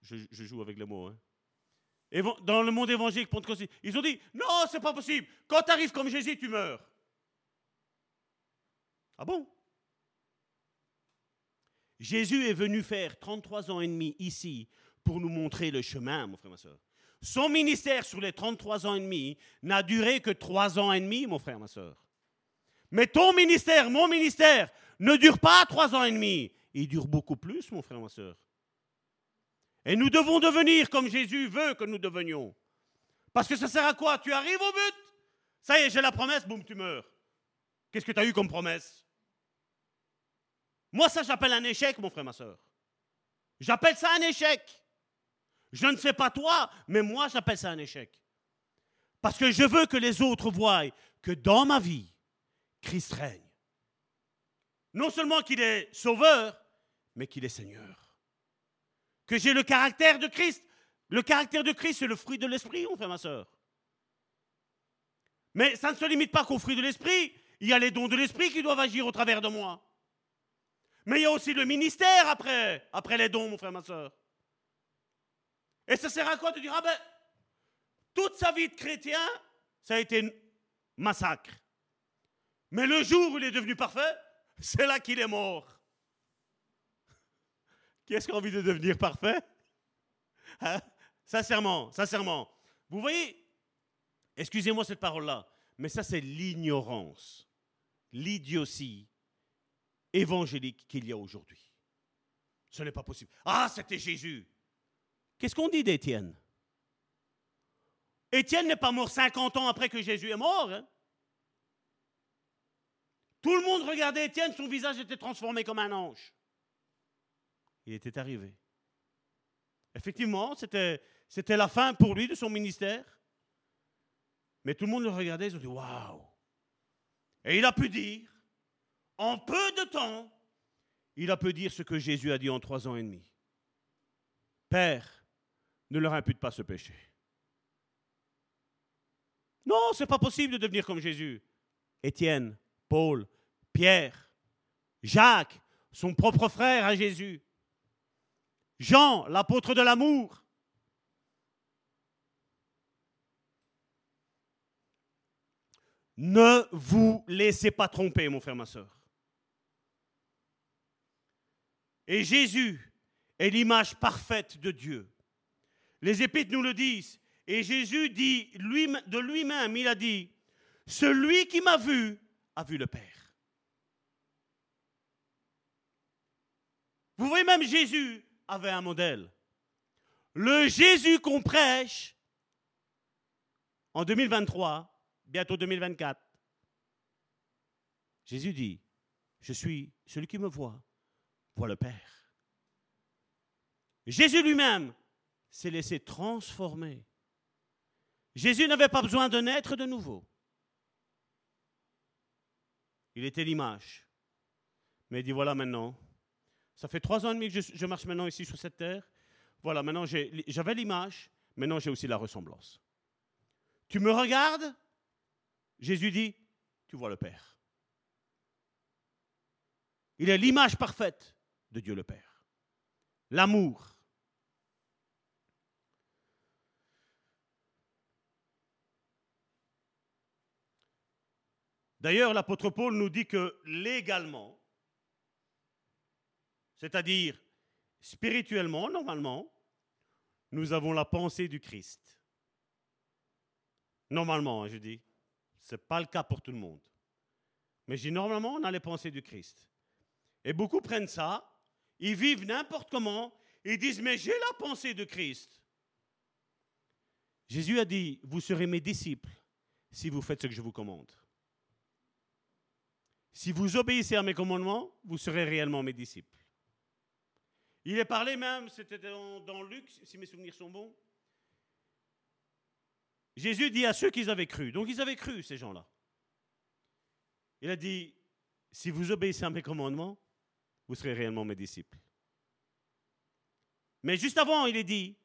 [SPEAKER 3] Je, je, joue avec les mots. Hein. Dans le monde évangélique ils ont dit non, c'est pas possible. Quand tu arrives comme Jésus, tu meurs. Ah bon? Jésus est venu faire 33 ans et demi ici pour nous montrer le chemin, mon frère, ma soeur. Son ministère sur les 33 ans et demi n'a duré que 3 ans et demi, mon frère, ma soeur. Mais ton ministère, mon ministère, ne dure pas 3 ans et demi. Il dure beaucoup plus, mon frère, ma soeur. Et nous devons devenir comme Jésus veut que nous devenions. Parce que ça sert à quoi? Tu arrives au but? Ça y est, j'ai la promesse, boum, tu meurs. Qu'est-ce que tu as eu comme promesse? Moi, ça, j'appelle un échec, mon frère, ma soeur. J'appelle ça un échec. Je ne sais pas toi, mais moi j'appelle ça un échec. Parce que je veux que les autres voient que dans ma vie, Christ règne. Non seulement qu'il est sauveur, mais qu'il est Seigneur. Que j'ai le caractère de Christ. Le caractère de Christ, c'est le fruit de l'esprit, mon frère, ma soeur. Mais ça ne se limite pas qu'au fruit de l'esprit. Il y a les dons de l'esprit qui doivent agir au travers de moi. Mais il y a aussi le ministère après, après les dons, mon frère, ma soeur. Et ça sert à quoi de dire, ah ben, toute sa vie de chrétien, ça a été massacre. Mais le jour où il est devenu parfait, c'est là qu'il est mort. Est-ce qui a envie de devenir parfait? Hein? Sincèrement, sincèrement. Vous voyez, excusez-moi cette parole-là, mais ça c'est l'ignorance, l'idiotie évangélique qu'il y a aujourd'hui. Ce n'est pas possible. Ah, c'était Jésus. Qu'est-ce qu'on dit d'Étienne? Étienne n'est pas mort 50 ans après que Jésus est mort. Hein? Tout le monde regardait Étienne, son visage était transformé comme un ange. Il était arrivé. Effectivement, c'était, la fin pour lui de son ministère. Mais tout le monde le regardait, ils ont dit Waouh Et il a pu dire, en peu de temps, il a pu dire ce que Jésus a dit en trois ans et demi Père, ne leur impute pas ce péché. Non, c'est pas possible de devenir comme Jésus. Étienne, Paul, Pierre, Jacques, son propre frère à Jésus. Jean, l'apôtre de l'amour. Ne vous laissez pas tromper, mon frère, ma soeur. Et Jésus est l'image parfaite de Dieu. Les Épîtres nous le disent. Et Jésus dit de lui-même, il a dit, celui qui m'a vu a vu le Père. Vous voyez, même Jésus avait un modèle. Le Jésus qu'on prêche en 2023, bientôt 2024, Jésus dit, je suis celui qui me voit, voit le Père. Jésus lui-même s'est laissé transformer. Jésus n'avait pas besoin de naître de nouveau. Il était l'image. Mais il dit, voilà maintenant, ça fait trois ans et demi que je, marche maintenant ici sur cette terre. Voilà, maintenant j'avais l'image, maintenant j'ai aussi la ressemblance. Tu me regardes Jésus dit, tu vois le Père. Il est l'image parfaite de Dieu le Père. L'amour. D'ailleurs, l'apôtre Paul nous dit que légalement, c'est-à-dire spirituellement, normalement, nous avons la pensée du Christ. Normalement, hein, je dis. Ce n'est pas le cas pour tout le monde. Mais je dis normalement, on a les pensées du Christ. Et beaucoup prennent ça, ils vivent n'importe comment, ils disent, mais j'ai la pensée de Christ. Jésus a dit, vous serez mes disciples si vous faites ce que je vous commande. Si vous obéissez à mes commandements, vous serez réellement mes disciples. Il est parlé même, c'était dans, Luc, si mes souvenirs sont bons. Jésus dit à ceux qu'ils avaient cru, donc ils avaient cru ces gens-là. Il a dit, si vous obéissez à mes commandements, vous serez réellement mes disciples. Mais juste avant, il est dit,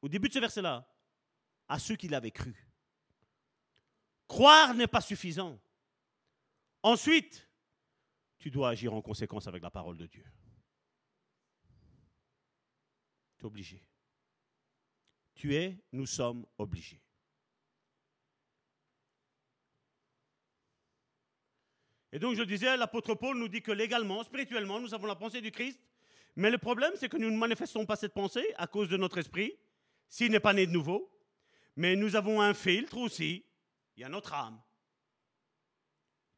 [SPEAKER 3] au début de ce verset-là, à ceux qui l'avaient cru. Croire n'est pas suffisant. Ensuite, tu dois agir en conséquence avec la parole de Dieu. Obligé. Tu es, nous sommes obligés. Et donc je disais, l'apôtre Paul nous dit que légalement, spirituellement, nous avons la pensée du Christ. Mais le problème, c'est que nous ne manifestons pas cette pensée à cause de notre esprit, s'il n'est pas né de nouveau. Mais nous avons un filtre aussi, il y a notre âme.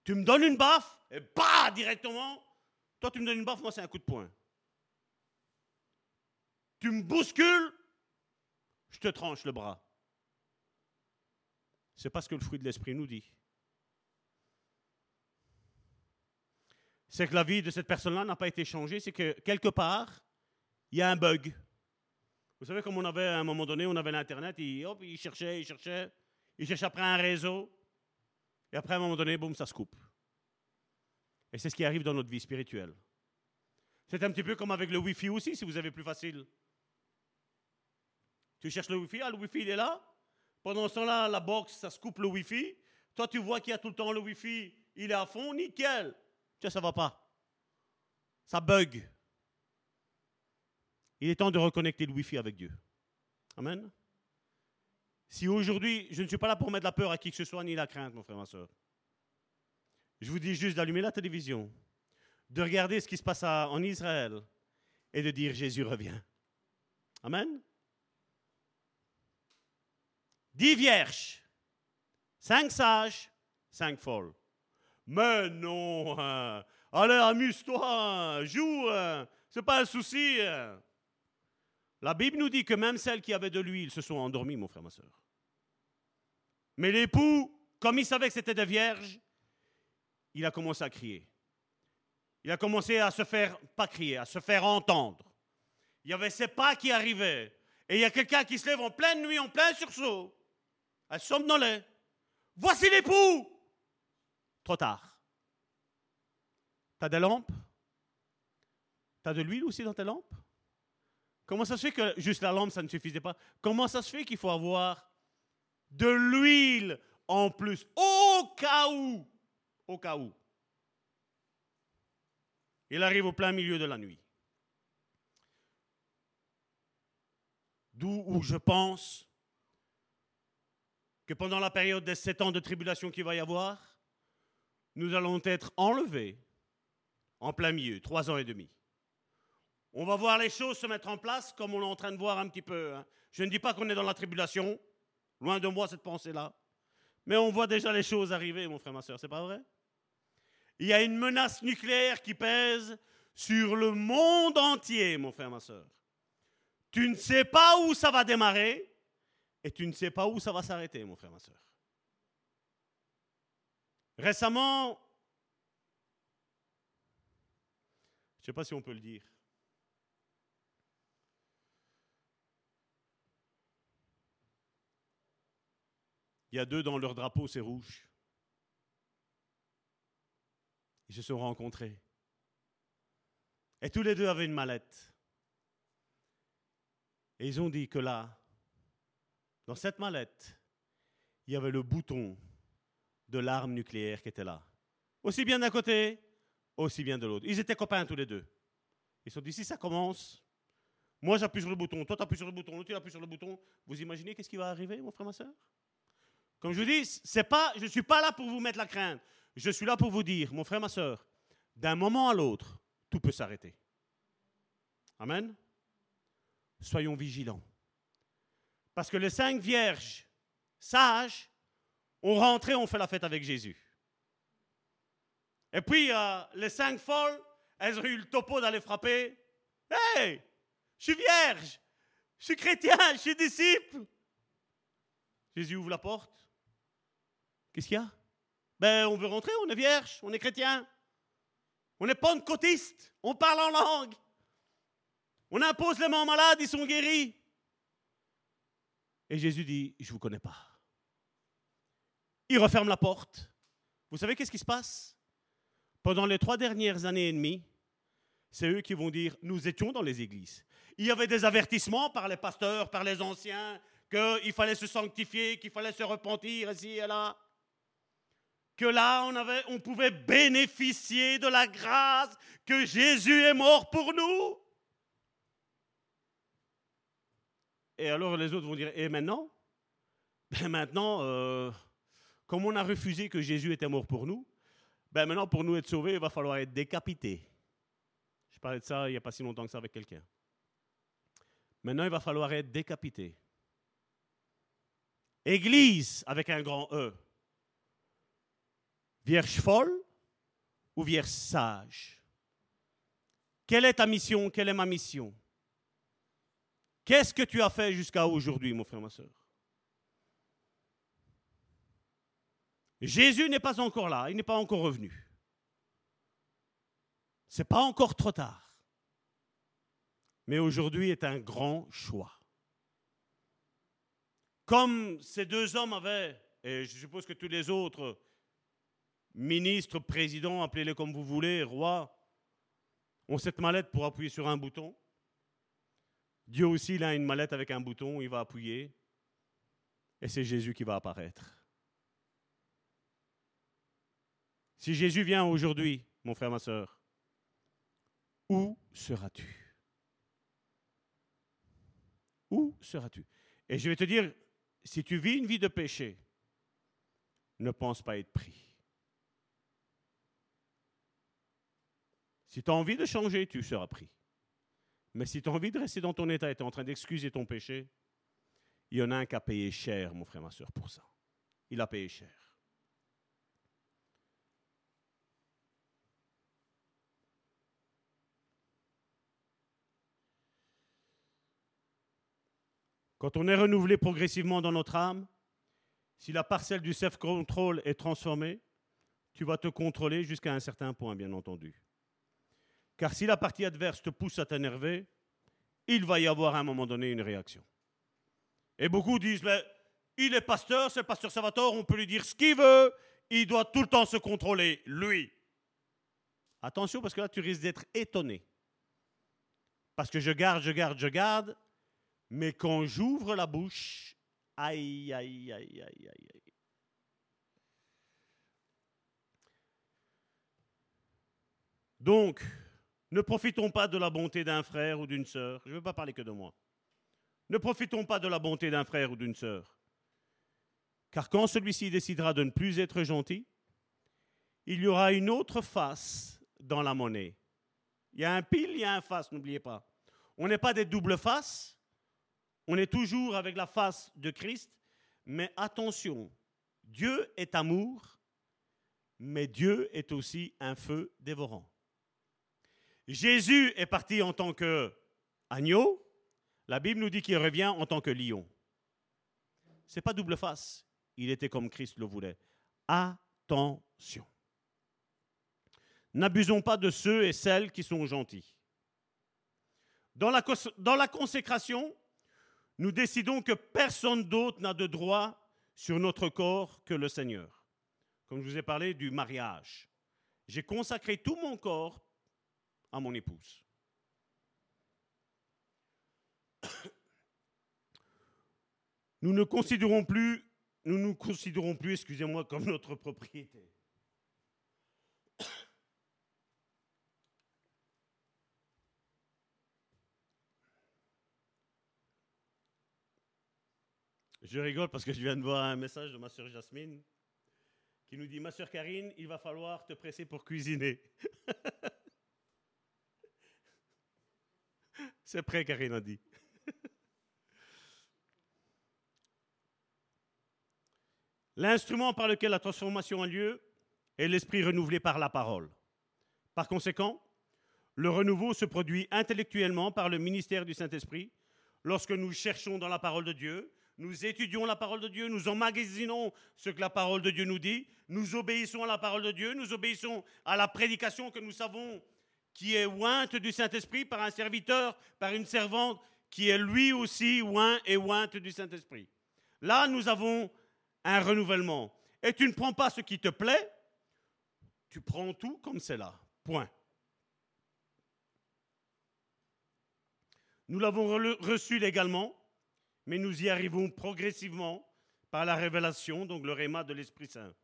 [SPEAKER 3] Tu me donnes une baffe, et bah, directement, toi tu me donnes une baffe, moi c'est un coup de poing. Tu me bouscules, je te tranche le bras. C'est pas ce que le fruit de l'esprit nous dit. C'est que la vie de cette personne-là n'a pas été changée, c'est que quelque part, il y a un bug. Vous savez, comme on avait à un moment donné, on avait l'Internet, il, hop, il cherchait, il cherchait, il cherchait après un réseau, et après à un moment donné, boum, ça se coupe. Et c'est ce qui arrive dans notre vie spirituelle. C'est un petit peu comme avec le Wi-Fi aussi, si vous avez plus facile. Tu cherches le Wi-Fi, ah, le Wi-Fi il est là. Pendant ce temps-là, la box, ça se coupe le Wi-Fi. Toi, tu vois qu'il y a tout le temps le Wi-Fi, il est à fond, nickel. Tiens, ça va pas. Ça bug. Il est temps de reconnecter le Wi-Fi avec Dieu. Amen. Si aujourd'hui, je ne suis pas là pour mettre la peur à qui que ce soit, ni la crainte, mon frère, ma soeur. Je vous dis juste d'allumer la télévision, de regarder ce qui se passe en Israël et de dire Jésus revient. Amen. Dix vierges, cinq sages, cinq folles. Mais non, hein. allez, amuse-toi, joue, hein. c'est pas un souci. hein. La Bible nous dit que même celles qui avaient de l'huile se sont endormies, mon frère, ma soeur. Mais l'époux, comme il savait que c'était des vierges, il a commencé à crier. Il a commencé à se faire, pas crier, à se faire entendre. Il y avait ses pas qui arrivaient. Et il y a quelqu'un qui se lève en pleine nuit, en plein sursaut. Elle somnolait. Voici l'époux Trop tard. T'as des lampes? T'as de l'huile aussi dans tes lampes? Comment ça se fait que juste la lampe, ça ne suffisait pas? Comment ça se fait qu'il faut avoir de l'huile en plus Au cas où? Au cas où. Il arrive au plein milieu de la nuit. D'où où je pense que pendant la période des sept ans de tribulation qu'il va y avoir, nous allons être enlevés en plein milieu, trois ans et demi. On va voir les choses se mettre en place comme on est en train de voir un petit peu. hein. Je ne dis pas qu'on est dans la tribulation, loin de moi cette pensée-là, mais on voit déjà les choses arriver, mon frère, ma soeur, c'est pas vrai? Il y a une menace nucléaire qui pèse sur le monde entier, mon frère, ma soeur. Tu ne sais pas où ça va démarrer et tu ne sais pas où ça va s'arrêter, mon frère, ma soeur. Récemment, je ne sais pas si on peut le dire, il y a deux dans leur drapeau, c'est rouge. Ils se sont rencontrés. Et tous les deux avaient une mallette. Et ils ont dit que là, dans cette mallette, il y avait le bouton de l'arme nucléaire qui était là. Aussi bien d'un côté, aussi bien de l'autre. Ils étaient copains tous les deux. Ils se sont dit, si ça commence, moi j'appuie sur le bouton, toi tu appuies sur le bouton, l'autre il appuie sur le bouton. Vous imaginez qu'est-ce qui va arriver, mon frère, ma soeur Comme je vous dis, c'est pas, je ne suis pas là pour vous mettre la crainte. Je suis là pour vous dire, mon frère, ma soeur, d'un moment à l'autre, tout peut s'arrêter. Amen? Soyons vigilants. Parce que les cinq vierges sages ont rentré, ont fait la fête avec Jésus. Et puis, euh, les cinq folles, elles ont eu le topo d'aller frapper. Hey, je suis vierge, je suis chrétien, je suis disciple. Jésus ouvre la porte. Qu'est-ce qu'il y a? Ben, on veut rentrer, on est vierge, on est chrétien. On une cotiste, on parle en langue. On impose les mains malades, ils sont guéris. Et Jésus dit, je ne vous connais pas. Il referme la porte. Vous savez qu'est-ce qui se passe? Pendant les trois dernières années et demie, c'est eux qui vont dire, nous étions dans les églises. Il y avait des avertissements par les pasteurs, par les anciens, qu'il fallait se sanctifier, qu'il fallait se repentir ici et là. Que là, on, avait, on pouvait bénéficier de la grâce que Jésus est mort pour nous. Et alors les autres vont dire, et maintenant? Ben Maintenant, euh, comme on a refusé que Jésus était mort pour nous, ben maintenant pour nous être sauvés, il va falloir être décapité. Je parlais de ça il n'y a pas si longtemps que ça avec quelqu'un. Maintenant, il va falloir être décapité. Église avec un grand E. Vierge folle ou vierge sage? Quelle est ta mission? Quelle est ma mission? Qu'est-ce que tu as fait jusqu'à aujourd'hui, mon frère, ma soeur? Jésus n'est pas encore là, il n'est pas encore revenu. Ce n'est pas encore trop tard. Mais aujourd'hui est un grand choix. Comme ces deux hommes avaient, et je suppose que tous les autres ministres, présidents, appelez-les comme vous voulez, rois, ont cette mallette pour appuyer sur un bouton. Dieu aussi, il a une mallette avec un bouton, il va appuyer, et c'est Jésus qui va apparaître. Si Jésus vient aujourd'hui, mon frère, ma soeur, où seras-tu? Où seras-tu? Et je vais te dire, si tu vis une vie de péché, ne pense pas être pris. Si tu as envie de changer, tu seras pris. Mais si tu as envie de rester dans ton état et tu es en train d'excuser ton péché, il y en a un qui a payé cher, mon frère, ma soeur, pour ça. Il a payé cher. Quand on est renouvelé progressivement dans notre âme, si la parcelle du self-control est transformée, tu vas te contrôler jusqu'à un certain point, bien entendu. Car si la partie adverse te pousse à t'énerver, il va y avoir à un moment donné une réaction. Et beaucoup disent, mais il est pasteur, c'est pasteur Salvatore, on peut lui dire ce qu'il veut, il doit tout le temps se contrôler, lui. Attention, parce que là, tu risques d'être étonné. Parce que je garde, je garde, je garde, mais quand j'ouvre la bouche, aïe, aïe, aïe, aïe, aïe, aïe. Donc, ne profitons pas de la bonté d'un frère ou d'une sœur. Je ne veux pas parler que de moi. Ne profitons pas de la bonté d'un frère ou d'une sœur. Car quand celui-ci décidera de ne plus être gentil, il y aura une autre face dans la monnaie. Il y a un pile, il y a un face, n'oubliez pas. On n'est pas des doubles faces, on est toujours avec la face de Christ, mais attention, Dieu est amour, mais Dieu est aussi un feu dévorant. Jésus est parti en tant que agneau. La Bible nous dit qu'il revient en tant que lion. C'est pas double face. Il était comme Christ le voulait. Attention. N'abusons pas de ceux et celles qui sont gentils. Dans la, dans la consécration, nous décidons que personne d'autre n'a de droit sur notre corps que le Seigneur. Comme je vous ai parlé du mariage, j'ai consacré tout mon corps à mon épouse. Nous ne considérons plus, nous nous considérons plus, excusez-moi, comme notre propriété. Je rigole parce que je viens de voir un message de ma soeur Jasmine qui nous dit Ma soeur Karine, il va falloir te presser pour cuisiner. C'est prêt, Karine a dit. L'instrument par lequel la transformation a lieu est l'esprit renouvelé par la parole. Par conséquent, le renouveau se produit intellectuellement par le ministère du Saint-Esprit lorsque nous cherchons dans la parole de Dieu, nous étudions la parole de Dieu, nous emmagasinons ce que la parole de Dieu nous dit, nous obéissons à la parole de Dieu, nous obéissons à la prédication que nous savons qui est ointe du Saint-Esprit par un serviteur, par une servante qui est lui aussi oint et ointe du Saint-Esprit. Là, nous avons un renouvellement. Et tu ne prends pas ce qui te plaît, tu prends tout comme c'est là. Point. Nous l'avons reçu légalement mais nous y arrivons progressivement par la révélation, donc le réma de l'Esprit Saint.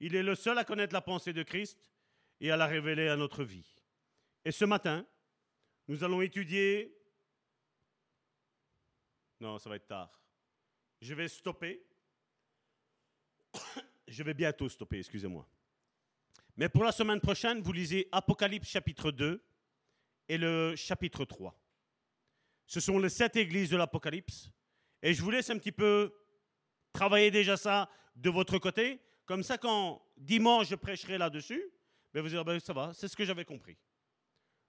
[SPEAKER 3] Il est le seul à connaître la pensée de Christ et à la révéler à notre vie. Et ce matin, nous allons étudier... Non, ça va être tard. Je vais stopper. Je vais bientôt stopper, excusez-moi. Mais pour la semaine prochaine, vous lisez Apocalypse chapitre 2 et le chapitre 3. Ce sont les sept églises de l'Apocalypse. Et je vous laisse un petit peu travailler déjà ça de votre côté. Comme ça, quand dimanche je prêcherai là-dessus, ben vous direz, ben ça va, c'est ce que j'avais compris.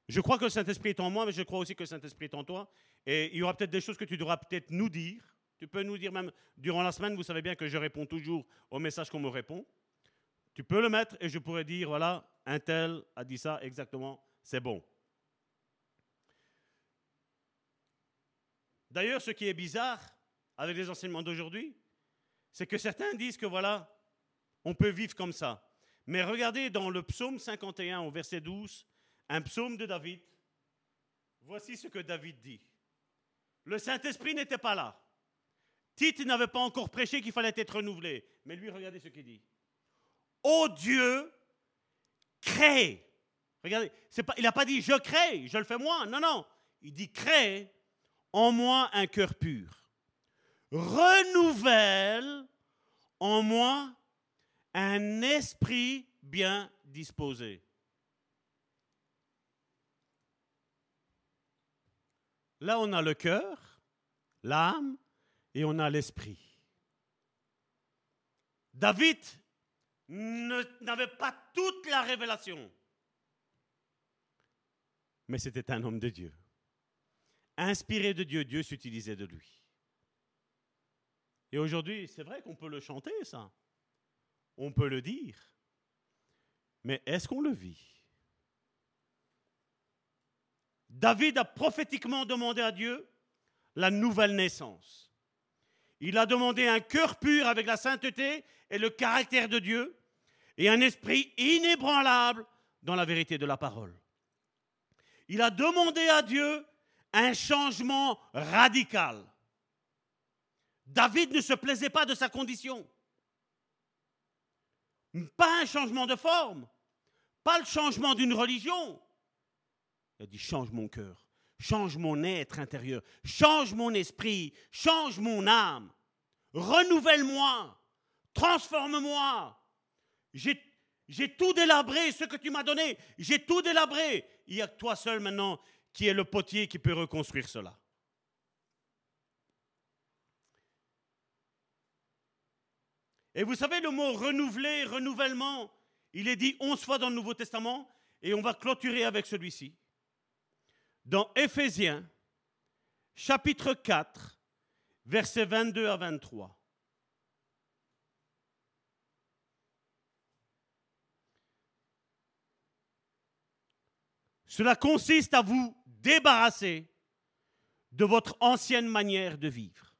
[SPEAKER 3] Je crois que le Saint-Esprit est en moi, mais je crois aussi que le Saint-Esprit est en toi. Et il y aura peut-être des choses que tu devras peut-être nous dire. Tu peux nous dire même durant la semaine, vous savez bien que je réponds toujours au message qu'on me répond. Tu peux le mettre et je pourrais dire, voilà, un tel a dit ça exactement, c'est bon. D'ailleurs, ce qui est bizarre avec les enseignements d'aujourd'hui, c'est que certains disent que voilà, on peut vivre comme ça. Mais regardez dans le psaume 51 au verset 12, un psaume de David. Voici ce que David dit. Le Saint-Esprit n'était pas là. Tite n'avait pas encore prêché qu'il fallait être renouvelé. Mais lui, regardez ce qu'il dit. Ô Dieu, crée. Regardez, il n'a pas dit je crée, je le fais moi. Non, non. Il dit crée en moi un cœur pur. Renouvelle en moi un esprit bien disposé. Là, on a le cœur, l'âme et on a l'esprit. David n'avait pas toute la révélation, mais c'était un homme de Dieu inspiré de Dieu, Dieu s'utilisait de lui. Et aujourd'hui, c'est vrai qu'on peut le chanter, ça. On peut le dire. Mais est-ce qu'on le vit? David a prophétiquement demandé à Dieu la nouvelle naissance. Il a demandé un cœur pur avec la sainteté et le caractère de Dieu et un esprit inébranlable dans la vérité de la parole. Il a demandé à Dieu un changement radical. David ne se plaisait pas de sa condition. Pas un changement de forme, pas le changement d'une religion. Il a dit, change mon cœur, change mon être intérieur, change mon esprit, change mon âme, renouvelle-moi, transforme-moi. J'ai tout délabré, ce que tu m'as donné, j'ai tout délabré. Il n'y a toi seul maintenant qui est le potier qui peut reconstruire cela. Et vous savez, le mot renouveler, renouvellement, il est dit onze fois dans le Nouveau Testament, Et on va clôturer avec celui-ci. Dans Éphésiens, chapitre 4, versets 22 à 23. Cela consiste à vous débarrasser de votre ancienne manière de vivre.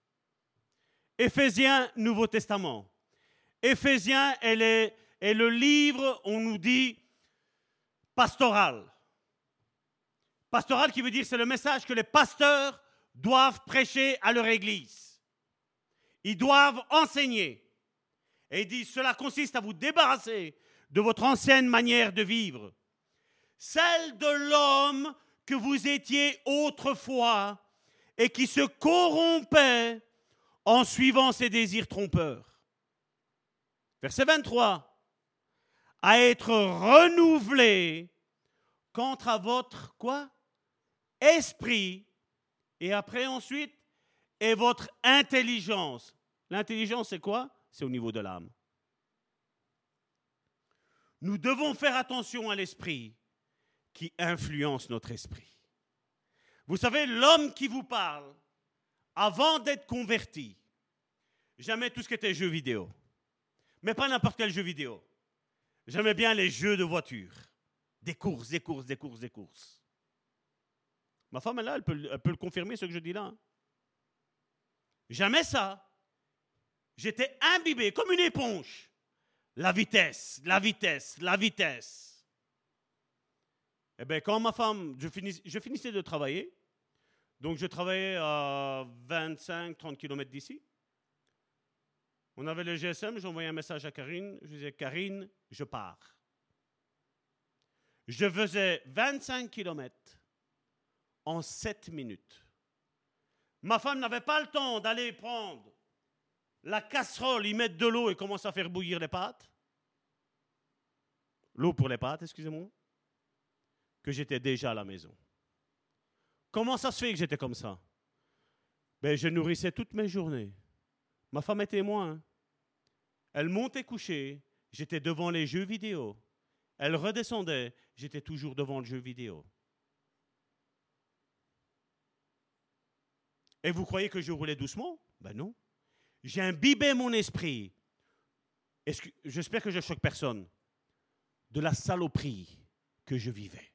[SPEAKER 3] Éphésiens, Nouveau Testament. Éphésiens est, est le livre, on nous dit, pastoral. Pastoral qui veut dire c'est le message que les pasteurs doivent prêcher à leur église. Ils doivent enseigner. Et il dit, cela consiste à vous débarrasser de votre ancienne manière de vivre, celle de l'homme que vous étiez autrefois et qui se corrompait en suivant ses désirs trompeurs. Verset 23. À être renouvelé quant à votre quoi? Esprit. Et après ensuite, et votre intelligence. L'intelligence, c'est quoi? C'est au niveau de l'âme. Nous devons faire attention à l'esprit qui influence notre esprit. Vous savez, l'homme qui vous parle, avant d'être converti, j'aimais tout ce qui était jeux vidéo. Mais pas n'importe quel jeu vidéo. J'aimais bien les jeux de voiture. Des courses, des courses, des courses, des courses. Ma femme là, elle peut, le confirmer, ce que je dis là. hein. Jamais ça. J'étais imbibé comme une éponge. La vitesse, la vitesse, la vitesse. Eh bien, quand ma femme, je, je finissais de travailler, donc je travaillais à 25-30 km d'ici. On avait le GSM, j'envoyais un message à Karine, je disais, Karine, je pars. Je faisais 25 km en 7 minutes. Ma femme n'avait pas le temps d'aller prendre la casserole, y mettre de l'eau et commencer à faire bouillir les pâtes. L'eau pour les pâtes, excusez-moi. Que j'étais déjà à la maison. Comment ça se fait que j'étais comme ça? Ben, Je nourrissais toutes mes journées. Ma femme est témoin. Elle montait coucher, j'étais devant les jeux vidéo. Elle redescendait, j'étais toujours devant le jeu vidéo. Et vous croyez que je roulais doucement? Ben non. J'ai imbibé mon esprit. J'espère que je choque personne. De la saloperie que je vivais.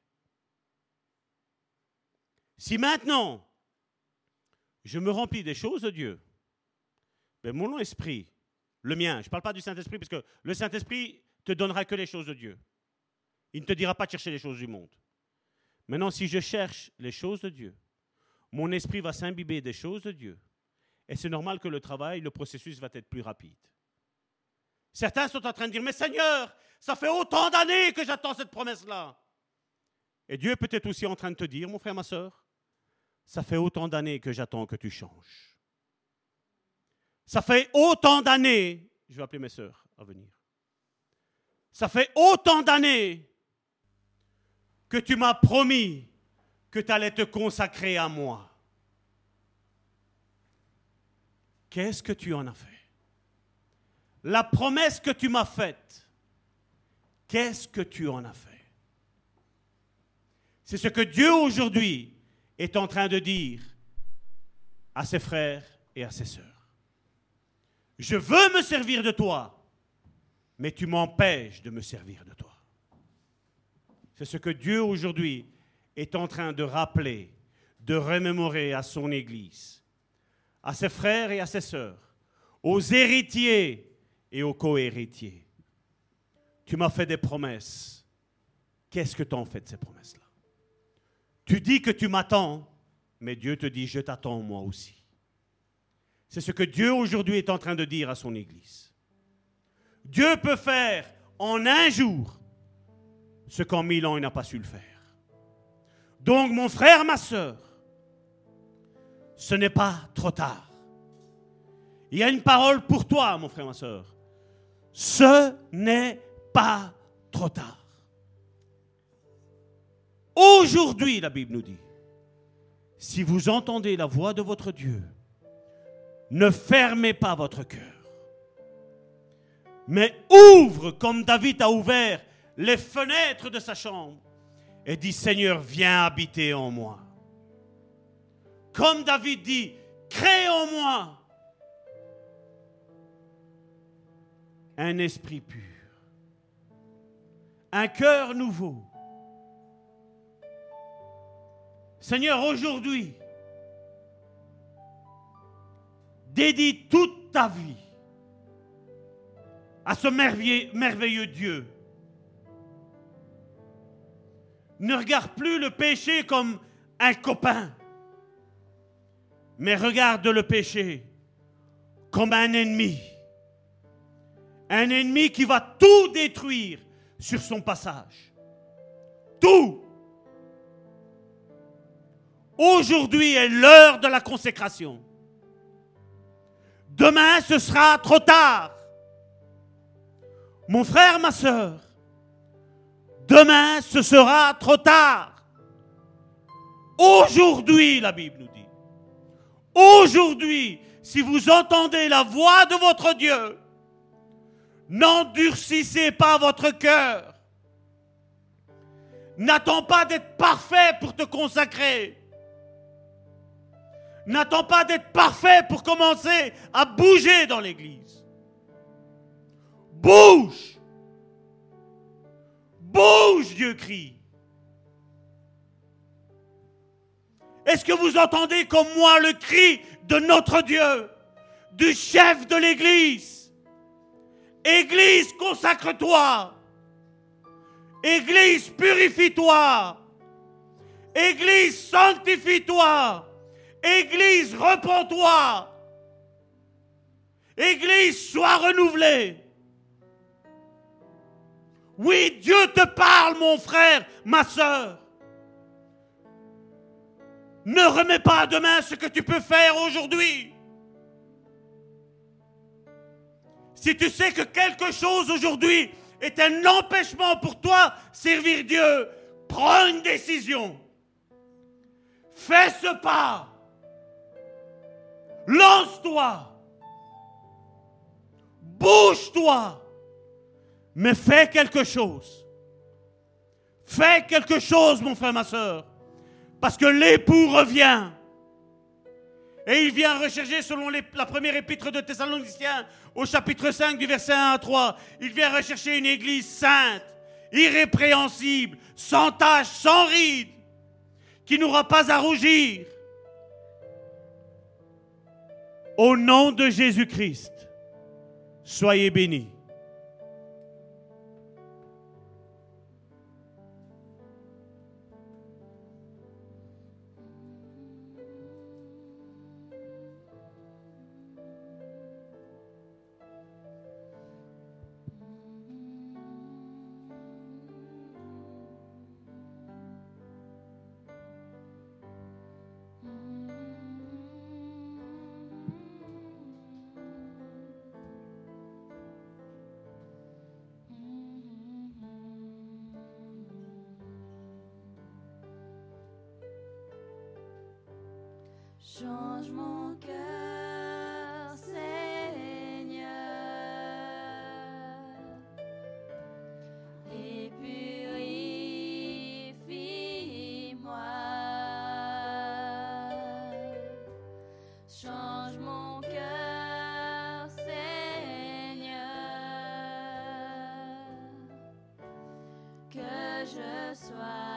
[SPEAKER 3] Si maintenant je me remplis des choses de Dieu, ben mon esprit, le mien, je ne parle pas du Saint-Esprit, parce que le Saint-Esprit te donnera que les choses de Dieu. Il ne te dira pas de chercher les choses du monde. Maintenant, si je cherche les choses de Dieu, mon esprit va s'imbiber des choses de Dieu. Et c'est normal que le travail, le processus va être plus rapide. Certains sont en train de dire, mais Seigneur, ça fait autant d'années que j'attends cette promesse-là. Et Dieu est peut-être aussi en train de te dire, mon frère, ma soeur, ça fait autant d'années que j'attends que tu changes. Ça fait autant d'années, je vais appeler mes sœurs à venir. Ça fait autant d'années que tu m'as promis que tu allais te consacrer à moi. Qu'est-ce que tu en as fait? La promesse que tu m'as faite, qu'est-ce que tu en as fait? C'est ce que Dieu aujourd'hui est en train de dire à ses frères et à ses sœurs. Je veux me servir de toi, mais tu m'empêches de me servir de toi. C'est ce que Dieu aujourd'hui est en train de rappeler, de remémorer à son Église, à ses frères et à ses sœurs, aux héritiers et aux co-héritiers. Tu m'as fait des promesses. Qu'est-ce que tu en fais de ces promesses-là? Tu dis que tu m'attends, mais Dieu te dit, je t'attends moi aussi. C'est ce que Dieu aujourd'hui est en train de dire à son Église. Dieu peut faire en un jour ce qu'en mille ans il n'a pas su le faire. Donc mon frère, ma soeur, ce n'est pas trop tard. Il y a une parole pour toi, mon frère, ma soeur. Ce n'est pas trop tard. Aujourd'hui, la Bible nous dit, si vous entendez la voix de votre Dieu, ne fermez pas votre cœur, mais ouvre comme David a ouvert les fenêtres de sa chambre et dis Seigneur, viens habiter en moi. Comme David dit, crée en moi un esprit pur, un cœur nouveau. Seigneur, aujourd'hui, dédie toute ta vie à ce merveilleux, Dieu. Ne regarde plus le péché comme un copain, mais regarde le péché comme un ennemi. Un ennemi qui va tout détruire sur son passage. Tout. Aujourd'hui est l'heure de la consécration. Demain, ce sera trop tard. Mon frère, ma soeur, demain, ce sera trop tard. Aujourd'hui, la Bible nous dit, aujourd'hui, si vous entendez la voix de votre Dieu, n'endurcissez pas votre cœur. N'attends pas d'être parfait pour te consacrer. N'attends pas d'être parfait pour commencer à bouger dans l'église. Bouge. Bouge, Dieu crie. Est-ce que vous entendez comme moi le cri de notre Dieu, du chef de l'église? Église, consacre-toi. Église, purifie-toi. Église, sanctifie-toi. Église, repens-toi. Église, sois renouvelée. Oui, Dieu te parle, mon frère, ma soeur. Ne remets pas à demain ce que tu peux faire aujourd'hui. Si tu sais que quelque chose aujourd'hui est un empêchement pour toi servir Dieu, prends une décision. Fais ce pas. Lance-toi. Bouge-toi. Mais fais quelque chose. Fais quelque chose, mon frère, ma soeur. Parce que l'époux revient. Et il vient rechercher, selon la première épître de Thessaloniciens, au chapitre 5, du verset 1 à 3, il vient rechercher une église sainte, irrépréhensible, sans tache, sans ride, qui n'aura pas à rougir. Au nom de Jésus-Christ, soyez bénis.
[SPEAKER 2] Change mon cœur, Seigneur, et purifie-moi. Change mon cœur, Seigneur, que je sois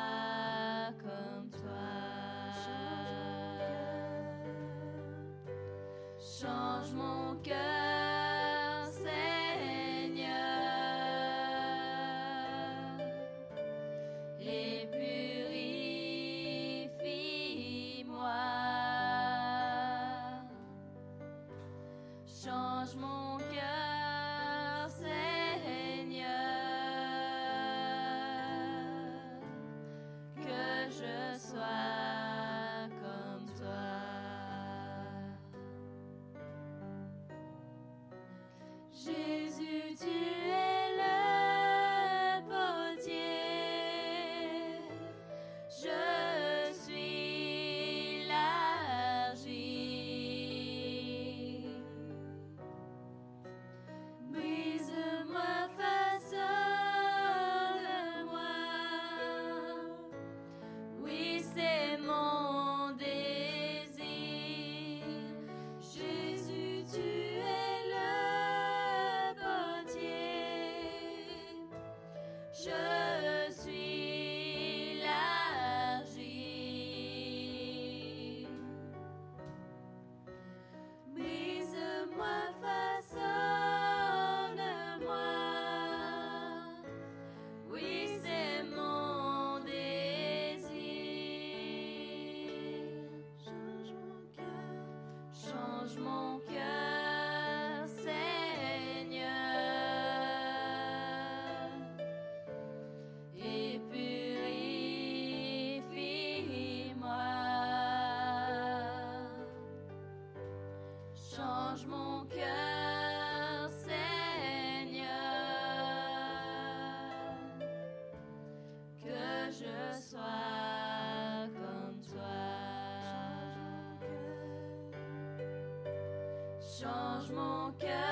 [SPEAKER 2] Change mon cœur,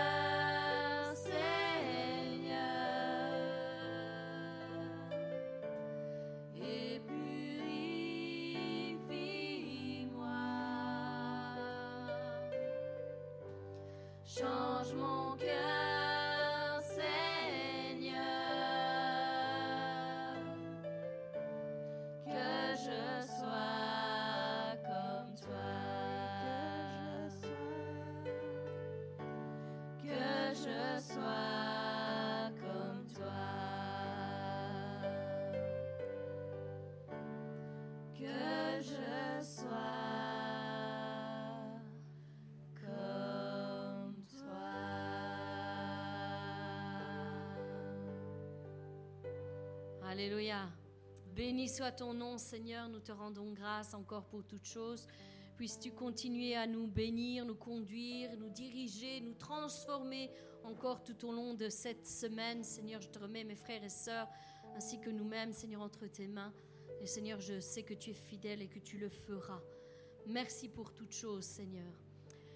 [SPEAKER 2] Alléluia. Béni soit ton nom, Seigneur. Nous te rendons grâce encore pour toutes choses. Puisses-tu continuer à nous bénir, nous conduire, nous diriger, nous transformer encore tout au long de cette semaine? Seigneur, je te remets mes frères et sœurs, ainsi que nous-mêmes, Seigneur, entre tes mains. Et Seigneur, je sais que tu es fidèle et que tu le feras. Merci pour toutes choses, Seigneur.